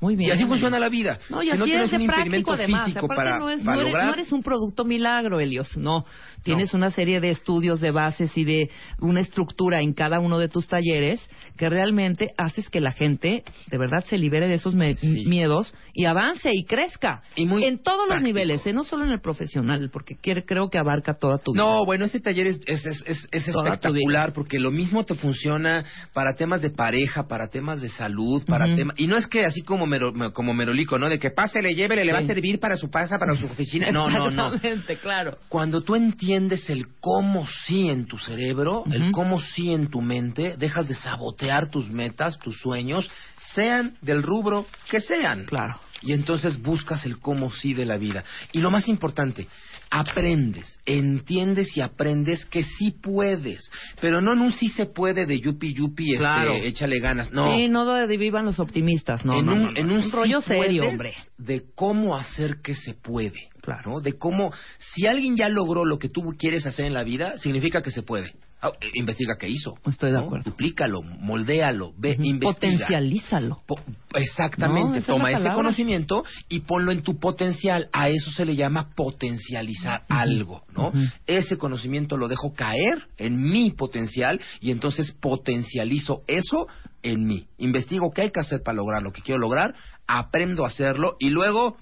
Muy bien. Y así funciona la vida. No, y si así no tienes es un práctico impedimento además. físico Aparte para, no, es- para no eres, lograr... no eres un producto milagro, Helios. No. Tienes una serie de estudios de bases y de una estructura en cada uno de tus talleres que realmente haces que la gente de verdad se libere de esos miedos y avance y crezca. en todos los niveles, ¿eh? no solo en el profesional, porque quiere, creo que abarca toda tu vida. No, bueno, este taller es, es, es, espectacular porque lo mismo te funciona para temas de pareja, para temas de salud, para Ujú. temas... Y no es que así como, mero- como Merolico, ¿no? De que pásele, llévele, le va a servir para su casa, para su oficina. No, no, no. Exactamente, claro. Cuando tú entiendes el cómo sí en tu cerebro, el cómo sí en tu mente, dejas de sabotear tus metas, tus sueños, sean del rubro que sean. Claro. Y entonces buscas el cómo sí de la vida. Y lo más importante, aprendes, entiendes y aprendes que sí puedes, pero no en un sí se puede de yupi yupi, este, Claro. échale ganas, no. Sí, no de vivan los optimistas, no, en no, un, no, no. en un, rollo sí serio, puedes hombre. De cómo hacer que se puede. Claro. De cómo, si alguien ya logró lo que tú quieres hacer en la vida, significa que se puede. Ah, eh, investiga qué hizo. Estoy de ¿no? acuerdo. Duplícalo, moldéalo, ve, investiga. Potencialízalo. Po- exactamente, No, toma ese conocimiento y ponlo en tu potencial. A eso se le llama potencializar algo, ¿no? Ese conocimiento lo dejo caer en mi potencial y entonces potencializo eso en mí. Investigo qué hay que hacer para lograr lo que quiero lograr, aprendo a hacerlo y luego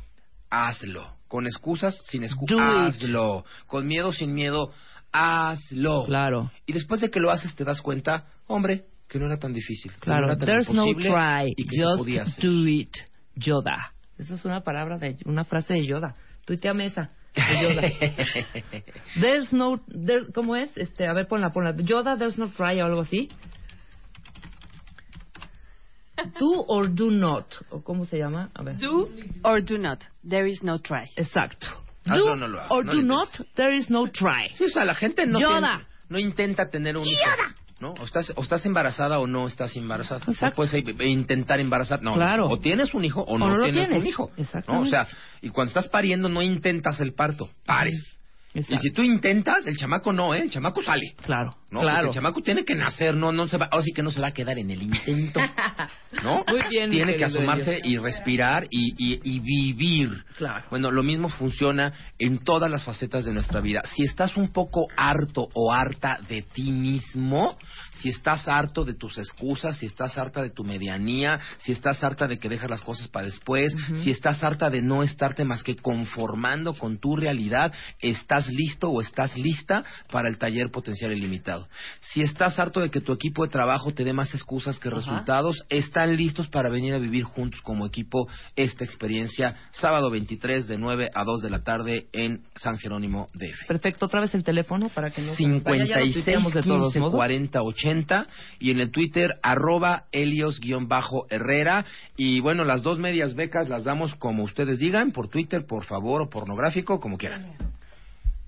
hazlo. Con excusas, sin excusas, it. hazlo. Con miedo, sin miedo, hazlo. Claro. Y después de que lo haces te das cuenta, hombre, que no era tan difícil. que no Claro, era tan there's no imposible try, y que se podía just hacer. do it, Yoda. Esa es una palabra de, una frase de Yoda. Tuiteame esa, de Yoda. there's no, there- ¿cómo es? Este, a ver, ponla, ponla. Yoda, there's no try o algo así. Do or do not. ¿O cómo se llama? A ver. Do or do not. There is no try. Exacto. Hazlo Do o no lo hagas, or no do lo not, there is no try. Sí, o sea, la gente no, Yoda. tiene- no intenta tener un hijo. ¿no? O estás, o estás embarazada o no estás embarazada. No puedes eh, intentar embarazar. No, Claro. o tienes un hijo o, O no, tienes, tienes. un hijo. ¿no? O sea, y cuando estás pariendo no intentas el parto, pares. Y Exacto. si tú intentas, el chamaco no, ¿eh? El chamaco sale. Claro, ¿no? claro. Porque el chamaco tiene que nacer, no, no se va, ahora sí que no se va a quedar en el intento, ¿no? Muy bien, Tiene que asomarse y respirar y, y, y vivir. Claro. Bueno, lo mismo funciona en todas las facetas de nuestra vida. Si estás un poco harto o harta de ti mismo, si estás harto de tus excusas, si estás harta de tu medianía, si estás harta de que dejas las cosas para después, si estás harta de no estarte más que conformando con tu realidad, estás listo o estás lista para el taller potencial ilimitado. Si estás harto de que tu equipo de trabajo te dé más excusas que resultados, están listos para venir a vivir juntos como equipo esta experiencia sábado 23 de 9 a 2 de la tarde en San Jerónimo DF. Perfecto, otra vez el teléfono para que no se nos vaya. Ya lo 56 tuiteamos de todos 15 modos. 40 80 y en el Twitter arroba Helios-Herrera y bueno, las dos medias becas las damos como ustedes digan, por Twitter, por favor o pornográfico, como quieran.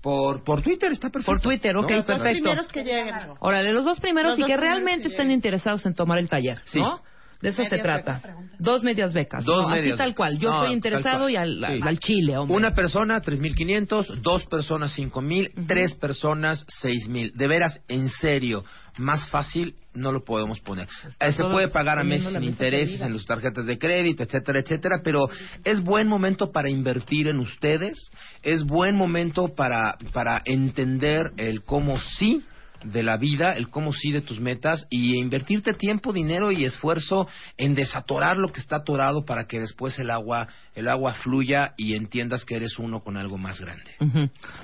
Por, por Twitter está perfecto. Por Twitter, ok, ¿no? perfecto. que lleguen. Órale, los dos primeros Los y dos que primeros realmente que estén interesados en tomar el taller, Sí. ¿no? De eso se Medias trata. Dos medias becas. Dos no, medias Así tal cual. Yo No, estoy tal interesado y al, al- Sí. al chile, hombre. Una persona, 3.500, dos personas, 5.000, tres personas, 6.000. De veras, en serio, más fácil no lo podemos poner. Eh, se puede pagar a meses sin intereses en sus tarjetas de crédito, etcétera, etcétera, pero es buen momento para invertir en ustedes, es buen momento para, para entender el cómo sí de la vida, el cómo sí de tus metas y invertirte tiempo, dinero y esfuerzo en desatorar lo que está atorado para que después el agua, el agua fluya y entiendas que eres uno con algo más grande.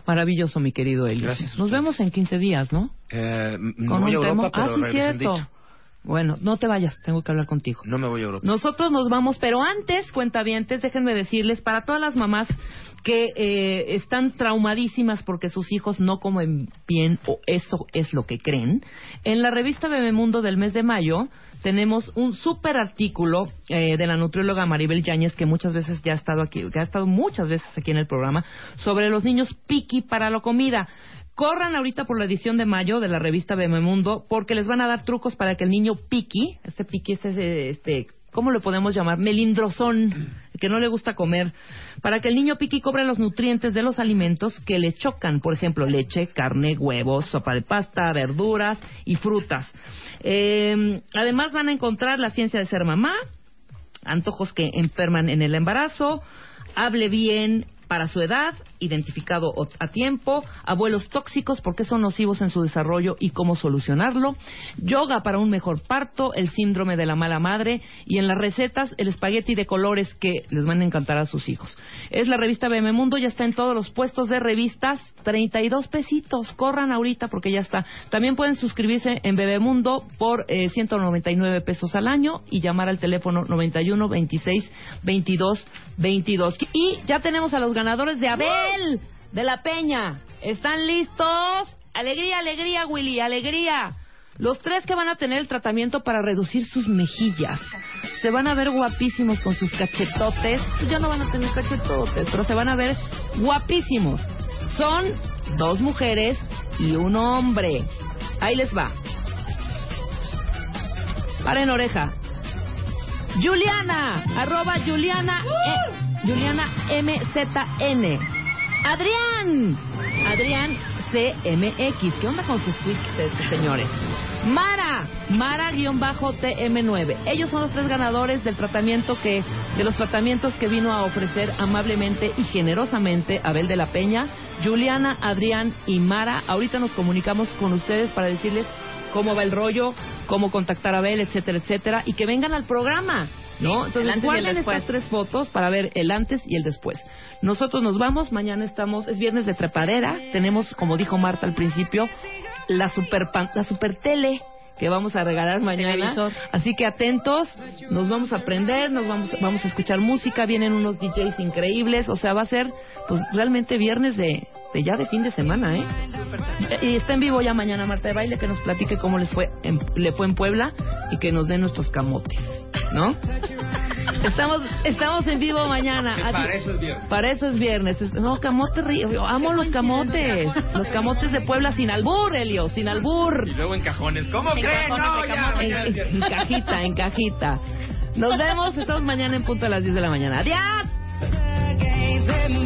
Maravilloso, mi querido Eli. Gracias Nos vemos en 15 días, ¿no? Eh, no voy a Europa, tema. pero ah, sí, cierto. Bueno, no te vayas, tengo que hablar contigo. No me voy a Europa. Nosotros nos vamos, pero antes, cuentavientes, déjenme decirles, para todas las mamás que eh, están traumadísimas porque sus hijos no comen bien o eso es lo que creen, en la revista Bebemundo del mes de mayo tenemos un súper artículo eh, de la nutrióloga Maribel Yáñez, que muchas veces ya ha estado aquí, que ha estado muchas veces aquí en el programa, sobre los niños piqui para la comida. Corran ahorita por la edición de mayo de la revista Bebemundo porque les van a dar trucos para que el niño piqui, este piqui es ese, este, ¿cómo le podemos llamar? Melindrosón, el que no le gusta comer, para que el niño piqui cobre los nutrientes de los alimentos que le chocan, por ejemplo, leche, carne, huevos, sopa de pasta, verduras y frutas. Eh, además van a encontrar la ciencia de ser mamá, antojos que enferman en el embarazo, hable bien para su edad, identificado a tiempo, abuelos tóxicos, por qué son nocivos en su desarrollo y cómo solucionarlo, yoga para un mejor parto, el síndrome de la mala madre y en las recetas el espagueti de colores que les van a encantar a sus hijos. Es la revista BM Mundo, ya está en todos los puestos de revistas, 32 pesitos, corran ahorita porque ya está. También pueden suscribirse en Bebemundo por eh, 199 pesos al año y llamar al teléfono 91 26 22 22. Y ya tenemos a los ganadores de Abel de la Peña. ¿Están listos? Alegría, alegría, Willy, alegría. Los tres que van a tener el tratamiento para reducir sus mejillas. Se van a ver guapísimos con sus cachetotes. Ya no van a tener cachetotes, pero se van a ver guapísimos. Son dos mujeres y un hombre. Ahí les va. Paren oreja. Juliana, arroba Juliana, eh, Juliana MZN. Adrián, Adrián CMX. ¿Qué onda con sus tweets, estos señores? Mara, Mara-TM9. Ellos son los tres ganadores del tratamiento que, de los tratamientos que vino a ofrecer amablemente y generosamente Abel de la Peña, Juliana, Adrián y Mara. Ahorita nos comunicamos con ustedes para decirles cómo va el rollo, cómo contactar a Abel, etcétera, etcétera, y que vengan al programa, ¿no? Entonces, guarden estas tres fotos para ver el antes y el después. Nosotros nos vamos, mañana estamos, es viernes de trepadera, tenemos, como dijo Marta al principio, la super, pan- la super tele que vamos a regalar mañana. Televisor. Así que atentos, nos vamos a aprender, nos vamos, vamos a escuchar música, vienen unos DJs increíbles, o sea, va a ser pues realmente viernes de, de ya de fin de semana, ¿eh? Y está en vivo ya mañana Marta de Baile que nos platique cómo les fue en, le fue en Puebla y que nos den nuestros camotes, ¿no? Estamos estamos en vivo mañana. Para eso es viernes. Para eso es viernes. Es- No, camote río. Yo amo los camotes. Los camotes de Puebla sin albur, Elio, sin albur. Y luego en cajones. ¿Cómo En creen? No, ya, En, en cajita, en cajita. Nos vemos, estamos mañana en punto a las 10 de la mañana. ¡Adiós! Again,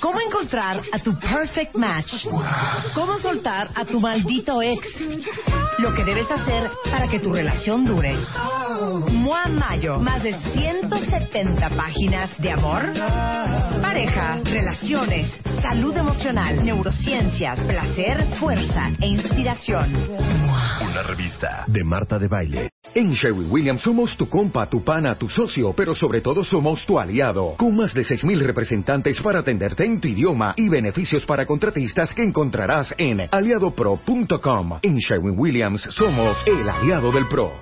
¿Cómo encontrar a tu perfect match? ¿Cómo soltar a tu maldito ex? Lo que debes hacer para que tu relación dure. Mua Mayo, más de 170 páginas de amor, pareja, relaciones, salud emocional, neurociencias, placer, fuerza e inspiración. Una revista de Marta de Baile. En Sherwin Williams somos tu compa, tu pana, tu socio, pero sobre todo somos tu aliado, con más de 6.000 representantes para en tu idioma y beneficios para contratistas que encontrarás en aliadopro.com. En Sherwin Williams somos el aliado del PRO.